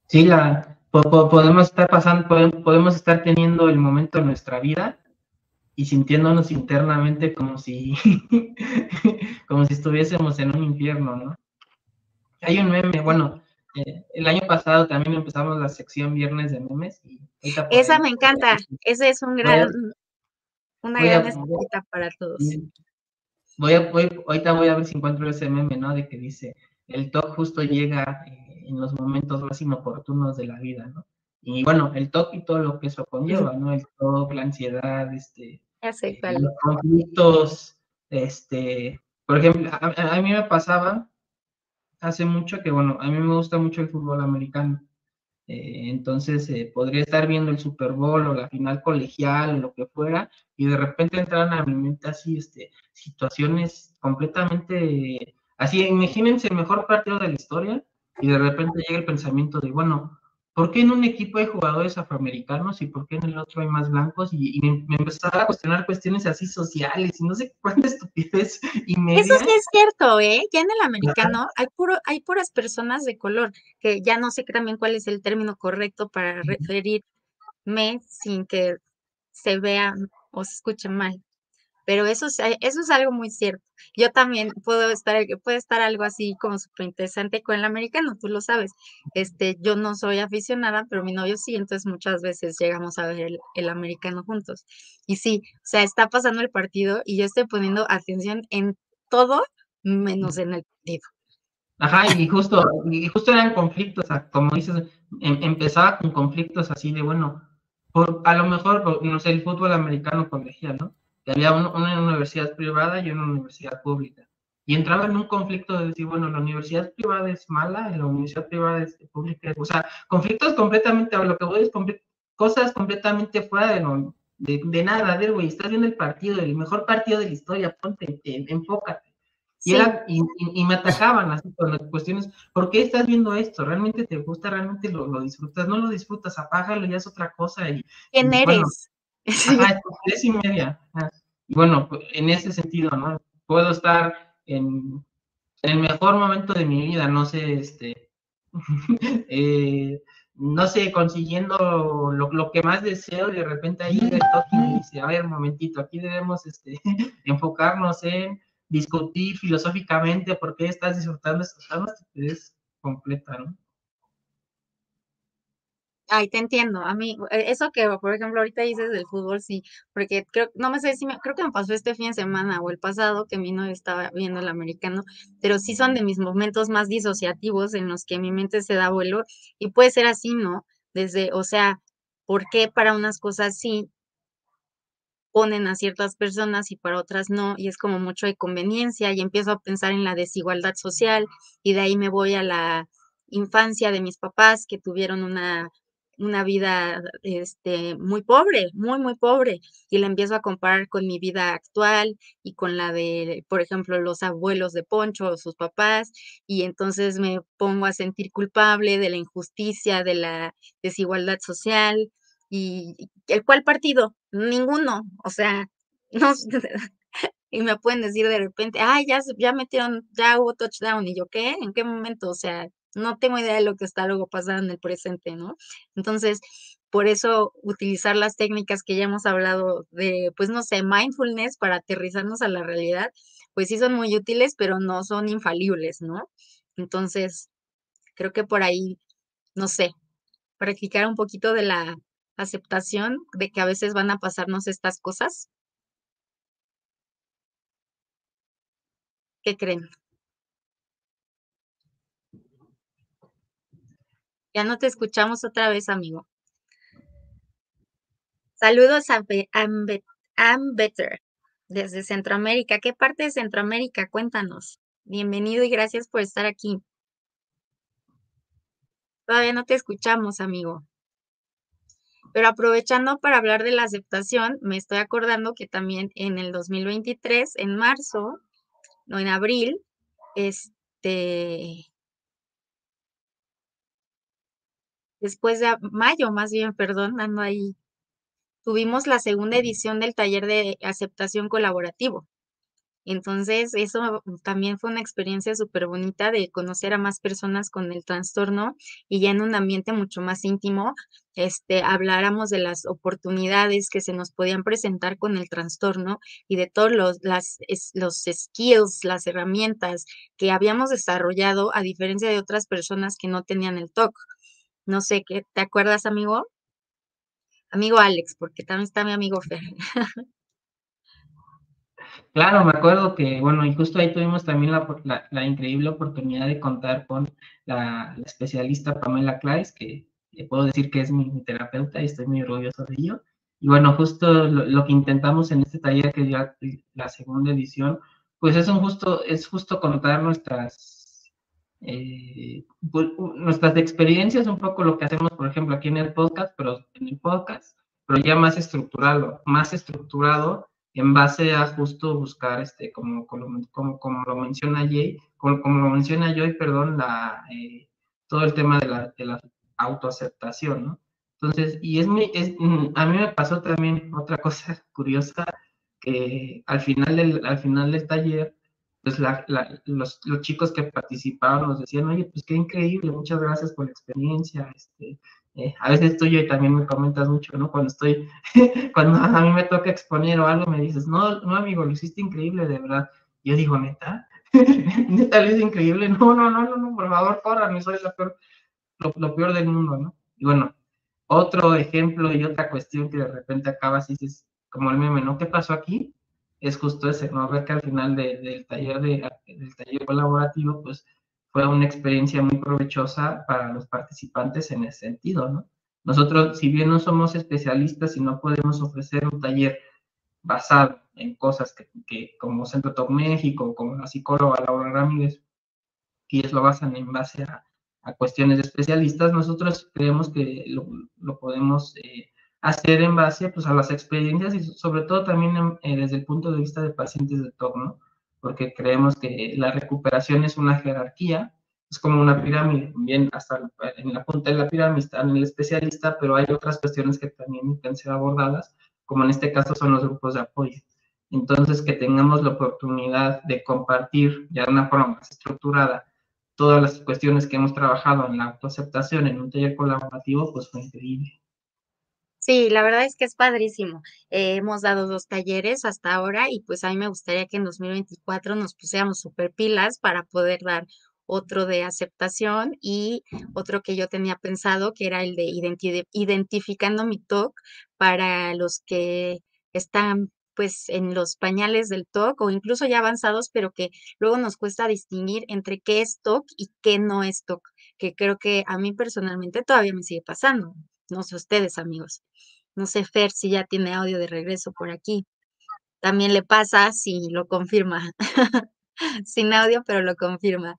Sí, la, po- po- podemos estar pasando, podem- podemos estar teniendo el momento de nuestra vida y sintiéndonos internamente como si, como si estuviésemos en un infierno, ¿no? Hay un meme, bueno, eh, el año pasado también empezamos la sección viernes de memes y Esa ahí- me encanta, ese es un a- gran, una gran escuelita para todos. Voy a, voy- ahorita voy a ver si encuentro ese meme, ¿no? De que dice, el TOC justo llega eh, en los momentos más inoportunos de la vida, ¿no? Y bueno, el TOC y todo lo que eso conlleva, ¿no? El TOC, la ansiedad, este, eh, los conflictos, este, por ejemplo, a, a- a mí me pasaba hace mucho que, bueno, a mí me gusta mucho el fútbol americano. Eh, entonces eh, podría estar viendo el Super Bowl o la final colegial o lo que fuera, y de repente entran a mi mente así, este, situaciones completamente, así, imagínense el mejor partido de la historia, y de repente llega el pensamiento de, bueno, ¿por qué en un equipo hay jugadores afroamericanos y por qué en el otro hay más blancos? Y, y me, me empezaba a cuestionar cuestiones así sociales, y no sé cuánta estupidez y media. Eso sí es cierto, ¿eh? Ya en el americano hay puro, hay puras personas de color, que ya no sé también cuál es el término correcto para referirme sin que se vea o se escuche mal. Pero eso es, eso es algo muy cierto. Yo también puedo estar, puede estar algo así como súper interesante con el americano, tú lo sabes. Este, yo no soy aficionada, pero mi novio sí, entonces muchas veces llegamos a ver el, el americano juntos. Y sí, o sea, está pasando el partido y yo estoy poniendo atención en todo menos en el partido. Ajá, y justo, y justo eran conflictos, o sea, como dices, em, empezaba con conflictos así de, bueno, por, a lo mejor, por, no sé, el fútbol americano colegial, ¿no? Que había un, una universidad privada y una universidad pública. Y entraba en un conflicto de decir, bueno, la universidad privada es mala, la universidad privada es pública, o sea, conflictos completamente, a lo que voy es cosas completamente fuera de, lo, de, de nada, de, güey, estás viendo el partido, el mejor partido de la historia, ponte, enfócate. Y, era, y, y, y, me atacaban así con las cuestiones, ¿por qué estás viendo esto? ¿Realmente te gusta? ¿Realmente lo, lo disfrutas? No lo disfrutas, apágalo, ya es otra cosa. Y, ¿Quién y, eres? Bueno, Es y media. Bueno, pues, en ese sentido, ¿no? Puedo estar en, el mejor momento de mi vida, no sé, este, eh, no sé, consiguiendo lo, lo, que más deseo y de repente ahí el toque y dice, a ver, un momentito, aquí debemos este, enfocarnos en discutir filosóficamente por qué estás disfrutando esta estupidez completa, ¿no? Ay, te entiendo. A mí, e, eso que, por ejemplo, ahorita dices del fútbol, sí, porque creo, no me sé si me, creo que me pasó este fin de semana o el pasado que mi novio estaba viendo el americano, pero sí son de mis momentos más disociativos en los que mi mente se da vuelo y puede ser así, ¿no? Desde, o sea, ¿por qué para unas cosas sí ponen a ciertas personas y para otras no? Y es como mucho de conveniencia y empiezo a pensar en la desigualdad social y de ahí me voy a la infancia de mis papás que tuvieron una, una vida este, muy pobre, muy, muy pobre, y la empiezo a comparar con mi vida actual y con la de, por ejemplo, los abuelos de Poncho o sus papás, y entonces me pongo a sentir culpable de la injusticia, de la desigualdad social, y ¿el cuál partido? Ninguno, o sea, no, y me pueden decir de repente, ay, ya, ya metieron, ya hubo touchdown, y yo, ¿qué? ¿En qué momento? O sea, no tengo idea de lo que está luego pasando en el presente, ¿no? Entonces, por eso utilizar las técnicas que ya hemos hablado de, pues no sé, mindfulness para aterrizarnos a la realidad, pues sí son muy útiles, pero no son infalibles, ¿no? Entonces, creo que por ahí, no sé, practicar un poquito de la aceptación de que a veces van a pasarnos estas cosas. ¿Qué creen? Ya no te escuchamos otra vez, amigo. Saludos a Better desde Centroamérica. ¿Qué parte de Centroamérica? Cuéntanos. Bienvenido y gracias por estar aquí. Todavía no te escuchamos, amigo. Pero aprovechando para hablar de la aceptación, me estoy acordando que también en el 2023, en marzo, no en abril, este, después de mayo, más bien, perdón, ando ahí, tuvimos la segunda edición del taller de aceptación colaborativo. Entonces, eso también fue una experiencia súper bonita de conocer a más personas con el trastorno y ya en un ambiente mucho más íntimo, este, habláramos de las oportunidades que se nos podían presentar con el trastorno y de todos los, las, los skills, las herramientas que habíamos desarrollado a diferencia de otras personas que no tenían el TOC. No sé, ¿qué, ¿te acuerdas, amigo? Amigo Alex, porque también está mi amigo Fer. Claro, me acuerdo que, bueno, y justo ahí tuvimos también la, increíble oportunidad de contar con la, especialista Pamela Claes, que puedo decir que es mi, terapeuta y estoy muy orgulloso de ello. Y bueno, justo lo, que intentamos en este taller, que ya la segunda edición, pues es un justo, es justo contar nuestras, eh, pues, nuestras experiencias, un poco lo que hacemos, por ejemplo, aquí en el podcast, pero en el podcast, pero ya más estructurado, más estructurado en base a justo buscar, este, como, como, como, lo menciona Jay, como, como, lo menciona Joy, perdón, la, eh, todo el tema de la, de la autoaceptación, ¿no? Entonces, y es, es mm, a mí me pasó también otra cosa curiosa, que al final del, al final del taller, pues la, los, los, chicos que participaban nos decían, oye, pues qué increíble, muchas gracias por la experiencia, este, eh, a veces tú y también me comentas mucho, ¿no? Cuando estoy, cuando a mí me toca exponer o algo, me dices, no, no, amigo, lo hiciste increíble, de verdad. Yo digo, neta, neta, lo hice increíble. No, no, no, no, no, por favor, corran, soy la peor, lo, peor del mundo, ¿no? Y bueno, otro ejemplo y otra cuestión que de repente acabas y dices, como el meme, ¿no? ¿Qué pasó aquí? Es justo ese, ¿no? Ver que al final del taller de, del taller colaborativo, pues fue una experiencia muy provechosa para los participantes en ese sentido, ¿no? Nosotros, si bien no somos especialistas y no podemos ofrecer un taller basado en cosas que, como Centro Top México, como la psicóloga Laura Ramírez, que lo basan en base a, cuestiones de especialistas, nosotros creemos que lo, podemos eh, hacer en base pues, a las experiencias y sobre todo también eh, desde el punto de vista de pacientes de TOC, ¿no? porque creemos que la recuperación es una jerarquía, es como una pirámide, bien hasta en la punta de la pirámide está el especialista, pero hay otras cuestiones que también pueden ser abordadas, como en este caso son los grupos de apoyo. Entonces, que tengamos la oportunidad de compartir ya de una forma más estructurada todas las cuestiones que hemos trabajado en la autoaceptación en un taller colaborativo, pues fue increíble. Sí, la verdad es que es padrísimo. Eh, hemos dado dos talleres hasta ahora y pues a mí me gustaría que en 2024 nos pusiéramos super pilas para poder dar otro de aceptación y otro que yo tenía pensado que era el de identificando mi TOC para los que están pues en los pañales del TOC o incluso ya avanzados, pero que luego nos cuesta distinguir entre qué es TOC y qué no es TOC, que creo que a mí personalmente todavía me sigue pasando. No sé ustedes, amigos. No sé, Fer, si ya tiene audio de regreso por aquí. También le pasa si lo confirma. Sin audio, pero lo confirma.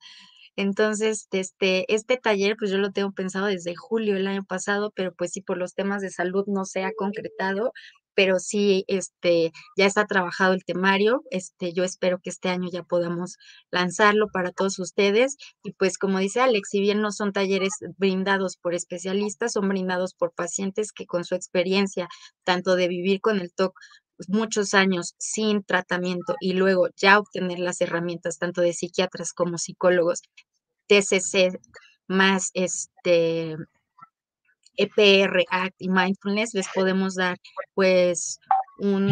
Entonces, este, este taller, pues yo lo tengo pensado desde julio del año pasado, pero pues sí, por los temas de salud no se ha concretado, pero sí, este, ya está trabajado el temario. Este, yo espero que este año ya podamos lanzarlo para todos ustedes. Y pues, como dice Alex, si bien no son talleres brindados por especialistas, son brindados por pacientes que con su experiencia, tanto de vivir con el TOC muchos años sin tratamiento y luego ya obtener las herramientas tanto de psiquiatras como psicólogos, TCC más este EPR, ACT y Mindfulness, les podemos dar pues un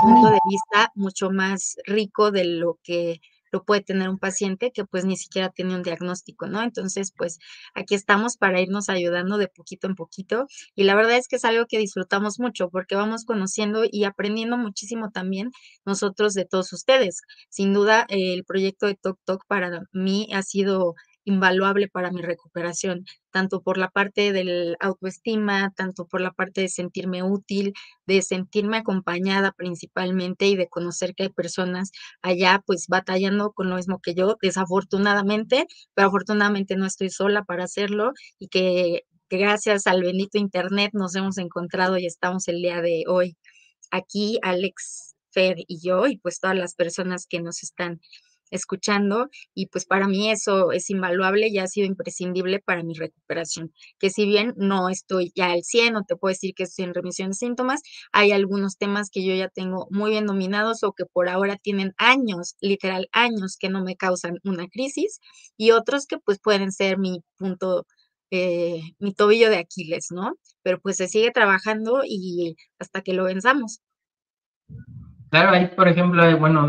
punto de vista mucho más rico de lo que lo puede tener un paciente que pues ni siquiera tiene un diagnóstico, ¿no? Entonces, pues aquí estamos para irnos ayudando de poquito en poquito y la verdad es que es algo que disfrutamos mucho porque vamos conociendo y aprendiendo muchísimo también nosotros de todos ustedes. Sin duda, el proyecto de Tok Tok para mí ha sido invaluable para mi recuperación, tanto por la parte del autoestima, tanto por la parte de sentirme útil, de sentirme acompañada principalmente y de conocer que hay personas allá pues batallando con lo mismo que yo, desafortunadamente, pero afortunadamente no estoy sola para hacerlo y que, gracias al bendito Internet nos hemos encontrado y estamos el día de hoy aquí, Alex, Fer y yo, y pues todas las personas que nos están escuchando y pues para mí eso es invaluable y ha sido imprescindible para mi recuperación, que si bien no estoy ya al 100 o te puedo decir que estoy en remisión de síntomas, hay algunos temas que yo ya tengo muy bien dominados o que por ahora tienen años, literal años que no me causan una crisis y otros que pues pueden ser mi punto eh, mi tobillo de Aquiles, ¿no? Pero pues se sigue trabajando y hasta que lo venzamos. Claro, ahí, por ejemplo, eh, bueno,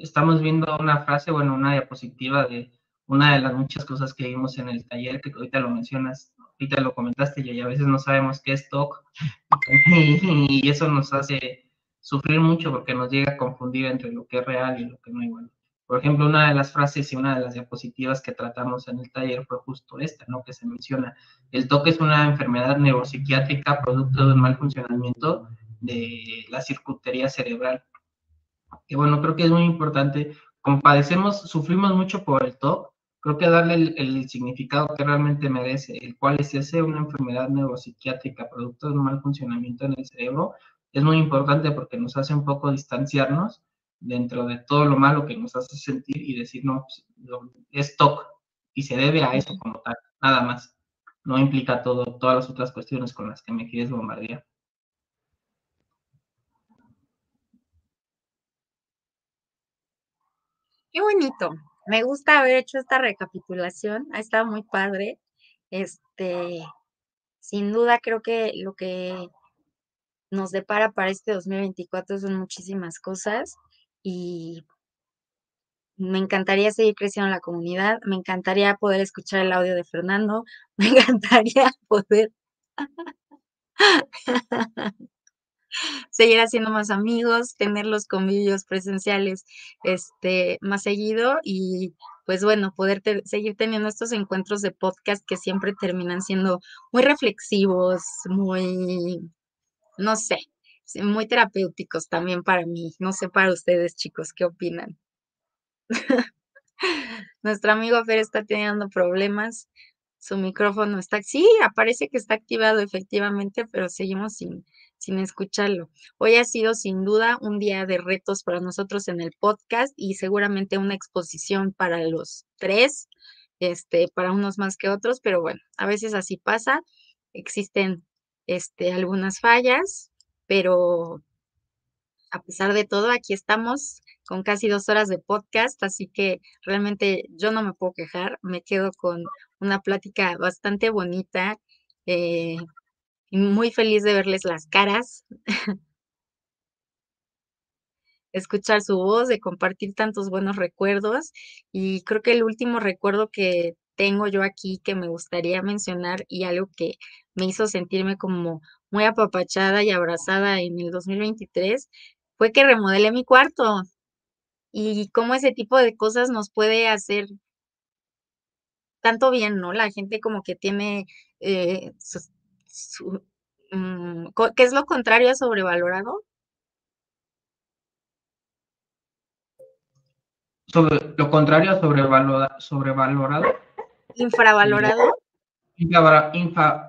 estamos viendo una frase, bueno, una diapositiva de una de las muchas cosas que vimos en el taller, que ahorita lo mencionas, ahorita lo comentaste, y a veces no sabemos qué es TOC, y eso nos hace sufrir mucho porque nos llega a confundir entre lo que es real y lo que no igual. Por ejemplo, una de las frases y una de las diapositivas que tratamos en el taller fue justo esta, ¿no? Que se menciona, el TOC es una enfermedad neuropsiquiátrica producto de un mal funcionamiento de la circuitería cerebral bueno, creo que es muy importante, como padecemos, sufrimos mucho por el TOC, creo que darle el, significado que realmente merece, el cual es ese, una enfermedad neuropsiquiátrica producto de un mal funcionamiento en el cerebro, es muy importante porque nos hace un poco distanciarnos dentro de todo lo malo que nos hace sentir y decir, no, pues, es TOC y se debe a eso como tal, nada más. No implica todo, todas las otras cuestiones con las que me quieres bombardear. Qué bonito. Me gusta haber hecho esta recapitulación. Ha estado muy padre. Este, sin duda creo que lo que nos depara para este 2024 son muchísimas cosas y me encantaría seguir creciendo en la comunidad, me encantaría poder escuchar el audio de Fernando, me encantaría poder seguir haciendo más amigos, tener los convivios presenciales este, más seguido y pues bueno, poder seguir teniendo estos encuentros de podcast que siempre terminan siendo muy reflexivos, muy, no sé, muy terapéuticos también para mí. No sé para ustedes, chicos, ¿qué opinan? Nuestro amigo Fer está teniendo problemas. Su micrófono está, sí, aparece que está activado efectivamente, pero seguimos sin, sin escucharlo. Hoy ha sido sin duda un día de retos para nosotros en el podcast y seguramente una exposición para los tres, este, para unos más que otros, pero bueno, a veces así pasa. Existen este, algunas fallas, pero a pesar de todo, aquí estamos con casi dos horas de podcast, así que realmente yo no me puedo quejar, me quedo con una plática bastante bonita. Eh, muy feliz de verles las caras, escuchar su voz, de compartir tantos buenos recuerdos. Y creo que el último recuerdo que tengo yo aquí que me gustaría mencionar y algo que me hizo sentirme como muy apapachada y abrazada en el 2023 fue que remodelé mi cuarto y cómo ese tipo de cosas nos puede hacer tanto bien, ¿no? La gente como que tiene eh, Mm, ¿qué es lo contrario a sobrevalorado? sobre, lo contrario a sobrevalorado. sobrevalorado. Infravalorado.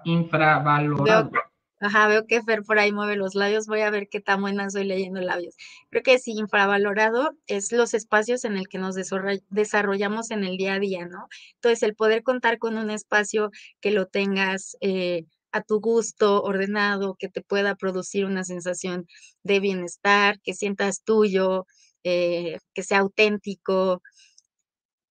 infravalorado. Ajá, veo que Fer por ahí mueve los labios. Voy a ver qué tan buena soy leyendo labios. Creo que sí, infravalorado es los espacios en el que nos desarrollamos en el día a día, ¿no? Entonces, el poder contar con un espacio que lo tengas eh, a tu gusto, ordenado, que te pueda producir una sensación de bienestar, que sientas tuyo, eh, que sea auténtico,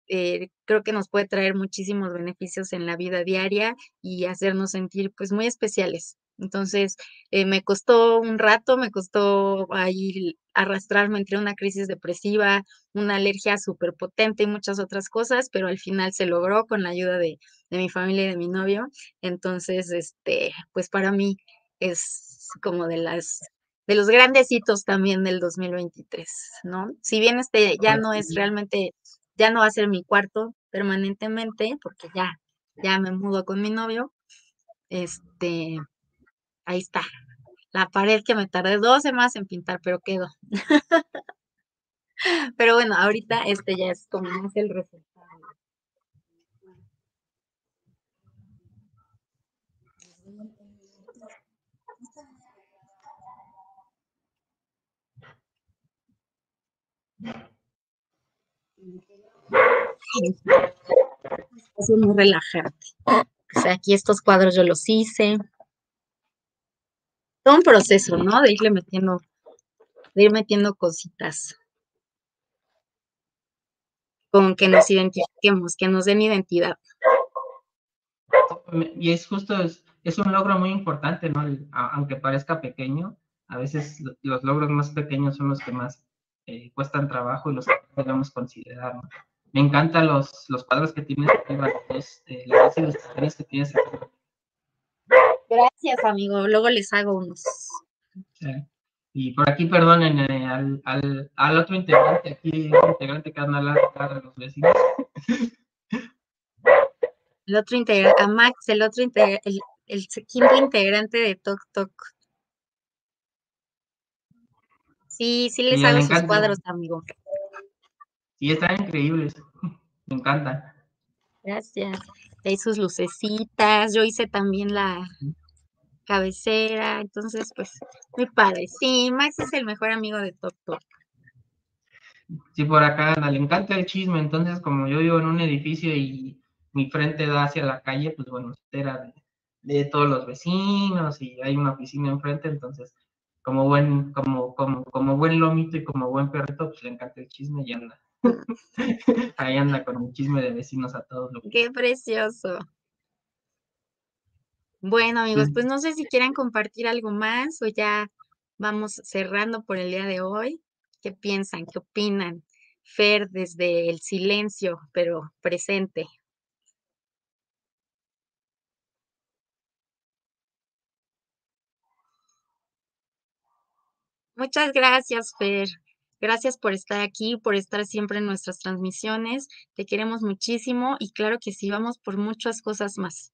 eh, creo que nos puede traer muchísimos beneficios en la vida diaria y hacernos sentir pues muy especiales. Entonces, eh, me costó un rato, me costó ahí arrastrarme entre una crisis depresiva, una alergia súper potente y muchas otras cosas, pero al final se logró con la ayuda de, de, mi familia y de mi novio. Entonces, este, pues para mí es como de las de los grandes hitos también del 2023, ¿no? Si bien este ya no es realmente, ya no va a ser mi cuarto permanentemente, porque ya, ya me mudo con mi novio, este, Ahí está. La pared que me tardé dos semanas en pintar, pero quedó. pero bueno, ahorita este ya es como más el resultado. Es muy relajante. O sea, aquí estos cuadros yo los hice todo un proceso, ¿no? De irle metiendo, de ir metiendo cositas con que nos identifiquemos, que nos den identidad. Y es justo, es, un logro muy importante, ¿no? aunque parezca pequeño, a veces los logros más pequeños son los que más eh, cuestan trabajo y los que debemos considerar, ¿no? Me encantan los, los cuadros que tienes aquí, este, las ilustraciones que tienes aquí Gracias, amigo. Luego les hago unos. Y por aquí, perdonen eh, al, al, al, otro integrante, aquí, el integrante anda a los vecinos. El otro integrante, a Max, el otro integrante, el, el quinto integrante de Tok Tok. Sí, sí les hago sus cuadros, amigo. Sí, están increíbles. Me encantan. Gracias. Hay sus lucecitas. Yo hice también la, cabecera, entonces pues muy padre. Sí, Max es el mejor amigo de Top Top. Sí, por acá le encanta el chisme, entonces como yo vivo en un edificio y mi frente da hacia la calle, pues bueno, era de, todos los vecinos y hay una oficina enfrente, entonces como buen, como, como, como buen lomito y como buen perrito, pues le encanta el chisme y anda. Ahí anda con un chisme de vecinos a todos. Qué precioso. Bueno, amigos, pues no sé si quieren compartir algo más o ya vamos cerrando por el día de hoy. ¿Qué piensan? ¿Qué opinan? Fer desde el silencio, pero presente. Muchas gracias, Fer. Gracias por estar aquí, por estar siempre en nuestras transmisiones. Te queremos muchísimo y claro que sí, vamos por muchas cosas más.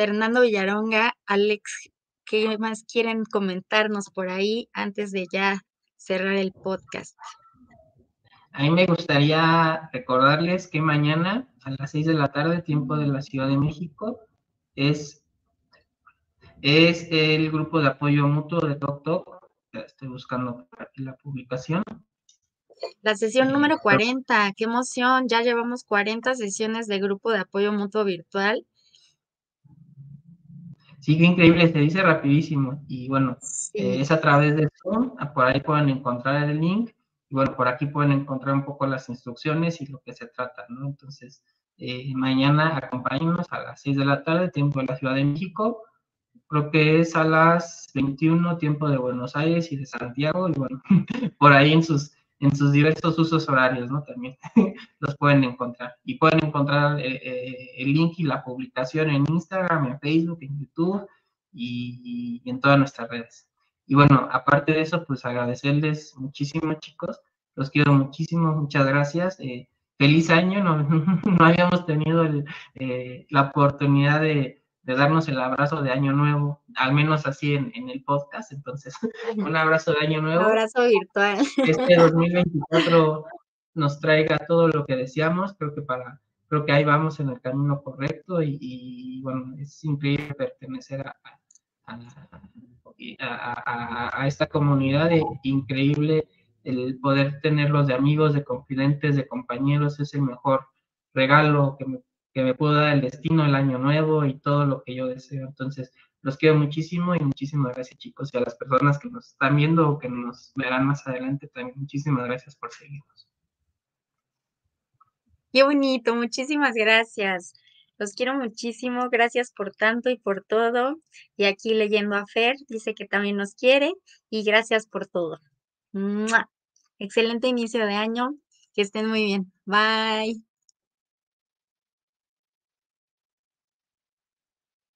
Fernando Villaronga, Alex, ¿qué más quieren comentarnos por ahí antes de ya cerrar el podcast? A mí me gustaría recordarles que mañana a las 6 de la tarde, tiempo de la Ciudad de México, es, es el grupo de apoyo mutuo de TokTok. estoy buscando aquí la publicación. La sesión número 40, qué emoción, ya llevamos 40 sesiones de grupo de apoyo mutuo virtual Sí, qué increíble, se dice rapidísimo. Y bueno, eh, es a través de Zoom, por ahí pueden encontrar el link. Y bueno, por aquí pueden encontrar un poco las instrucciones y lo que se trata, ¿no? Entonces, eh, mañana acompáñenos a las 6 de la tarde, tiempo de la Ciudad de México. Creo que es a las 21, tiempo de Buenos Aires y de Santiago. Y bueno, por ahí en sus en sus diversos usos horarios, ¿no? También los pueden encontrar. Y pueden encontrar eh, eh, el link y la publicación en Instagram, en Facebook, en YouTube y, en todas nuestras redes. Y bueno, aparte de eso, pues agradecerles muchísimo, chicos. Los quiero muchísimo, muchas gracias. Eh, feliz año, no, no habíamos tenido la oportunidad de, de darnos el abrazo de Año Nuevo, al menos así en, en el podcast. Entonces, un abrazo de Año Nuevo. Un abrazo virtual. Este 2024 nos traiga todo lo que deseamos. Creo que para creo que ahí vamos en el camino correcto y, y bueno, es increíble pertenecer a, a, a, a esta comunidad, increíble el poder tenerlos de amigos, de confidentes, de compañeros, es el mejor regalo que me, que me pudo dar el destino, el año nuevo y todo lo que yo deseo. Entonces, los quiero muchísimo y muchísimas gracias chicos y a las personas que nos están viendo o que nos verán más adelante también. Muchísimas gracias por seguirnos. Qué bonito, muchísimas gracias. Los quiero muchísimo, gracias por tanto y por todo. Y aquí leyendo a Fer, dice que también nos quiere y gracias por todo. Excelente inicio de año, que estén muy bien. Bye.